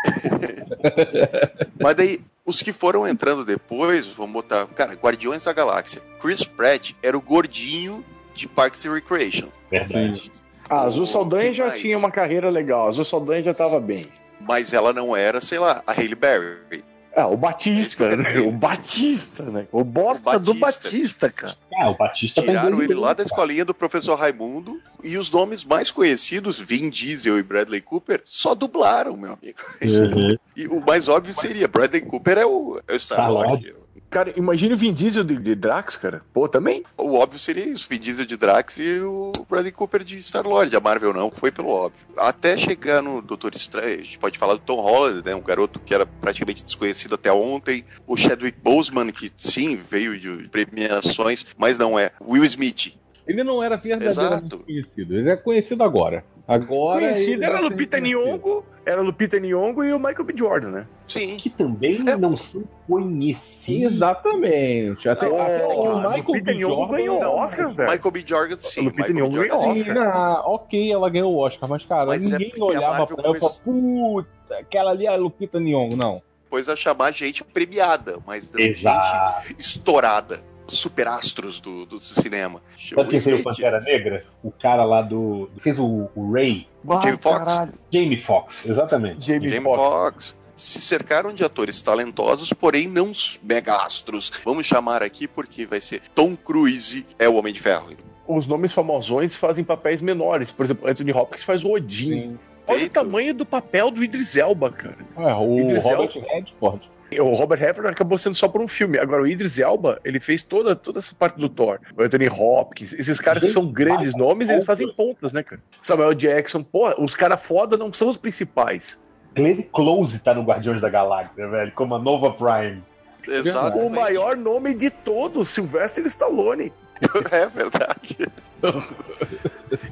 Mas daí, os que foram entrando depois, vamos botar, cara, Guardiões da Galáxia. Chris Pratt era o gordinho de Parks and Recreation. Verdade. A Azul Saldanha já mais? tinha uma carreira legal. A Azul Saldanha já tava bem. Mas ela não era, sei lá, a Hailey Berry. Ah, o Batista, né? O Batista, né? O bosta O do Batista. Batista, cara. Ah, o Batista Tiraram ele bem, lá da cara. escolinha do professor Raimundo e os nomes mais conhecidos, Vin Diesel e Bradley Cooper, só dublaram, meu amigo. Uhum. E o mais óbvio seria, Bradley Cooper é o, é o Star-Lord. Cara, imagina o Vin Diesel de, de Drax, cara. Pô, também. O óbvio seria isso, Vin Diesel de Drax e o Bradley Cooper de Star-Lord. A Marvel não, foi pelo óbvio. Até chegar no Doutor Estranho, a gente pode falar do Tom Holland, né? Um garoto que era praticamente desconhecido até ontem. O Chadwick Boseman, que sim, veio de premiações, mas não é. Will Smith. Ele não era verdadeiramente Exato. conhecido. Ele é conhecido agora. Agora. Conhecido era ser Lupita. Nyong'o, era Lupita Nyong'o e o Michael B. Jordan, né? Sim. Que também É. não são conhecidos. Exatamente. Até, Oh, até o cara, Michael Lupita B. Nyong'o Jordan ganhou não- Oscar, velho. Michael B. Jordan, sim. Lupita Michael B. Nyong'o Jordan, ganhou sim. Oscar. Na- ok, ela ganhou o Oscar, mas, cara, Mas é ninguém a olhava pra ela e falava, puta, aquela ali é a Lupita Nyong'o. Não. Depois a chamar gente premiada, mas não gente estourada. Superastros do, do cinema. Sabe quem seria o Pantera Negra? O cara lá do. que fez o, o Ray. Jamie Foxx. caralho. Jamie Foxx, exatamente. Jamie, Jamie Foxx. Foxx. Se cercaram de atores talentosos, porém não s- mega astros. Vamos chamar aqui porque vai ser Tom Cruise é o Homem de Ferro. Os nomes famosões fazem papéis menores. Por exemplo, Anthony Hopkins faz o Odin. Olha o Feito. tamanho do papel do Idris Elba, cara. É, o Idris Robert Elba. Redford. O Robert Redford acabou sendo só por um filme. Agora, o Idris Elba, ele fez toda, toda essa parte do Thor. O Anthony Hopkins, esses caras que são grandes nomes, eles fazem pontas, né, cara? Samuel Jackson, pô, os caras foda não são os principais. Glenn Close tá no Guardiões da Galáxia, velho, como a Nova Prime. Exato. O maior nome de todos, Sylvester Stallone. É verdade.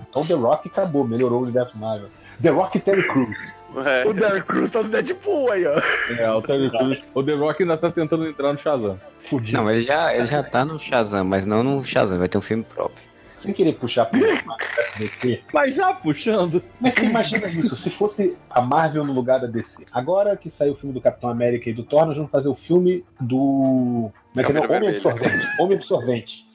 Então The Rock acabou, melhorou o universo Marvel. The Rock e Terry Crews. É. O Derek Cruz tá no Deadpool aí, ó. É, o Terry Crews. O The Rock ainda tá tentando entrar no Shazam. Fudido. Não, ele já, ele já tá no Shazam, mas não no Shazam, vai ter um filme próprio. Sem querer puxar pro DC. Mas já puxando. Mas você imagina isso, se fosse a Marvel no lugar da DC. Agora que saiu o filme do Capitão América e do Thor, nós vamos fazer o filme do. Como é que é? Homem. Absorvente. Homem Absorvente.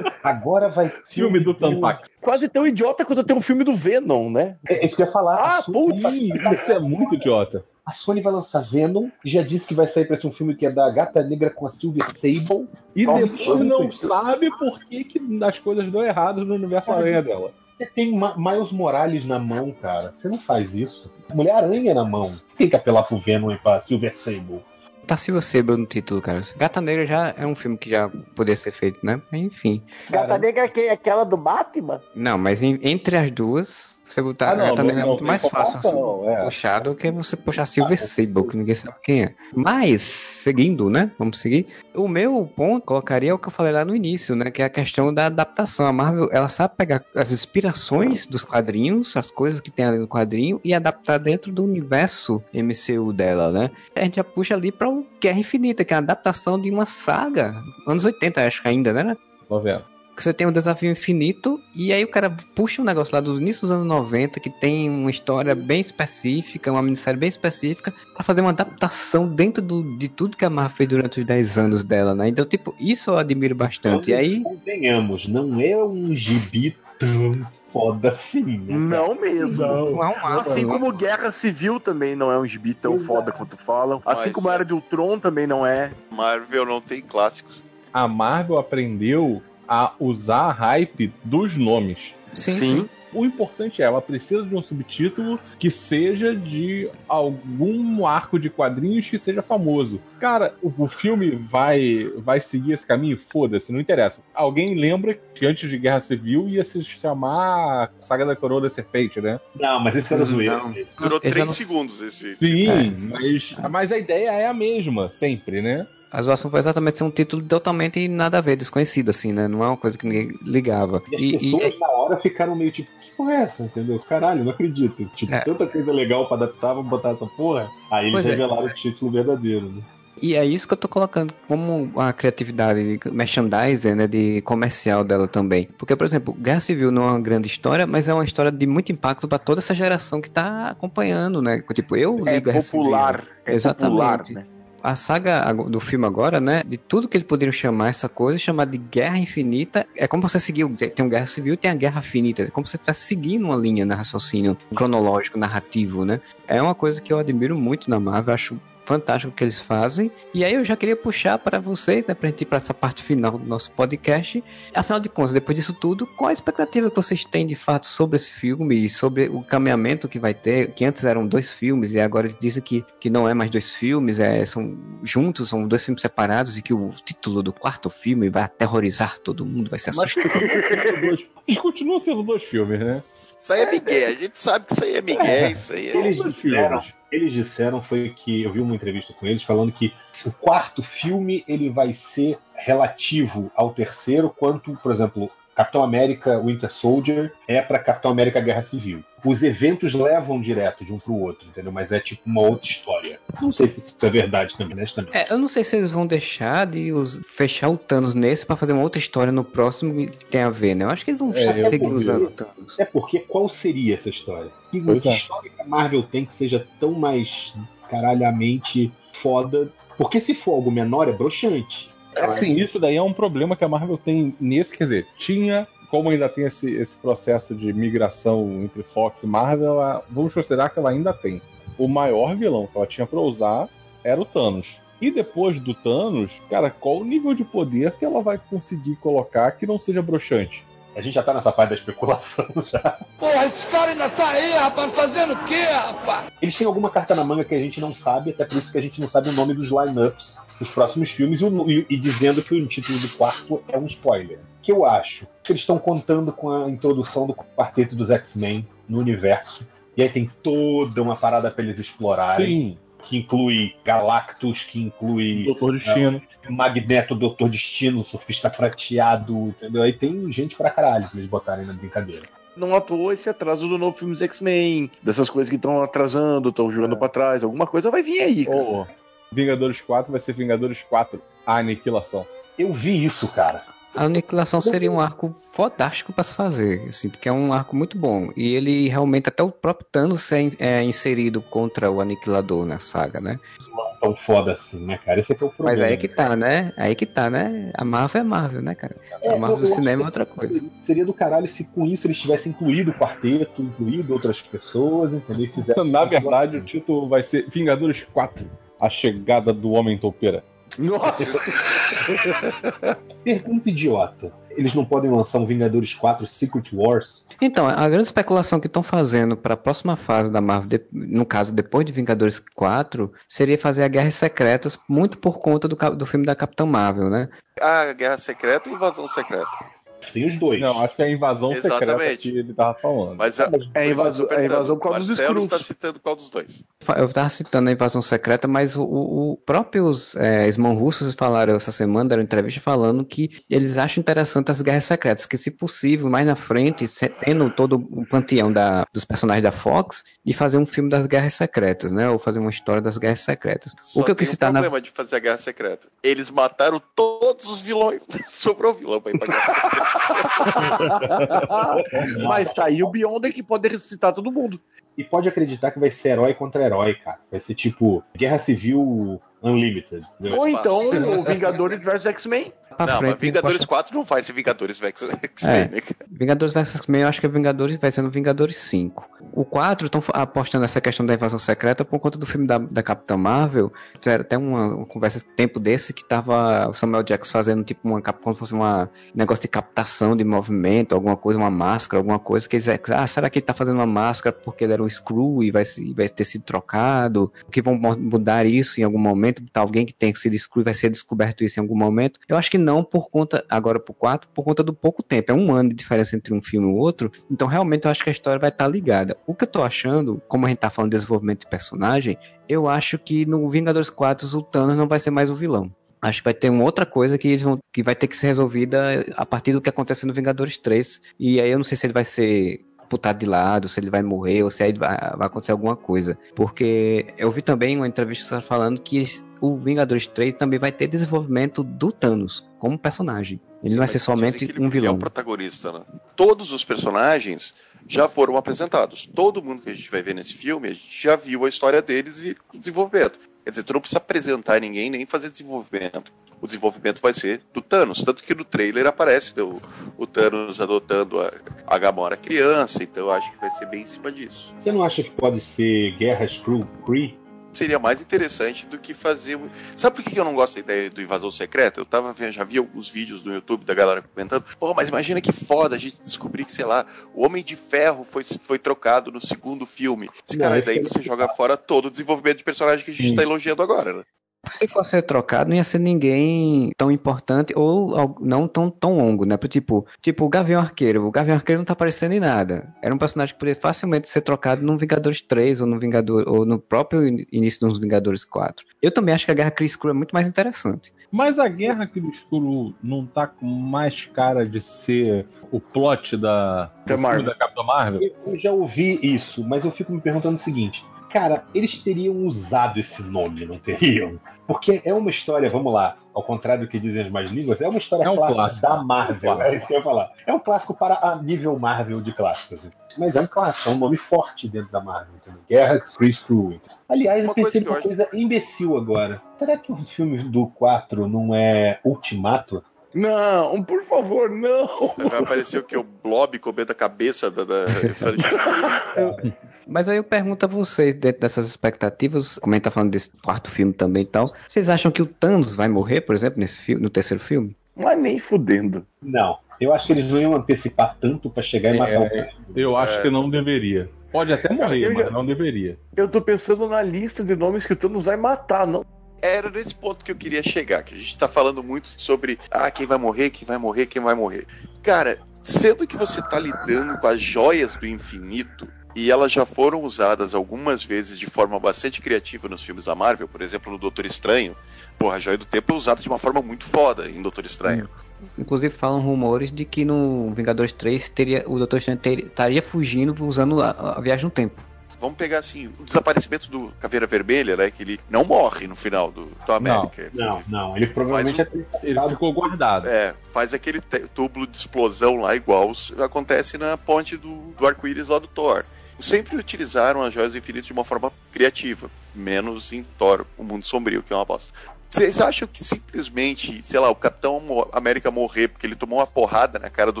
Agora vai. Filme do Tampax. Quase tão idiota quanto tem um filme do Venom, né? É isso que eu ia falar. Ah, putz! Isso é muito idiota. A Sony vai lançar Venom e já disse que vai sair pra ser um filme que é da Gata Negra com a Silver Sable. E Nossa, depois não sabe por que, que as coisas dão errado no universo aranha dela. Você tem Ma Miles Morales na mão, cara. Você não faz isso. Mulher-Aranha na mão. Tem que apelar pro Venom e pra Silver Sable. Tá Silva Sable no título, cara. Gata Negra já é um filme que já poderia ser feito, né? Mas, Enfim. Gata Negra é que- aquela do Batman? Não, mas em- entre as duas, você botar Ah, não, Gata Negra é não muito mais fácil é. puxar do que você puxar Silver Sable, que ninguém sabe quem é. Mas, seguindo, né? Vamos seguir. O meu ponto colocaria o que eu falei lá no início, né? Que é a questão da adaptação. A Marvel, ela sabe pegar as inspirações dos quadrinhos, as coisas que tem ali no quadrinho, e adaptar dentro do universo MCU dela, né? A gente já puxa ali pra o Guerra Infinita, que é a adaptação de uma saga, anos 80, acho que ainda, né? Tô vendo. Que você tem um desafio infinito e aí o cara puxa um negócio lá do início dos anos 90 que tem uma história bem específica, uma minissérie bem específica pra fazer uma adaptação dentro do, de tudo que a Marvel fez durante os 10 anos dela, né? Então, tipo, isso eu admiro bastante. E aí, Convenhamos, não é um gibi tão foda assim. né, cara? Não mesmo. não é um Assim como Guerra Civil também não é um gibi tão Exato. foda quanto falam. Assim Mas como a. Era de Ultron também não é. Marvel não tem clássicos. A Marvel aprendeu a usar a hype dos nomes. sim, Sim. O importante é, ela precisa de um subtítulo que seja de algum arco de quadrinhos que seja famoso. Cara, o, o filme vai, vai seguir esse caminho? Foda-se, não interessa. Alguém lembra que antes de Guerra Civil ia se chamar Saga da Coroa da Serpente, né? Não, mas esse era Não. zoeira. Durou 3 não- segundos esse. Sim, É. mas, mas a ideia é a mesma, sempre, né? A zoação foi exatamente ser um título totalmente nada a ver, desconhecido, assim, né? Não é uma coisa que ninguém ligava. E as E, e- pessoas na hora ficaram meio tipo, que porra é essa? Entendeu? Caralho, não acredito. Tipo, É. tanta coisa legal pra adaptar, vamos botar essa porra. Aí eles Pois é. revelaram o título verdadeiro, né? E é isso que eu tô colocando como a criatividade de merchandiser, né, de comercial dela também. Porque, por exemplo, Guerra Civil não é uma grande história, mas é uma história de muito impacto pra toda essa geração que tá acompanhando, né? Tipo, eu É li Guerra popular. Civil. É Exatamente. popular, né? A saga ag- do filme agora, né, de tudo que eles poderiam chamar essa coisa, chamar de Guerra Infinita, é como você seguir, tem um Guerra Civil tem a Guerra Finita, é como você tá seguindo uma linha de raciocínio cronológico, narrativo, né? É uma coisa que eu admiro muito na Marvel, acho fantástico que eles fazem. E aí eu já queria puxar para vocês, né, pra gente ir pra essa parte final do nosso podcast. Afinal de contas, depois disso tudo, qual a expectativa que vocês têm de fato sobre esse filme e sobre o caminhamento que vai ter, que antes eram dois filmes e agora eles dizem que, que não é mais dois filmes, é, são juntos, são dois filmes separados e que o título do quarto filme vai aterrorizar todo mundo, vai ser assustador. dois, mas continua sendo dois filmes, né? Isso aí é Miguel, a gente sabe que isso aí é Miguel, isso aí é. Eles disseram, eles disseram foi que eu vi uma entrevista com eles falando que o quarto filme ele vai ser relativo ao terceiro, quanto, por exemplo, Capitão América Winter Soldier é para Capitão América Guerra Civil. Os eventos levam direto de um pro outro, entendeu? Mas é tipo uma outra história. Não sei se isso é verdade também, honestamente. É, eu não sei se eles vão deixar de us- fechar o Thanos nesse pra fazer uma outra história no próximo que tem a ver, né? Eu acho que eles vão É, eu seguir convido. usando o Thanos. É porque qual seria essa história? Que, Pois é. história que a Marvel tem que seja tão mais caralhamente foda? Porque se for algo menor, é broxante. Assim, isso daí é um problema que a Marvel tem nesse, quer dizer, tinha, como ainda tem esse, esse processo de migração entre Fox e Marvel, ela- vamos considerar que ela ainda tem. O maior vilão que ela tinha pra usar era o Thanos. E depois do Thanos, cara, qual o nível de poder que ela vai conseguir colocar que não seja broxante? A gente já tá nessa parte da especulação já. Porra, esse cara ainda tá aí, rapaz, fazendo o quê, rapaz? Eles têm alguma carta na manga que a gente não sabe, até por isso que a gente não sabe o nome dos lineups dos próximos filmes, e, e- e dizendo que o título do quarto é um spoiler. Que eu acho que eles estão contando com a introdução do quarteto dos X-Men no universo. E aí tem toda uma parada pra eles explorarem. Sim. Que inclui Galactus, que inclui Doutor Destino. é, Magneto, Doutor Destino, Surfista Prateado, entendeu? Aí tem gente pra caralho pra eles botarem na brincadeira. Não à toa esse atraso do novo filme dos X-Men, dessas coisas que estão atrasando, estão jogando pra trás. Alguma coisa vai vir aí, cara. Ô, Vingadores 4 vai ser Vingadores 4 A Aniquilação. Eu vi isso, cara. A aniquilação seria um arco fodástico pra se fazer, assim, porque é um arco muito bom. E ele realmente, até o próprio Thanos é, é inserido contra o Aniquilador na saga, né? Não tão foda assim, né, cara? Esse aqui é o problema. Mas aí que tá, né? Aí que tá, né? A Marvel é Marvel, né, cara? É, a Marvel do cinema é outra que coisa. Seria do caralho se com isso eles tivessem incluído o quarteto, incluído outras pessoas, entendeu? Fizessem- Na verdade, o título vai ser Vingadores 4 A Chegada do Homem Toupeira. Nossa! Pergunta idiota. Eles não podem lançar um Vingadores 4 Secret Wars? Então, a grande especulação que estão fazendo para a próxima fase da Marvel, de- no caso, depois de Vingadores 4, seria fazer a Guerras Secretas, muito por conta do, do filme da Capitã Marvel, né? A Guerra Secreta e Invasão Secreta. Tem os dois. Não, acho que é a invasão secreta Exatamente. que ele tava falando. Mas a, É a invasão, é a invasão causa dos Marcelo Skrulls. está citando qual dos dois? Eu tava citando a invasão secreta, mas o, o, próprios é, Russos falaram essa semana, deram entrevista falando que eles acham interessante as guerras secretas, que se possível, mais na frente, tendo todo o panteão da, dos personagens da Fox, de fazer um filme das guerras secretas, né? Ou fazer uma história das guerras secretas. Só o que eu tem quis um citar na. problema de fazer a Guerra Secreta. Eles mataram todos os vilões. Sobrou vilão pra ir pra Guerra Mas tá aí o Beyonder que pode ressuscitar todo mundo. E pode acreditar que vai ser herói contra herói, cara. Vai ser tipo Guerra Civil Unlimited. entendeu? Ou então o Vingadores versus X-Men. Pra Não, frente, mas Vingadores posta- 4 não vai ser Vingadores versus X-Men, É. né? Vingadores vs X-Men, eu acho que é Vingadores vai ser no Vingadores 5. O 4 estão apostando nessa questão da invasão secreta por conta do filme da, da Capitã Marvel. Fizeram até uma, uma conversa tempo desse que tava o Samuel Jackson fazendo tipo uma como se fosse uma negócio de captação de movimento, alguma coisa, uma máscara, alguma coisa que eles ah, será que ele tá fazendo uma máscara porque ele era um screw e vai, vai ter sido trocado? Que vão mudar isso em algum momento? Tá alguém que tem que ser screw vai ser descoberto isso em algum momento? Eu acho que não por conta agora pro 4, por conta do pouco tempo. É um ano de diferença entre um filme e o outro. Então, realmente, eu acho que a história vai estar ligada. O que eu tô achando, como a gente tá falando de desenvolvimento de personagem, eu acho que no Vingadores 4 o Thanos não vai ser mais o vilão. Acho que vai ter uma outra coisa que, eles vão, que vai ter que ser resolvida a partir do que acontece no Vingadores 3. E aí eu não sei se ele vai ser putado de lado, se ele vai morrer ou se aí vai, vai acontecer alguma coisa. Porque eu vi também uma entrevista falando que o Vingadores 3 também vai ter desenvolvimento do Thanos como personagem. Ele não vai ser somente um É vilão. o protagonista, né? Todos os personagens já foram apresentados. Todo mundo que a gente vai ver nesse filme, a gente já viu a história deles e o desenvolvimento. Quer dizer, tu não precisa apresentar ninguém nem fazer desenvolvimento. O desenvolvimento vai ser do Thanos. Tanto que no trailer aparece né, o, o Thanos adotando a, a Gamora criança. Então eu acho que vai ser bem em cima disso. Você não acha que pode ser Guerra Screw Cree? Seria mais interessante do que fazer. Sabe por que eu não gosto da ideia do invasão secreta? Eu tava vendo, já vi alguns vídeos no YouTube da galera comentando. Pô, mas imagina que foda a gente descobrir que, sei lá, o Homem de Ferro foi, foi trocado no segundo filme. Esse Não, cara, daí é você joga fora todo o desenvolvimento de personagem que a gente Sim. tá elogiando agora, né? Se fosse ser trocado, não ia ser ninguém tão importante ou não tão, tão longo, né? Tipo, tipo o Gavião Arqueiro. O Gavião Arqueiro não tá aparecendo em nada. Era um personagem que poderia facilmente ser trocado no Vingadores 3 ou no Vingador ou no próprio in- início dos Vingadores 4. Eu também acho que a Guerra Chris Crew é muito mais interessante. Mas a Guerra Crepúsculo não tá com mais cara de ser o plot da, Da Marvel. da Capitã Marvel? Eu eu já ouvi isso, mas eu fico me perguntando o seguinte: cara, eles teriam usado esse nome, não teriam? Porque é uma história, vamos lá, ao contrário do que dizem as mais línguas, é uma história É um clássica clássico. da Marvel. É clássico. Isso que eu ia falar. É um clássico para a nível Marvel de clássicos. Mas é um clássico, é um nome forte dentro da Marvel. Entendeu? Guerra Chris Crew. Aliás, Uma eu pensei coisa acho- coisa imbecil agora. Será que o filme do 4 não é Ultimato? Não, por favor, não. Vai aparecer o que? O Blob comendo a cabeça da. da... Mas aí eu pergunto a vocês, dentro dessas expectativas, como a gente tá falando desse quarto filme também e tal, vocês acham que o Thanos vai morrer, por exemplo, nesse filme, no terceiro filme? Mas nem fudendo. Não. Eu acho que eles não iam antecipar tanto pra chegar e matar É, o cara. eu acho É. que não deveria. Pode até morrer, eu mas não deveria. Eu tô pensando na lista de nomes que o Thanos vai matar, não. Era nesse ponto que eu queria chegar, que a gente tá falando muito sobre ah, quem vai morrer, quem vai morrer, quem vai morrer. Cara, sendo que você tá lidando com as joias do infinito, e elas já foram usadas algumas vezes de forma bastante criativa nos filmes da Marvel, por exemplo, no Doutor Estranho. Porra, a joia do tempo é usada de uma forma muito foda em Doutor Estranho. Inclusive falam rumores de que no Vingadores 3 teria, o Doutor Estranho estaria fugindo usando a, a viagem no tempo. Vamos pegar assim, o desaparecimento do Caveira Vermelha, né? Que ele não morre no final do, do América. Não, não, ele provavelmente Faz é um- Ele ficou guardado. É, faz aquele tubo de explosão lá, igual acontece na ponte do, do arco-íris lá do Thor. Sempre utilizaram as joias do infinito de uma forma criativa, menos em Thor, o mundo sombrio, que é uma bosta. Vocês acham que simplesmente, sei lá, o Capitão América morrer porque ele tomou uma porrada na cara do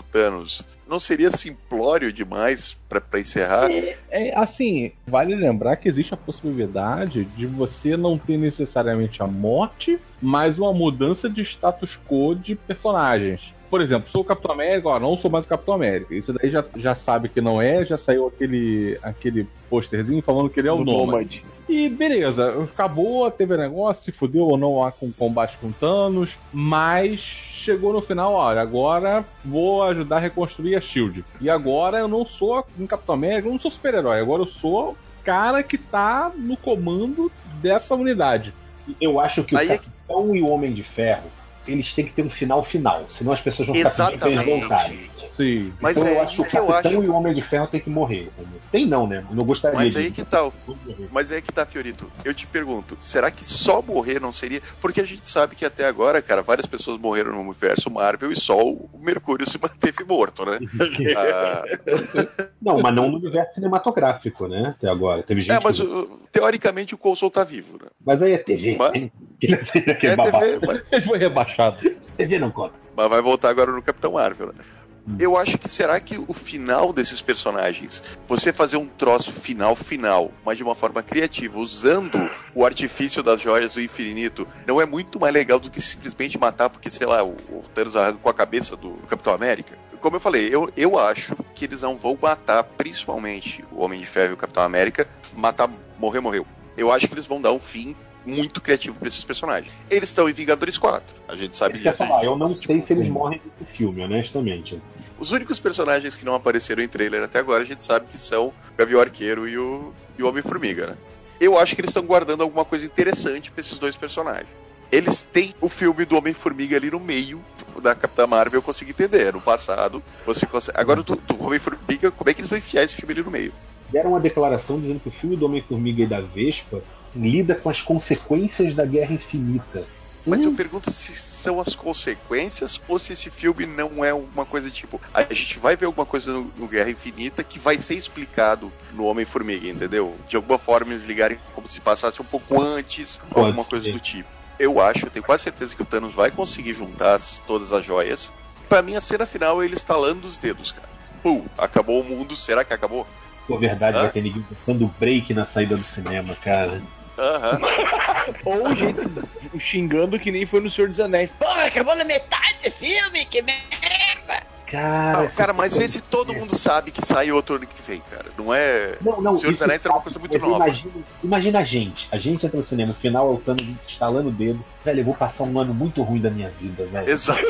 Thanos não seria simplório demais pra encerrar? É, assim, vale lembrar que existe a possibilidade de você não ter necessariamente a morte, mas uma mudança de status quo de personagens. Por exemplo, sou o Capitão América, ó, não sou mais o Capitão América. Isso daí já, já sabe que não é, já saiu aquele, aquele posterzinho falando que ele é o. Nômade. E beleza, acabou, teve negócio, se fudeu ou não lá com o combate com Thanos, mas chegou no final, olha, agora vou ajudar a reconstruir a Shield. E agora eu não sou um Capitão América, eu não sou super-herói, agora eu sou o cara que tá no comando dessa unidade. Eu acho que o Aí é Capitão e o Homem de Ferro, eles têm que ter um final final, senão as pessoas vão ficar pedindo pra eles voltarem. Exatamente. Sim. Mas então é eu acho que o eu Capitão acho. e o Homem de Ferro têm que morrer. Tem não, né? Não gostaria Mas de. aí que tá, mas aí que tá, Fiorito. Eu te pergunto, será que só morrer não seria? Porque a gente sabe que até agora, cara, várias pessoas morreram no universo Marvel e só o Mercúrio se manteve morto, né? Ah, Não, mas não no universo cinematográfico, né? Até agora. Teve gente. é, mas que- o- teoricamente o Coulson tá vivo, né? Mas aí é TV. Mas- né? É. TV, mas, Ele foi rebaixado. TV não conta. mas vai voltar agora no Capitão Marvel, né? Eu acho que será que o final desses personagens, você fazer um troço final final, mas de uma forma criativa, usando o artifício das joias do infinito, não é muito mais legal do que simplesmente matar porque, sei lá, o, Thanos arrancou a cabeça do Capitão América? Como eu falei, eu, eu acho que eles não vão matar, principalmente o Homem de Ferro e o Capitão América, matar, morrer, morreu. Eu acho que eles vão dar um fim muito criativo pra esses personagens. Eles estão em Vingadores 4, a gente sabe disso. falar, eu não sei se eles morrem no filme, honestamente. Os únicos personagens que não apareceram em trailer até agora, a gente sabe que são o Gavião Arqueiro e o, e o Homem-Formiga, né? Eu acho que eles estão guardando alguma coisa interessante pra esses dois personagens. Eles têm o filme do Homem-Formiga ali no meio da Capitã Marvel, eu consigo entender. No passado, você consegue. Agora, do, do Homem-Formiga, como é que eles vão enfiar esse filme ali no meio? Deram uma declaração dizendo que o filme do Homem-Formiga e da Vespa lida com as consequências da Guerra Infinita. Mas Hum. eu pergunto se são as consequências ou se esse filme não é uma coisa tipo. A gente vai ver alguma coisa no, no Guerra Infinita que vai ser explicado no Homem-Formiga, entendeu? De alguma forma eles ligarem como se passasse um pouco antes, ou alguma coisa ser. do tipo. Eu acho, eu tenho quase certeza que o Thanos vai conseguir juntar as- todas as joias. Pra mim, a cena final é ele estalando os dedos, cara. Pum, acabou o mundo, será que acabou? Por verdade, ter ninguém dando break na saída do cinema, cara. Aham. Ou gente xingando que nem foi no Senhor dos Anéis. Porra, acabou na metade do filme, que merda! Cara, Ah, cara, mas esse todo mundo sabe que sai outro ano que vem, cara. Não é. Não, não, O Senhor dos isso Anéis era uma sabe, coisa muito nova. Imagina, imagina a gente. A gente entra no cinema, no final é o Thanos estalando o dedo. Velho, eu vou passar um ano muito ruim da minha vida, velho. Exato.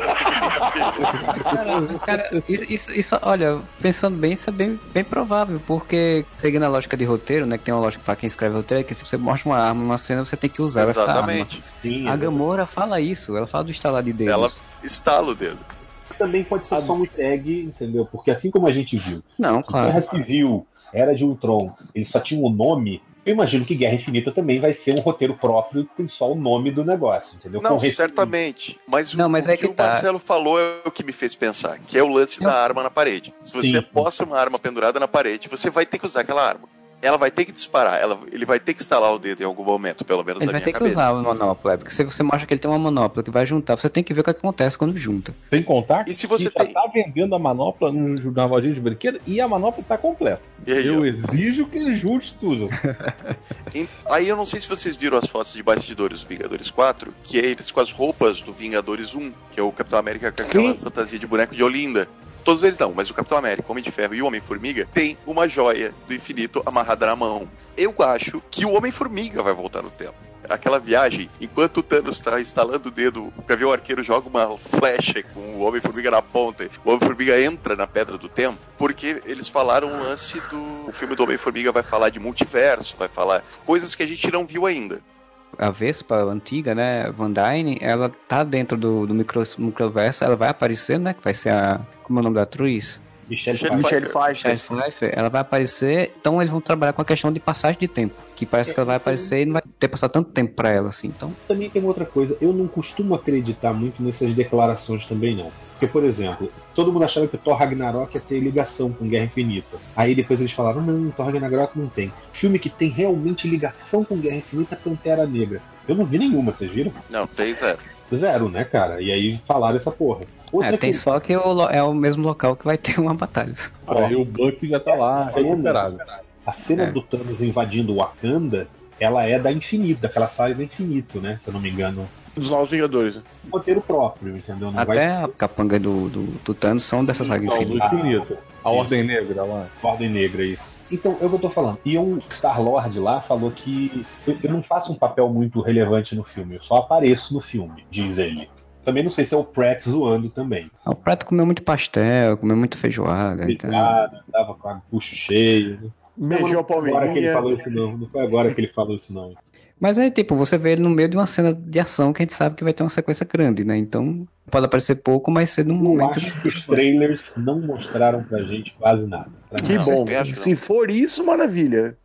Cara, cara, isso, isso, isso, olha, pensando bem, isso é bem, bem provável, porque seguindo a lógica de roteiro, né, que tem uma lógica para quem escreve roteiro, é que se você mostra uma arma numa cena, você tem que usar Exatamente. Essa arma. A Gamora fala isso, ela fala do estalar de dedos. Ela estala o dedo. Também pode ser só um tag, entendeu? Porque assim como a gente viu, Não, que Guerra claro. Civil, Era de Ultron, ele só tinha um nome. Eu imagino que Guerra Infinita também vai ser um roteiro próprio que tem só o nome do negócio, entendeu? Não, Com certamente. Mas, o- Não, mas o é que, que o tá. Marcelo falou é o que me fez pensar, que é o lance da arma na parede. Se você Sim, sim. posta uma arma pendurada na parede, você vai ter que usar aquela arma. Ela vai ter que disparar, ela, ele vai ter que instalar o dedo em algum momento, pelo menos Ele na vai minha ter cabeça. que usar o manopla, é, porque se você mostra que ele tem uma manopla que vai juntar, você tem que ver o que acontece quando junta. Sem contar E se você que já tem- tá vendendo a manopla no na lojinha de brinquedo e a manopla tá completa. E aí, Eu ó. exijo que ele junte tudo. Aí eu não sei se vocês viram as fotos de bastidores do Vingadores 4, que é eles com as roupas do Vingadores 1, que é o Capitão América com aquela Sim. fantasia de boneco de Olinda. Todos eles não, mas o Capitão América, Homem de Ferro e o Homem-Formiga tem uma joia do infinito amarrada na mão. Eu acho que o Homem-Formiga vai voltar no tempo. Aquela viagem, enquanto o Thanos está instalando o dedo, o Gavião Arqueiro joga uma flecha com o Homem-Formiga na ponta. O Homem-Formiga entra na Pedra do Tempo, porque eles falaram o lance do. O filme do Homem-Formiga vai falar de multiverso, vai falar coisas que a gente não viu ainda. A Vespa antiga, né, Van Dyne, ela tá dentro do, do micro, microverso, ela vai aparecer, né, que vai ser a... Como é o nome da atriz? Michelle Michelle Pfeiffer. Michelle Pfeiffer. Ela vai aparecer, então eles vão trabalhar com a questão de passagem de tempo, que parece que ela vai aparecer e não vai ter passado tanto tempo pra ela, assim, então... Também tem outra coisa, eu não costumo acreditar muito nessas declarações também não. Porque, por exemplo, todo mundo achava que Thor Ragnarok ia ter ligação com Guerra Infinita. Aí depois eles falaram, não, Thor Ragnarok não tem. Filme que tem realmente ligação com Guerra Infinita é Pantera Negra. Eu não vi nenhuma, vocês viram? Não, tem zero. Zero, né, cara? E aí falaram essa porra. Outra É, tem que- só que o lo- é o mesmo local que vai ter uma batalha. Aí o Buck já tá lá, Cena. recuperado. A cena É. do Thanos invadindo o Wakanda, ela é da Infinita, aquela saga do Infinito, né? Se eu não me engano. Dos Novos Vingadores. né? Um roteiro próprio, entendeu? Não Até vai a capanga do, do, do Thanos são dessas sagas Não, do infinitas. infinito. A Isso. Ordem Negra lá. Ordem Negra, isso. Então, é o que eu tô falando. E um Star-Lord lá falou que eu, eu não faço um papel muito relevante no filme, eu só apareço no filme, diz ele. Também não sei se é o Pratt zoando também. O prato comeu muito pastel, comeu muito feijoada. Então... Feijoada, tava com a bucho cheio. Beijou a Não foi agora que ele Palmeirinha. falou isso não, não foi agora que ele falou isso não. Mas é tipo, você vê ele no meio de uma cena de ação que a gente sabe que vai ter uma sequência grande, né? Então pode aparecer pouco, mas ser num Eu momento. acho que os trailers não mostraram pra gente quase nada. Pra Que mim, bom. Se for isso, maravilha.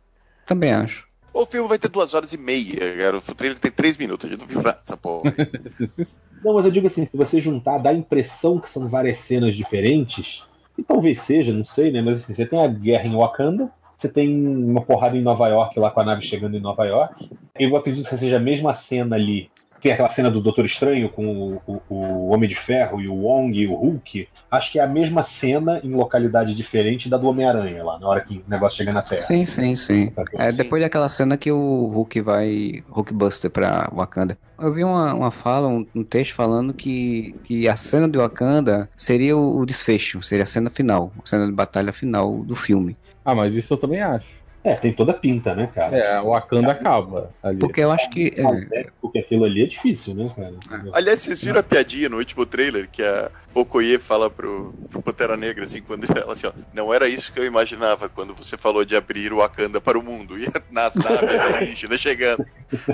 Também acho. O filme vai ter duas horas e meia, cara. O trailer tem três minutos, a gente não viu nada dessa porra. Não, mas eu digo assim, se você juntar, dá a impressão que são várias cenas diferentes, e talvez seja, não sei, né? Mas assim, você tem a guerra em Wakanda, você tem uma porrada em Nova York, lá com a nave chegando em Nova York. Eu acredito que seja a mesma cena ali, que é aquela cena do Doutor Estranho com o, o- o Homem de Ferro e o Wong e o Hulk. Acho que é a mesma cena em localidade diferente da do Homem-Aranha lá, na hora que o negócio chega na Terra. Sim, sim, sim. É Sim. depois daquela cena que o Hulk vai. Hulkbuster pra Wakanda. Eu vi uma, uma fala, um, um texto falando que, que a cena de Wakanda seria o, o desfecho, seria a cena final, a cena de batalha final do filme. Ah, mas isso eu também acho. É, tem toda a pinta, né, cara? É, o Wakanda acaba ali. Porque eu acho que. é, é, porque aquilo ali é difícil, né, cara? Aliás, vocês viram a piadinha no último trailer que a Okoye fala pro, pro Pantera Negra, assim, quando ela assim, ó, não era isso que eu imaginava quando você falou de abrir o Wakanda para o mundo. E nas naves alienígenas chegando.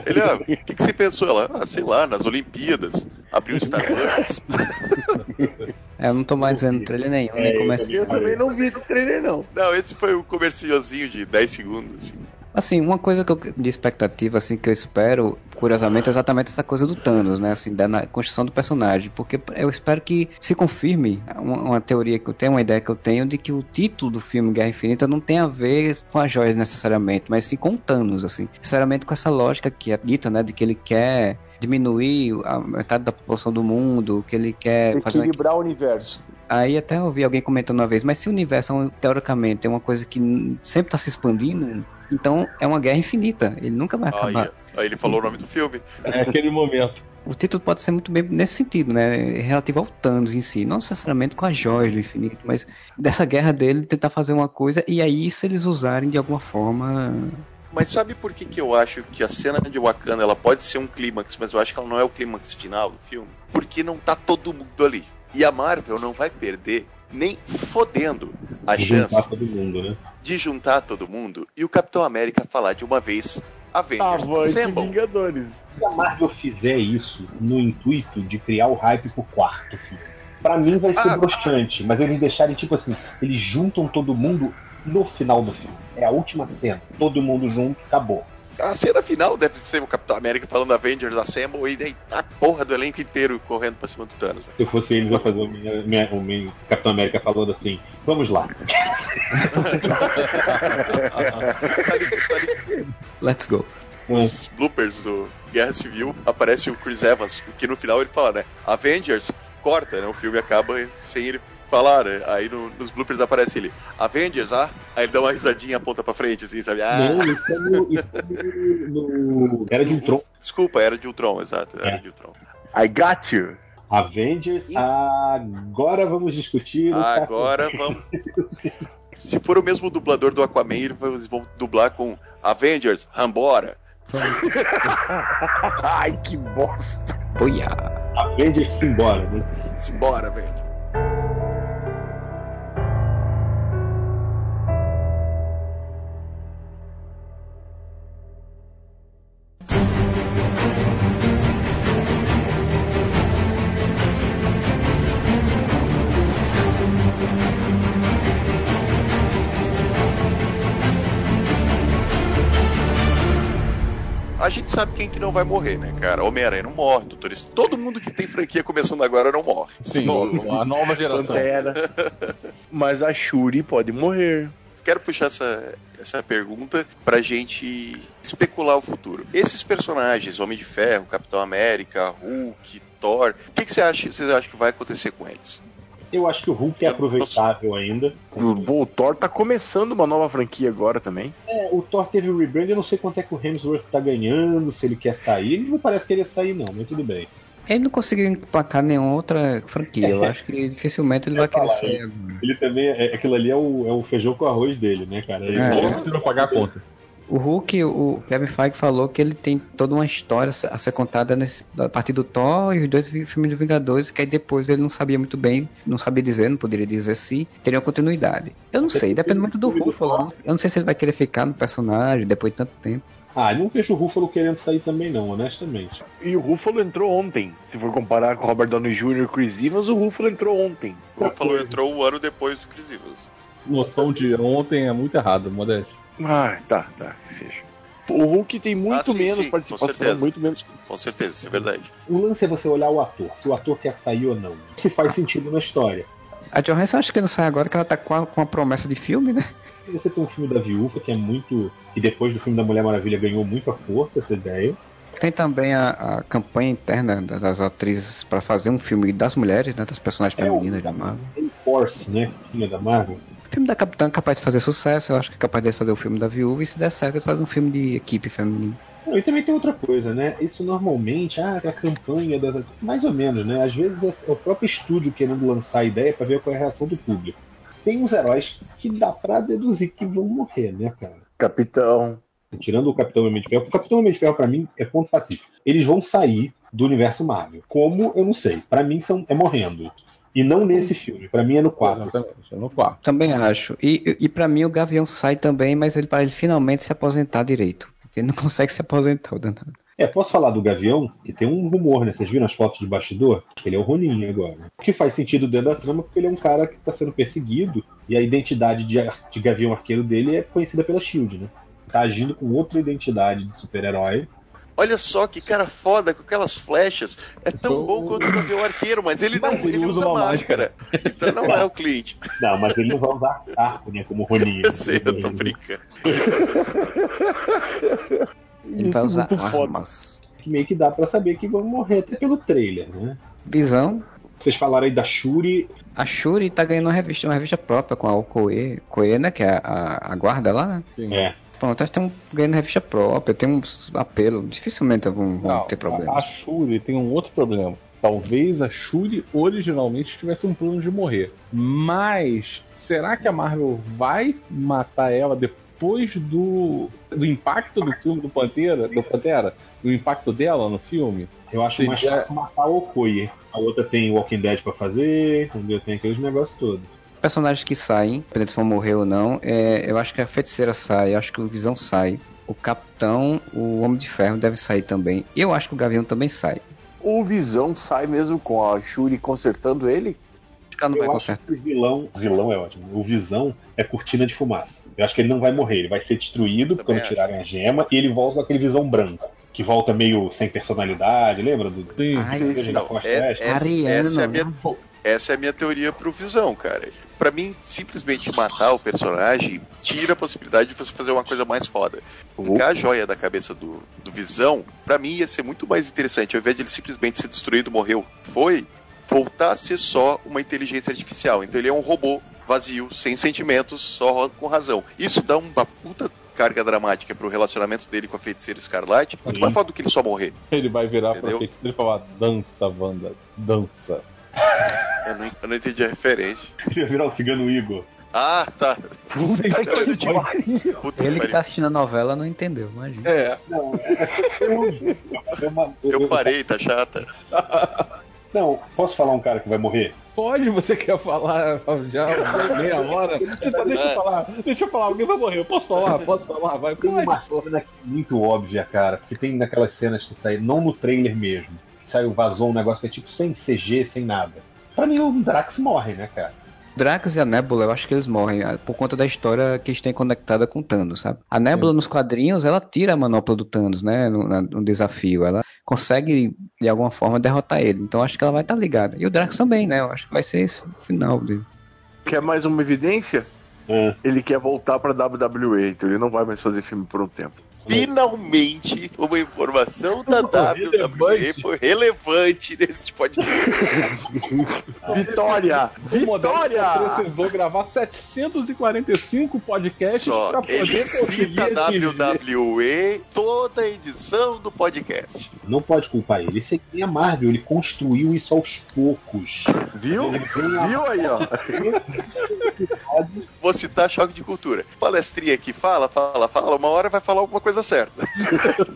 Ele, ah, o que, que você pensou? Ela, ah, sei lá, nas Olimpíadas, abriu um Starbucks. é, eu não tô mais vendo trailer nenhum, nem eu começa. Eu também não vi esse trailer, não. Não, esse foi um comercialzinho de 10 segundos, assim. Assim, uma coisa que eu, de expectativa, assim, que eu espero, curiosamente, é exatamente essa coisa do Thanos, né? Assim, da na- construção do personagem. Porque eu espero que se confirme uma, uma teoria que eu tenho, uma ideia que eu tenho, de que o título do filme Guerra Infinita não tem a ver com as joias necessariamente, mas sim com o Thanos, assim. Sinceramente, com essa lógica que é dita, né? De que ele quer diminuir a metade da população do mundo, que ele quer fazer Equilibrar o universo. Aí até eu ouvi alguém comentando uma vez, mas se o universo, é teoricamente, é uma coisa que sempre está se expandindo, então é uma guerra infinita. Ele nunca vai acabar. Aí, aí ele falou o nome do filme. É aquele momento. O título pode ser muito bem nesse sentido, né? Relativo ao Thanos em si. Não necessariamente com as joias do infinito, mas dessa guerra dele tentar fazer uma coisa e aí se eles usarem de alguma forma. Mas sabe por que, que eu acho que a cena de Wakanda ela pode ser um clímax, mas eu acho que ela não é o clímax final do filme? Porque não tá todo mundo ali. E a Marvel não vai perder nem fodendo a Juntar chance todo mundo, né? de juntar todo mundo e o Capitão América falar de uma vez Avengers Assemble. Vingadores. Se a Marvel fizer isso no intuito de criar o hype pro quarto filme, pra mim vai ser Ah. broxante, mas eles deixarem tipo assim, eles juntam todo mundo no final do filme. É a última cena, todo mundo junto, acabou. A cena final deve ser o Capitão América falando Avengers Assemble e daí a porra do elenco inteiro correndo pra cima do Thanos. Se eu fosse eles, eu fazer o, minha, minha, o meu Capitão América falando assim: vamos lá. Let's go. Os bloopers do Guerra Civil aparece o Chris Evans, que no final ele fala, né? Avengers, corta, né? O filme acaba sem ele falar, né? Aí no, nos bloopers aparece ele, Avengers, ah? Aí ele dá uma risadinha, aponta pra frente, assim, sabe? Ah. Não, isso é no, isso é no, no Era de Ultron. Desculpa, Era de Ultron, exato. Era É. de Ultron. I got you. Avengers, agora vamos discutir. o Agora vamos. Se for o mesmo dublador do Aquaman, eles vão dublar com Avengers, Rambora. Ai, que bosta. Boia. Avengers, simbora, né? Simbora, velho. Não vai morrer, né, cara? Homem-Aranha não morre, Doutor. Todo mundo que tem franquia começando agora não morre. Sim, a nova geração. Pantera. Mas a Shuri pode morrer. Quero puxar essa, essa pergunta pra gente especular o futuro. Esses personagens, Homem de Ferro, Capitão América, Hulk, Thor, o que, que você acha, vocês acham que vai acontecer com eles? Eu acho que o Hulk é aproveitável ainda. O, o Thor tá começando uma nova franquia agora também. É, o Thor teve o rebrand, eu não sei quanto é que o Hemsworth tá ganhando, se ele quer sair. Ele não parece querer sair, não, mas tudo bem. Ele não conseguiu emplacar nenhuma outra franquia. Eu acho que dificilmente ele vai querer falar, sair ele- agora. Ele também, é, aquilo ali é o, é o feijão com arroz dele, né, cara? Ele É. não pagar a conta. O Hulk, o Kevin Feige falou que ele tem toda uma história a ser contada nesse, a partir do Thor e os dois filmes do Vingadores, que aí depois ele não sabia muito bem, não sabia dizer, não poderia dizer se teria continuidade. Eu não sei, depende muito do Ruffalo. Eu não sei se ele vai querer ficar no personagem depois de tanto tempo. Ah, não vejo o Ruffalo querendo sair também, não, honestamente. E o Ruffalo entrou ontem. Se for comparar com o Robert Downey Jr. e o Chris Evans, o Ruffalo entrou ontem. O Ruffalo entrou um ano depois do Chris Evans. Noção de ontem é muito errada, Modeste. Ah, tá, tá, que seja. O Hulk tem muito Ah, sim, menos sim, com participação, certeza. muito menos. Com certeza, isso é verdade. O lance é você olhar o ator, se o ator quer sair ou não. Se faz sentido na história. A Johansson acho que não sai agora, que ela tá com a, com a promessa de filme, né? Você tem um filme da Viúva, que é muito. que depois do filme da Mulher Maravilha ganhou muita força, essa ideia. Tem também a, a campanha interna da- das atrizes pra fazer um filme das mulheres, né? Das personagens É, femininas da Marvel. Tem Force, né? Filme da Marvel. O filme da Capitã é capaz de fazer sucesso, eu acho que é capaz de fazer o filme da Viúva, e se der certo, ele faz um filme de equipe feminina. E também tem outra coisa, né? Isso normalmente, ah, a campanha das. Mais ou menos, né? Às vezes é o próprio estúdio querendo lançar a ideia pra ver qual é a reação do público. Tem uns heróis que dá pra deduzir que vão morrer, né, cara? Capitão. Tirando o Capitão Homem de Ferro, o Capitão Homem de Ferro, pra mim, é ponto pacífico. Eles vão sair do universo Marvel. Como, eu não sei. Pra mim, são, é morrendo. E não nesse filme. Pra mim é no 4. Exatamente, é no quarto. Também acho. E, e para mim o Gavião sai também, mas ele para ele finalmente se aposentar direito. Porque ele não consegue se aposentar, o danado. É, posso falar do Gavião? Que tem um rumor, né? Vocês viram as fotos de bastidor? Ele é o Ronin agora. O que faz sentido dentro da trama, porque ele é um cara que tá sendo perseguido e a identidade de, de Gavião Arqueiro dele é conhecida pela SHIELD, né? Tá agindo com outra identidade de super-herói. Olha só que cara foda com aquelas flechas. É tão bom quanto o Gavião Arqueiro, mas ele não Mas ele ele usa usa uma máscara. Então não é o Clint. Não, mas ele não vai usar arco, né? Como Ronin. Eu sei, eu tô brincando. Ele vai usar armas. Que meio que dá pra saber que vão morrer até pelo trailer, né? Visão. Vocês falaram aí da Shuri. A Shuri tá ganhando uma revista, uma revista própria com a Okoe. Koe, né? Que é a, a guarda lá, né? Sim. É. Pronto, elas estão ganhando revista própria, tem um apelo. Dificilmente vão, vão Não, ter a, problema. a Shuri tem um outro problema. Talvez a Shuri originalmente tivesse um plano de morrer. Mas será que a Marvel vai matar ela depois do, do impacto do filme do Pantera? Do Pantera? Do impacto dela no filme? Eu acho mais Seja- fácil matar a Okoye. A outra tem Walking Dead pra fazer, entendeu? Tem aqueles negócios todos. Personagens que saem, independente se vão morrer ou não, é, eu acho que a feiticeira sai, eu acho que o Visão sai. O Capitão, o Homem de Ferro deve sair também. Eu acho que o Gavião também sai. O Visão sai mesmo com a Shuri consertando ele? que ela não eu vai acho consertar. que o vilão, vilão é ótimo. O Visão é cortina de fumaça. Eu acho que ele não vai morrer, ele vai ser destruído Também quando acho. tirarem a gema e ele volta com aquele Visão branco. Que volta meio sem personalidade, lembra? Do, Sim. Ai, Sim, Não, da Costa é- Ariano, essa é a minha, né? Essa é a minha teoria pro Visão, cara. Pra mim, simplesmente matar o personagem tira a possibilidade de você fazer uma coisa mais foda. Ficar a joia da cabeça do, do Visão, pra mim ia ser muito mais interessante. Ao invés de ele simplesmente ser destruído, morreu, foi, voltar a ser só uma inteligência artificial. Então ele é um robô vazio, sem sentimentos, só com razão. Isso dá uma puta carga dramática pro relacionamento dele com a feiticeira Escarlate, muito mais foda do que ele só morrer. Ele vai virar pra Entendeu? feiticeiro e falar: dança, Wanda, dança. Eu não, eu não entendi a referência. Ele vai virar o cigano Igor. Ah, tá. Puta que pariu. Puta Ele que pariu. tá assistindo a novela não entendeu, imagina. É, Não, é, é uma- Eu parei, tá chata. Não, posso falar um cara que vai morrer? pode, você quer falar já meia hora? Você tá, deixa eu falar, deixa eu falar, alguém vai morrer. Eu posso falar? Posso falar? Vai, Tem uma cena que é muito óbvia, cara, porque tem naquelas cenas que saem, não no trailer mesmo, saiu, vazou um negócio que é tipo sem CG, sem nada. Pra mim o Drax morre, né, cara? Drax e a Nebula, eu acho que eles morrem ah, por conta da história que eles têm conectada com o Thanos, sabe? A Nebula nos quadrinhos, ela tira a manopla do Thanos, né? No, no desafio. Ela consegue, de alguma forma, derrotar ele. Então eu acho que ela vai estar ligada. E o Drax também, né? Eu acho que vai ser esse o final dele. Quer mais uma evidência? É. Ele quer voltar pra WWE, então ele não vai mais fazer filme por um tempo. Finalmente, uma informação da WWE foi relevante nesse podcast. Vitória! O Vitória! precisou gravar 745 podcasts Só pra poder ele cita atingir. WWE toda a edição do podcast. Não pode culpar ele. Isso aqui é a Marvel, ele construiu isso aos poucos. Viu? A- Viu aí, ó? Vou citar choque de cultura. Palestrinha aqui, fala, fala, fala. Uma hora vai falar alguma coisa certa.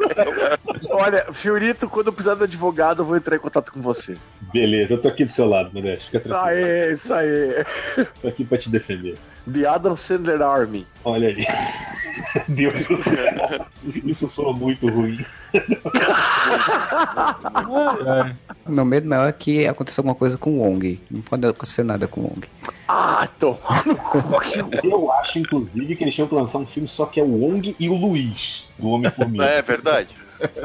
Olha, Fiorito, quando eu precisar de advogado, eu vou entrar em contato com você. Beleza, eu tô aqui do seu lado, Modesto. Fica tranquilo. Aê, isso aí. Tô aqui pra te defender. The Adam Sandler Army. Olha aí. Deus do céu. Isso soa muito ruim. Meu medo maior é que aconteça alguma coisa com o Wong. Não pode acontecer nada com o Wong. Ah, tô. Eu acho, inclusive, que eles tinham que lançar um filme só que é o Wong e o Luiz, do Homem-Formiga. É verdade.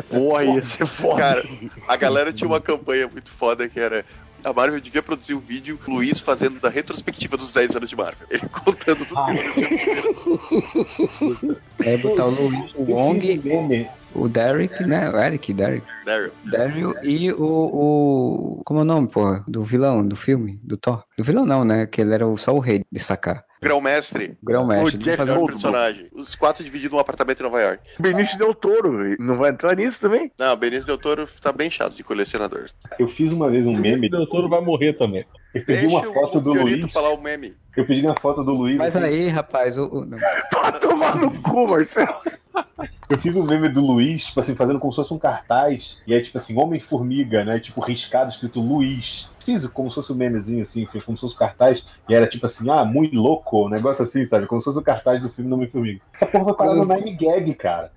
Porra, ia ser foda. Cara, a galera tinha uma campanha muito foda que era. A Marvel devia produzir um vídeo, Luiz fazendo da retrospectiva dos 10 anos de Marvel. Ele contando tudo Ah. que aconteceu. É botar o Luiz, o Wong, meme. o Derek, né? O Eric, Derek. Daryl. Daryl e o, o. Como é o nome, porra? Do vilão do filme, do Thor. Do vilão não, né? Que ele era só o rei de sacar. Grão-mestre. O grão-mestre. O Jeff fazer um- Goldblum. personagem. Os quatro divididos num apartamento em Nova York. Benício Del Toro. Não vai entrar nisso também? Não, o Benício Del Toro tá bem chato de colecionador. Eu fiz uma vez um meme. O doutor vai morrer também. Eu pedi uma Deixa foto o do Fiorito Luiz. falar o meme. Eu pedi uma foto do Luiz. Mas assim, aí, rapaz, o. o- não. Pra tomar no cu, Marcelo. Eu fiz um meme do Luiz, tipo assim, fazendo como se fosse um cartaz. E aí, tipo assim, Homem-Formiga, né? Tipo, riscado, escrito Luiz. Fiz como se fosse um memezinho, assim, como se fosse um cartaz. E era tipo assim, ah, muito louco, um negócio assim, sabe? Como se fosse o cartaz do filme do Homem-Formiga. Essa porra vai parar no Nine Gag, cara.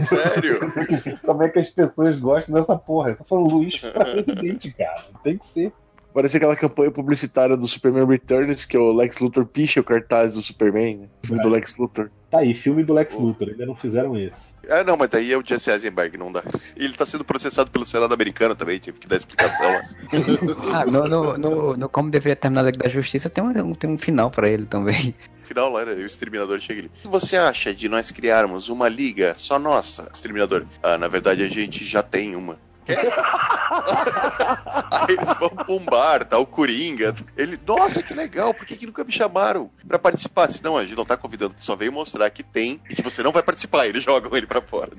Sério? Como é que as pessoas gostam dessa porra? Eu tô falando Luiz pra presidente, cara. Tem que ser. Parece aquela campanha publicitária do Superman Returns, que é o Lex Luthor picha o cartaz do Superman, né? Filme do Lex Luthor. Tá aí, filme do Lex Luthor, ainda não fizeram esse. Ah, não, mas daí é o Jesse Eisenberg, não dá. Ele tá sendo processado pelo Senado americano também, tive que dar explicação lá. Ah, no, no, no, no Como Deveria Terminar a Liga da Justiça tem um, tem um final pra ele também. Final lá, né, o Exterminador chega ali. O que você acha de nós criarmos uma liga só nossa, Exterminador? Ah, na verdade a gente já tem uma. Aí eles vão pra um bar, tá o Coringa. Ele, nossa, que legal, por que, que nunca me chamaram pra participar? Se não, a gente não tá convidando, só veio mostrar que tem e que você não vai participar. Eles jogam ele pra fora. Pra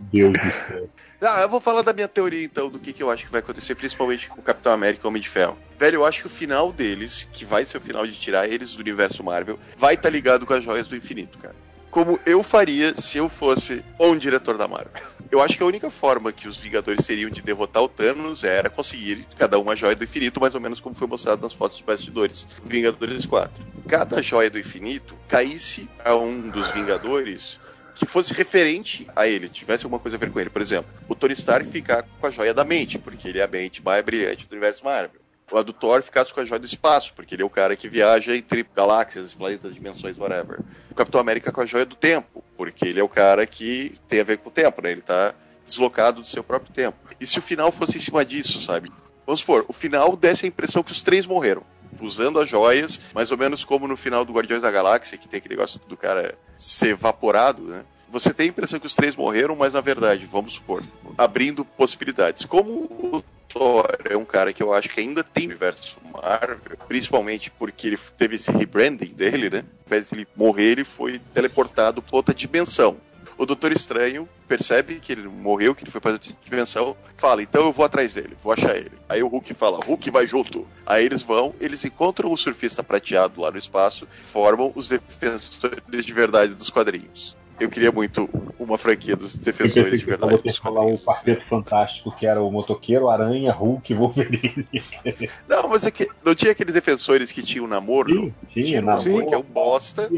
Deus do céu. Ah, eu vou falar da minha teoria então, do que, que eu acho que vai acontecer, principalmente com o Capitão América e o Homem de Ferro. Velho, eu acho que o final deles, que vai ser o final de tirar eles do universo Marvel, vai estar ligado com as joias do infinito, cara. Como eu faria se eu fosse um diretor da Marvel. Eu acho que a única forma que os Vingadores seriam de derrotar o Thanos era conseguir cada uma joia do infinito, mais ou menos como foi mostrado nas fotos de bastidores do Vingadores 4. Cada joia do infinito caísse a um dos Vingadores que fosse referente a ele, tivesse alguma coisa a ver com ele. Por exemplo, o Tony Stark ficar com a joia da mente, porque ele é a mente mais brilhante do universo Marvel. A do Thor ficasse com a joia do espaço, porque ele é o cara que viaja entre galáxias, planetas, dimensões, whatever. O Capitão América com a joia do tempo, porque ele é o cara que tem a ver com o tempo, né? Ele tá deslocado do seu próprio tempo. E se o final fosse em cima disso, sabe? Vamos supor, o final desse a impressão que os três morreram. Usando as joias, mais ou menos como no final do Guardiões da Galáxia, que tem aquele negócio do cara ser evaporado, né? Você tem a impressão que os três morreram, mas na verdade, vamos supor, abrindo possibilidades. Como Thor é um cara que eu acho que ainda tem universo Marvel, principalmente porque ele teve esse rebranding dele, né? Ao invés de ele morrer, ele foi teleportado para outra dimensão. O Doutor Estranho percebe que ele morreu, que ele foi para outra dimensão, fala, então eu vou atrás dele, vou achar ele. Aí o Hulk fala, Hulk vai junto. Aí eles vão, eles encontram o surfista prateado lá no espaço, formam os defensores de verdade dos quadrinhos. Eu queria muito uma franquia dos defensores de verdade. Eu falar o Quarteto Fantástico, que era o Motoqueiro, Aranha, Hulk, Wolverine. Não, mas é que não tinha aqueles defensores que tinham namoro? Sim, tinha, tinha namoro, que é um bosta.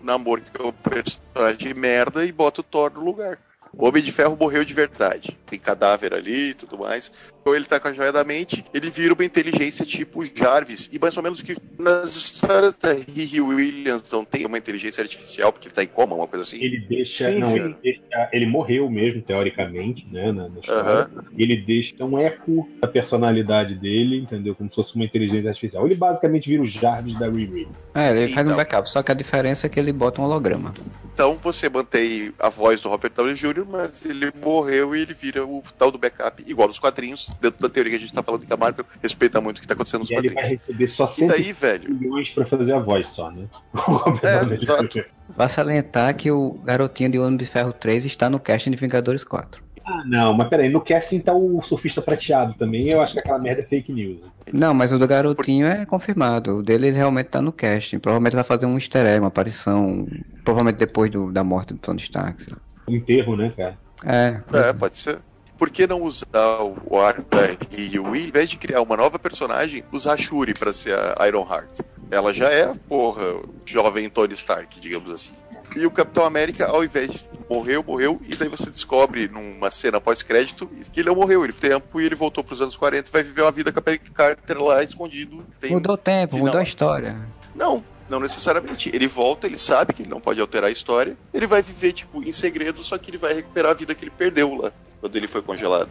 O namoro que é o personagem merda e bota o Thor no lugar. O Homem de Ferro morreu de verdade. Tem cadáver ali e tudo mais. Então ele tá com a joia da mente, ele vira uma inteligência tipo Jarvis. E mais ou menos que nas histórias da Riri Williams não tem uma inteligência artificial, porque ele tá em coma, uma coisa assim. Ele deixa. Sim, não, ele, deixa, ele, morreu mesmo, teoricamente, né? Na, na história. Uhum. Ele deixa um eco da personalidade dele, entendeu? Como se fosse uma inteligência artificial. Ele basicamente vira o Jarvis da Riri. É, ele então, faz um backup, só que a diferença é que ele bota um holograma. Então você mantém a voz do Robert Downey Jr., mas ele morreu e ele vira o tal do backup, igual nos quadrinhos, dentro da teoria que a gente tá falando que a Marvel respeita muito o que tá acontecendo nos e quadrinhos. Ele vai receber só 100 daí, velho? milhões pra fazer a voz só, né? é, exato. Vai salientar que o garotinho de Homem de Ferro 3 está no casting de Vingadores 4. Ah, não, mas peraí, no casting tá o surfista prateado também, eu acho que aquela merda é fake news. Não, mas o do garotinho é confirmado. O dele ele realmente tá no casting. Provavelmente vai fazer um easter egg, uma aparição. Provavelmente depois do, da morte do Tony Stark. Um enterro, né, cara? É. É, pode ser. Por que não usar o arco da Ryu e, em vez de criar uma nova personagem, usar a Shuri pra ser a Iron Heart? Ela já é, porra, jovem Tony Stark, digamos assim. E o Capitão América, ao invés de morreu, morreu, e daí você descobre numa cena pós-crédito que ele não morreu, ele foi tempo e ele voltou pros anos 40 e vai viver uma vida com a Peggy Carter lá escondido. Tem mudou o tempo, final. mudou a história. Não, não necessariamente. Ele volta, ele sabe que ele não pode alterar a história, ele vai viver, tipo, em segredo, só que ele vai recuperar a vida que ele perdeu lá, quando ele foi congelado.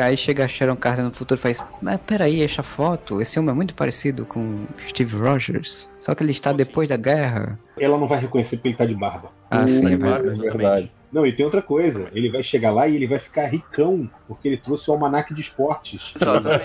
Aí chega a Sharon Carter no futuro e faz, mas peraí, essa foto, esse homem é muito parecido com Steve Rogers. Só que ele está depois assim? da guerra. Ela não vai reconhecer porque ele está de barba. Ah, o... sim, é barba, verdade. Não, e tem outra coisa. Ele vai chegar lá e ele vai ficar ricão, porque ele trouxe o almanaque de esportes. Exatamente.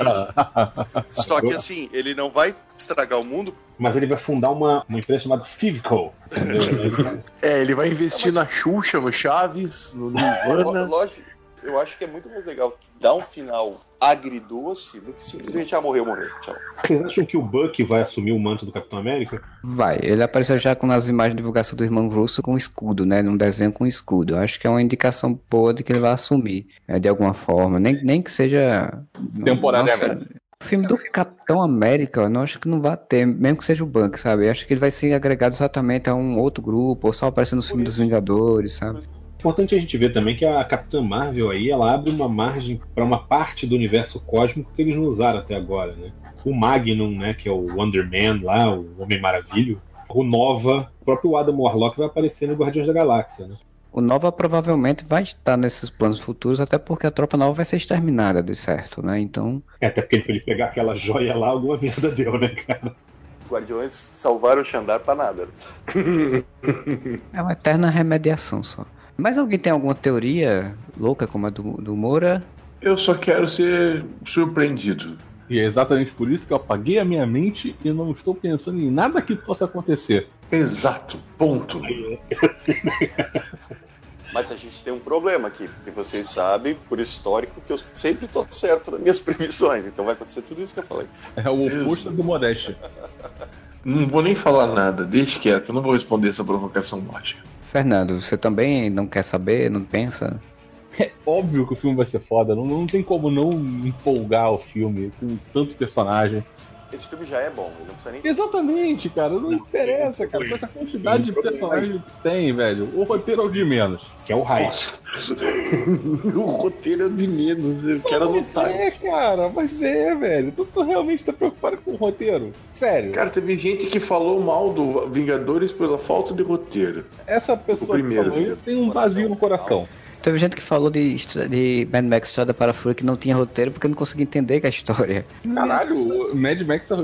Só que assim, ele não vai estragar o mundo. Mas ele vai fundar uma, uma empresa chamada Steveco. é, ele vai investir na Xuxa, no Chaves, no Nirvana. Lógico eu acho que é muito mais legal dar um final agridoce do que simplesmente ah, morreu, morreu. Tchau. Vocês acham que o Buck vai assumir o manto do Capitão América? Vai. Ele apareceu já com as imagens de divulgação do irmão Russo com escudo, né? Num desenho com escudo. Eu acho que é uma indicação boa de que ele vai assumir, é, de alguma forma. Nem, nem que seja. Temporariamente. O filme do Capitão América, eu não acho que não vai ter, mesmo que seja o Buck, sabe? Eu acho que ele vai ser agregado exatamente a um outro grupo, ou só aparecer nos filmes dos Vingadores, sabe? Importante a gente ver também que a Capitã Marvel aí, ela abre uma margem para uma parte do universo cósmico que eles não usaram até agora, né? O Magnum, né, que é o Wonder Man lá, o Homem Maravilho, o Nova, o próprio Adam Warlock vai aparecer no Guardiões da Galáxia, né? O Nova provavelmente vai estar nesses planos futuros, até porque a tropa nova vai ser exterminada, de certo, né? Então. É, até porque ele pegar aquela joia lá, alguma merda deu, né, cara? Guardiões salvaram o Xandar pra nada. é uma eterna remediação só. Mas alguém tem alguma teoria louca como a do, do Moura? Eu só quero ser surpreendido. E é exatamente por isso que eu apaguei a minha mente e não estou pensando em nada que possa acontecer. Exato, ponto. Mas a gente tem um problema aqui, porque vocês sabem, por histórico, que eu sempre estou certo nas minhas previsões. Então vai acontecer tudo isso que eu falei. É o oposto do Modéstia. Não vou nem falar nada, deixe quieto, eu não vou responder essa provocação lógica. Fernando, você também não quer saber, não pensa? É óbvio que o filme vai ser foda, não, não tem como não empolgar o filme com tanto personagem. Esse filme já é bom, não precisa nem Exatamente, cara, não, interessa, cara, com essa quantidade de personagens que tem, velho. O roteiro é o de menos. Que é o raio. o roteiro é de menos, eu quero anotar é, isso. cara, mas é, velho. Tu, tu realmente tá preocupado com o roteiro? Sério. Cara, teve gente que falou mal do Vingadores pela falta de roteiro. Essa pessoa primeiro, que falou tem um vazio no coração. Teve gente que falou de, de Mad Max Estrada para a Fúria que não tinha roteiro porque não conseguia entender que é a história. Caralho, o Mad Max, a,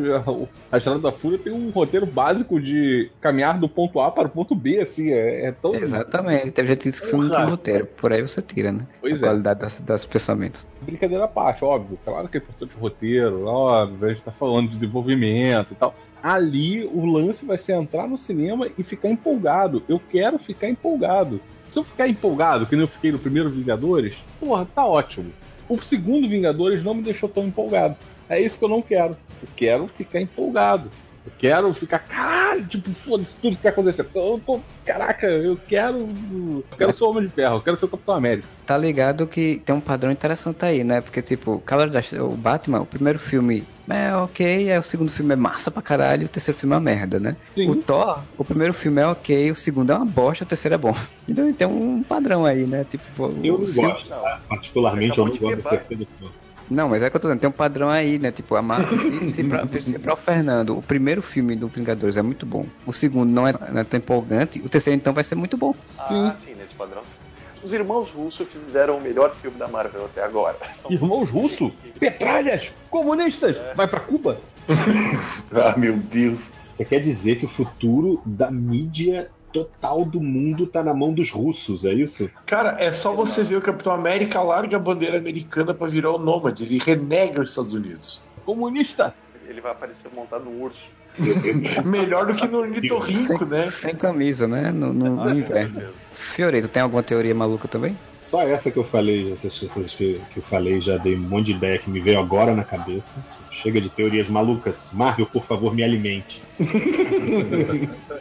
a Estrada da Fúria tem um roteiro básico de caminhar do ponto A para o ponto B, assim, é, é tão... Exatamente. Teve gente que disse que o filme não tinha Porra. roteiro. Por aí você tira, né? Pois a é. qualidade das, das pensamentos. Brincadeira à parte, óbvio. Claro que é importante o roteiro, óbvio, a gente tá falando de desenvolvimento e tal. Ali, o lance vai ser entrar no cinema e ficar empolgado. Eu quero ficar empolgado. Se eu ficar empolgado, que nem eu fiquei no primeiro Vingadores, porra, tá ótimo. O segundo Vingadores não me deixou tão empolgado. É isso que eu não quero. Eu quero ficar empolgado. Eu quero ficar, caralho, tipo, foda-se tudo que tá acontecendo. Eu tô, caraca, eu quero. Eu quero ser o Homem de Ferro, eu quero ser o Capitão América. Tá ligado que tem um padrão interessante aí, né? Porque, tipo, Cavaleiro da o Batman, o primeiro filme é ok, aí o segundo filme é massa pra caralho, o terceiro filme é uma merda, né? Sim. O Thor, o primeiro filme é ok, o segundo é uma bosta, o terceiro é bom. Então tem um padrão aí, né? Tipo, Eu não gosto, particularmente, eu não gosto do terceiro filme. Não, mas é que eu tô dizendo, tem um padrão aí, né? Tipo, a Marvel, se, se, pra, se pra o Fernando, o primeiro filme do Vingadores é muito bom, o segundo não é, não é tão empolgante, o terceiro então vai ser muito bom. Ah, sim, nesse padrão. Os irmãos russos fizeram o melhor filme da Marvel até agora. Irmãos russos? Petralhas? Comunistas? Vai pra Cuba? Ah, meu Deus. Você quer dizer que o futuro da mídia total do mundo tá na mão dos russos, é isso? Cara, é só você ver o Capitão América larga a bandeira americana pra virar o nômade. Ele renega os Estados Unidos. Comunista? Ele vai aparecer montado num urso. Melhor do que no Nitorrinco, sem, né? sem camisa, né? No, no, no inverno. Fiorito, tem alguma teoria maluca também? Só essa que eu falei, essas, essas que, que eu falei, já dei um monte de ideia que me veio agora na cabeça. Chega de teorias malucas. Marvel, por favor, me alimente.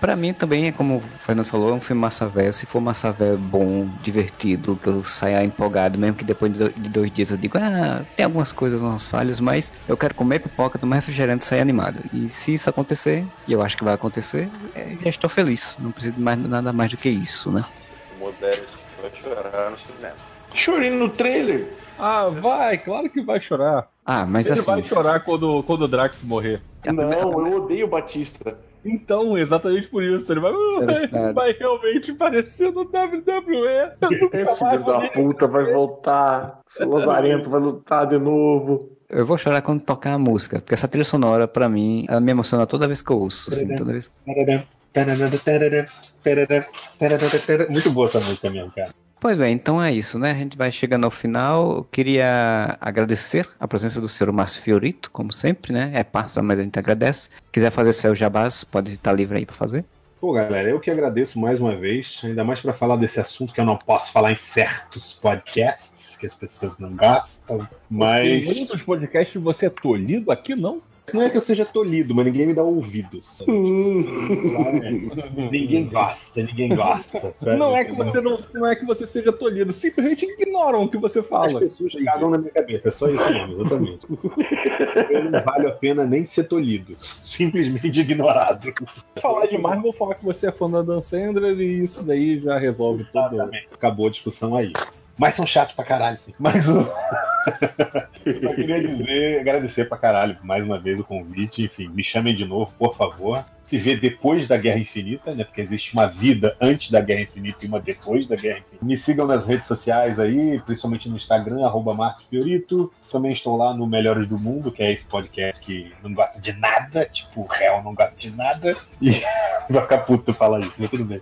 Pra mim também é como o Fernando falou, é um filme massa velho. Se for massa velho bom, divertido, que eu saia empolgado, mesmo que depois de do- de dois dias eu digo, ah, tem algumas coisas, umas falhas, mas eu quero comer pipoca, tomar refrigerante e sair animado. E se isso acontecer, e eu acho que vai acontecer, é, já estou feliz. Não preciso de mais, nada mais do que isso, né? O Modeste vai chorar no cinema. Chorando no trailer. Ah, vai, claro que vai chorar. Ah, mas Ele assim. vai chorar quando, quando o Drax morrer. Não, eu odeio o Batista. Então, exatamente por isso. Ele vai, vai realmente parecer no WWE. Nunca Filho da puta, vai voltar. Esse Lazarento vai lutar de novo. Eu vou chorar quando tocar a música, porque essa trilha sonora, pra mim, ela me emociona toda vez que eu ouço. Assim, toda vez... Muito boa essa música mesmo, cara. Pois bem, então é isso, né? A gente vai chegando ao final. Eu queria agradecer a presença do senhor Márcio Fiorito, como sempre, né? É parça, mas a gente agradece. Quiser fazer seu jabás, pode estar livre aí pra fazer. Pô, galera, eu que agradeço mais uma vez, ainda mais pra falar desse assunto que eu não posso falar em certos podcasts, que as pessoas não gostam, mas Em muitos podcasts você é tolhido, aqui não. Não é que eu seja tolhido, mas ninguém me dá ouvidos. ninguém gosta, ninguém gosta. sabe? Não é que você não, não é que você seja tolhido, simplesmente ignoram o que você As fala. pessoas cagam na minha cabeça, é só isso mesmo, exatamente. Eu não vale a pena nem ser tolhido, simplesmente ignorado. Falar demais, vou falar que você é fã da Dan Sandler e isso daí já resolve tudo. Acabou a discussão aí. Mas são chatos pra caralho, sim. Mas o. Eu queria dizer, agradecer pra caralho mais uma vez o convite. Enfim, me chamem de novo, por favor. Se vê depois da Guerra Infinita, né? Porque existe uma vida antes da Guerra Infinita e uma depois da Guerra Infinita. Me sigam nas redes sociais aí, principalmente no Instagram, arroba Márcio Fiorito. Também estou lá no Melhores do Mundo, que é esse podcast que não gosta de nada, tipo, o réu não gosta de nada. E vai ficar puto falar isso, mas tudo bem.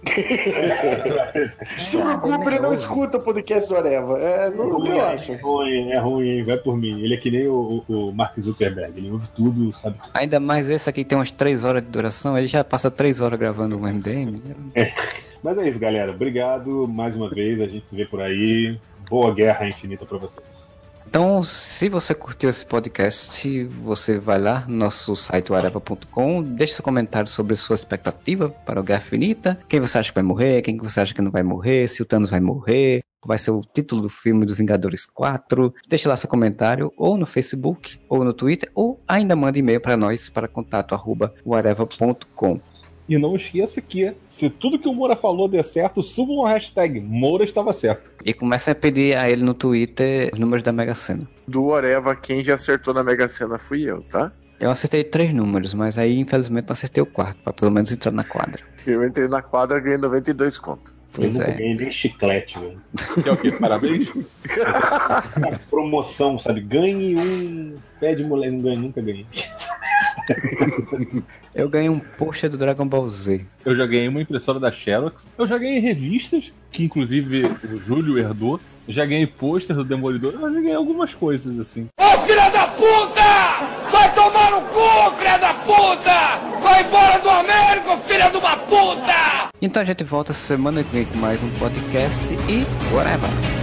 Se preocupe, ele não escuta o podcast do Areva. É, não, não relaxa. É ruim, é ruim, hein? vai por mim. Ele é que nem o, o Mark Zuckerberg, ele ouve tudo, sabe? Ainda mais esse aqui tem umas 3 horas de duração, ele já passa 3 horas gravando um MDM. Mas é isso, galera. Obrigado mais uma vez. A gente se vê por aí. Boa guerra infinita pra vocês. Então, se você curtiu esse podcast, você vai lá no nosso site areva.com, deixe seu comentário sobre sua expectativa para o Guerra Infinita, quem você acha que vai morrer, quem você acha que não vai morrer, se o Thanos vai morrer, vai ser o título do filme dos Vingadores 4. Deixe lá seu comentário, ou no Facebook, ou no Twitter, ou ainda manda e-mail para nós para contato arroba whatever.com. E não esqueça que, se tudo que o Moura falou der certo, suba uma hashtag Moura estava certo. E comece a pedir a ele no Twitter os números da Mega Sena. Do Oreva, quem já acertou na Mega Sena fui eu, tá? Eu acertei três números, mas aí infelizmente não acertei o quarto, pra pelo menos entrar na quadra. Eu entrei na quadra e ganhei 92 conto. Pois eu é. nunca ganhei nem chiclete, velho. Que é o quê? Parabéns? Promoção, sabe? Ganhe um pé de mulher. Não ganhei, nunca ganhei. Eu ganhei um pôster do Dragon Ball Z. Eu já ganhei uma impressora da Xerox. Eu já ganhei revistas, que inclusive o Júlio herdou. Eu já ganhei pôster do Demolidor. Eu já ganhei algumas coisas assim. Ô filha da puta! Vai tomar no cu, filha da puta! Vai embora do Américo, filha de uma puta! Então a gente volta semana que vem com mais um podcast e whatever.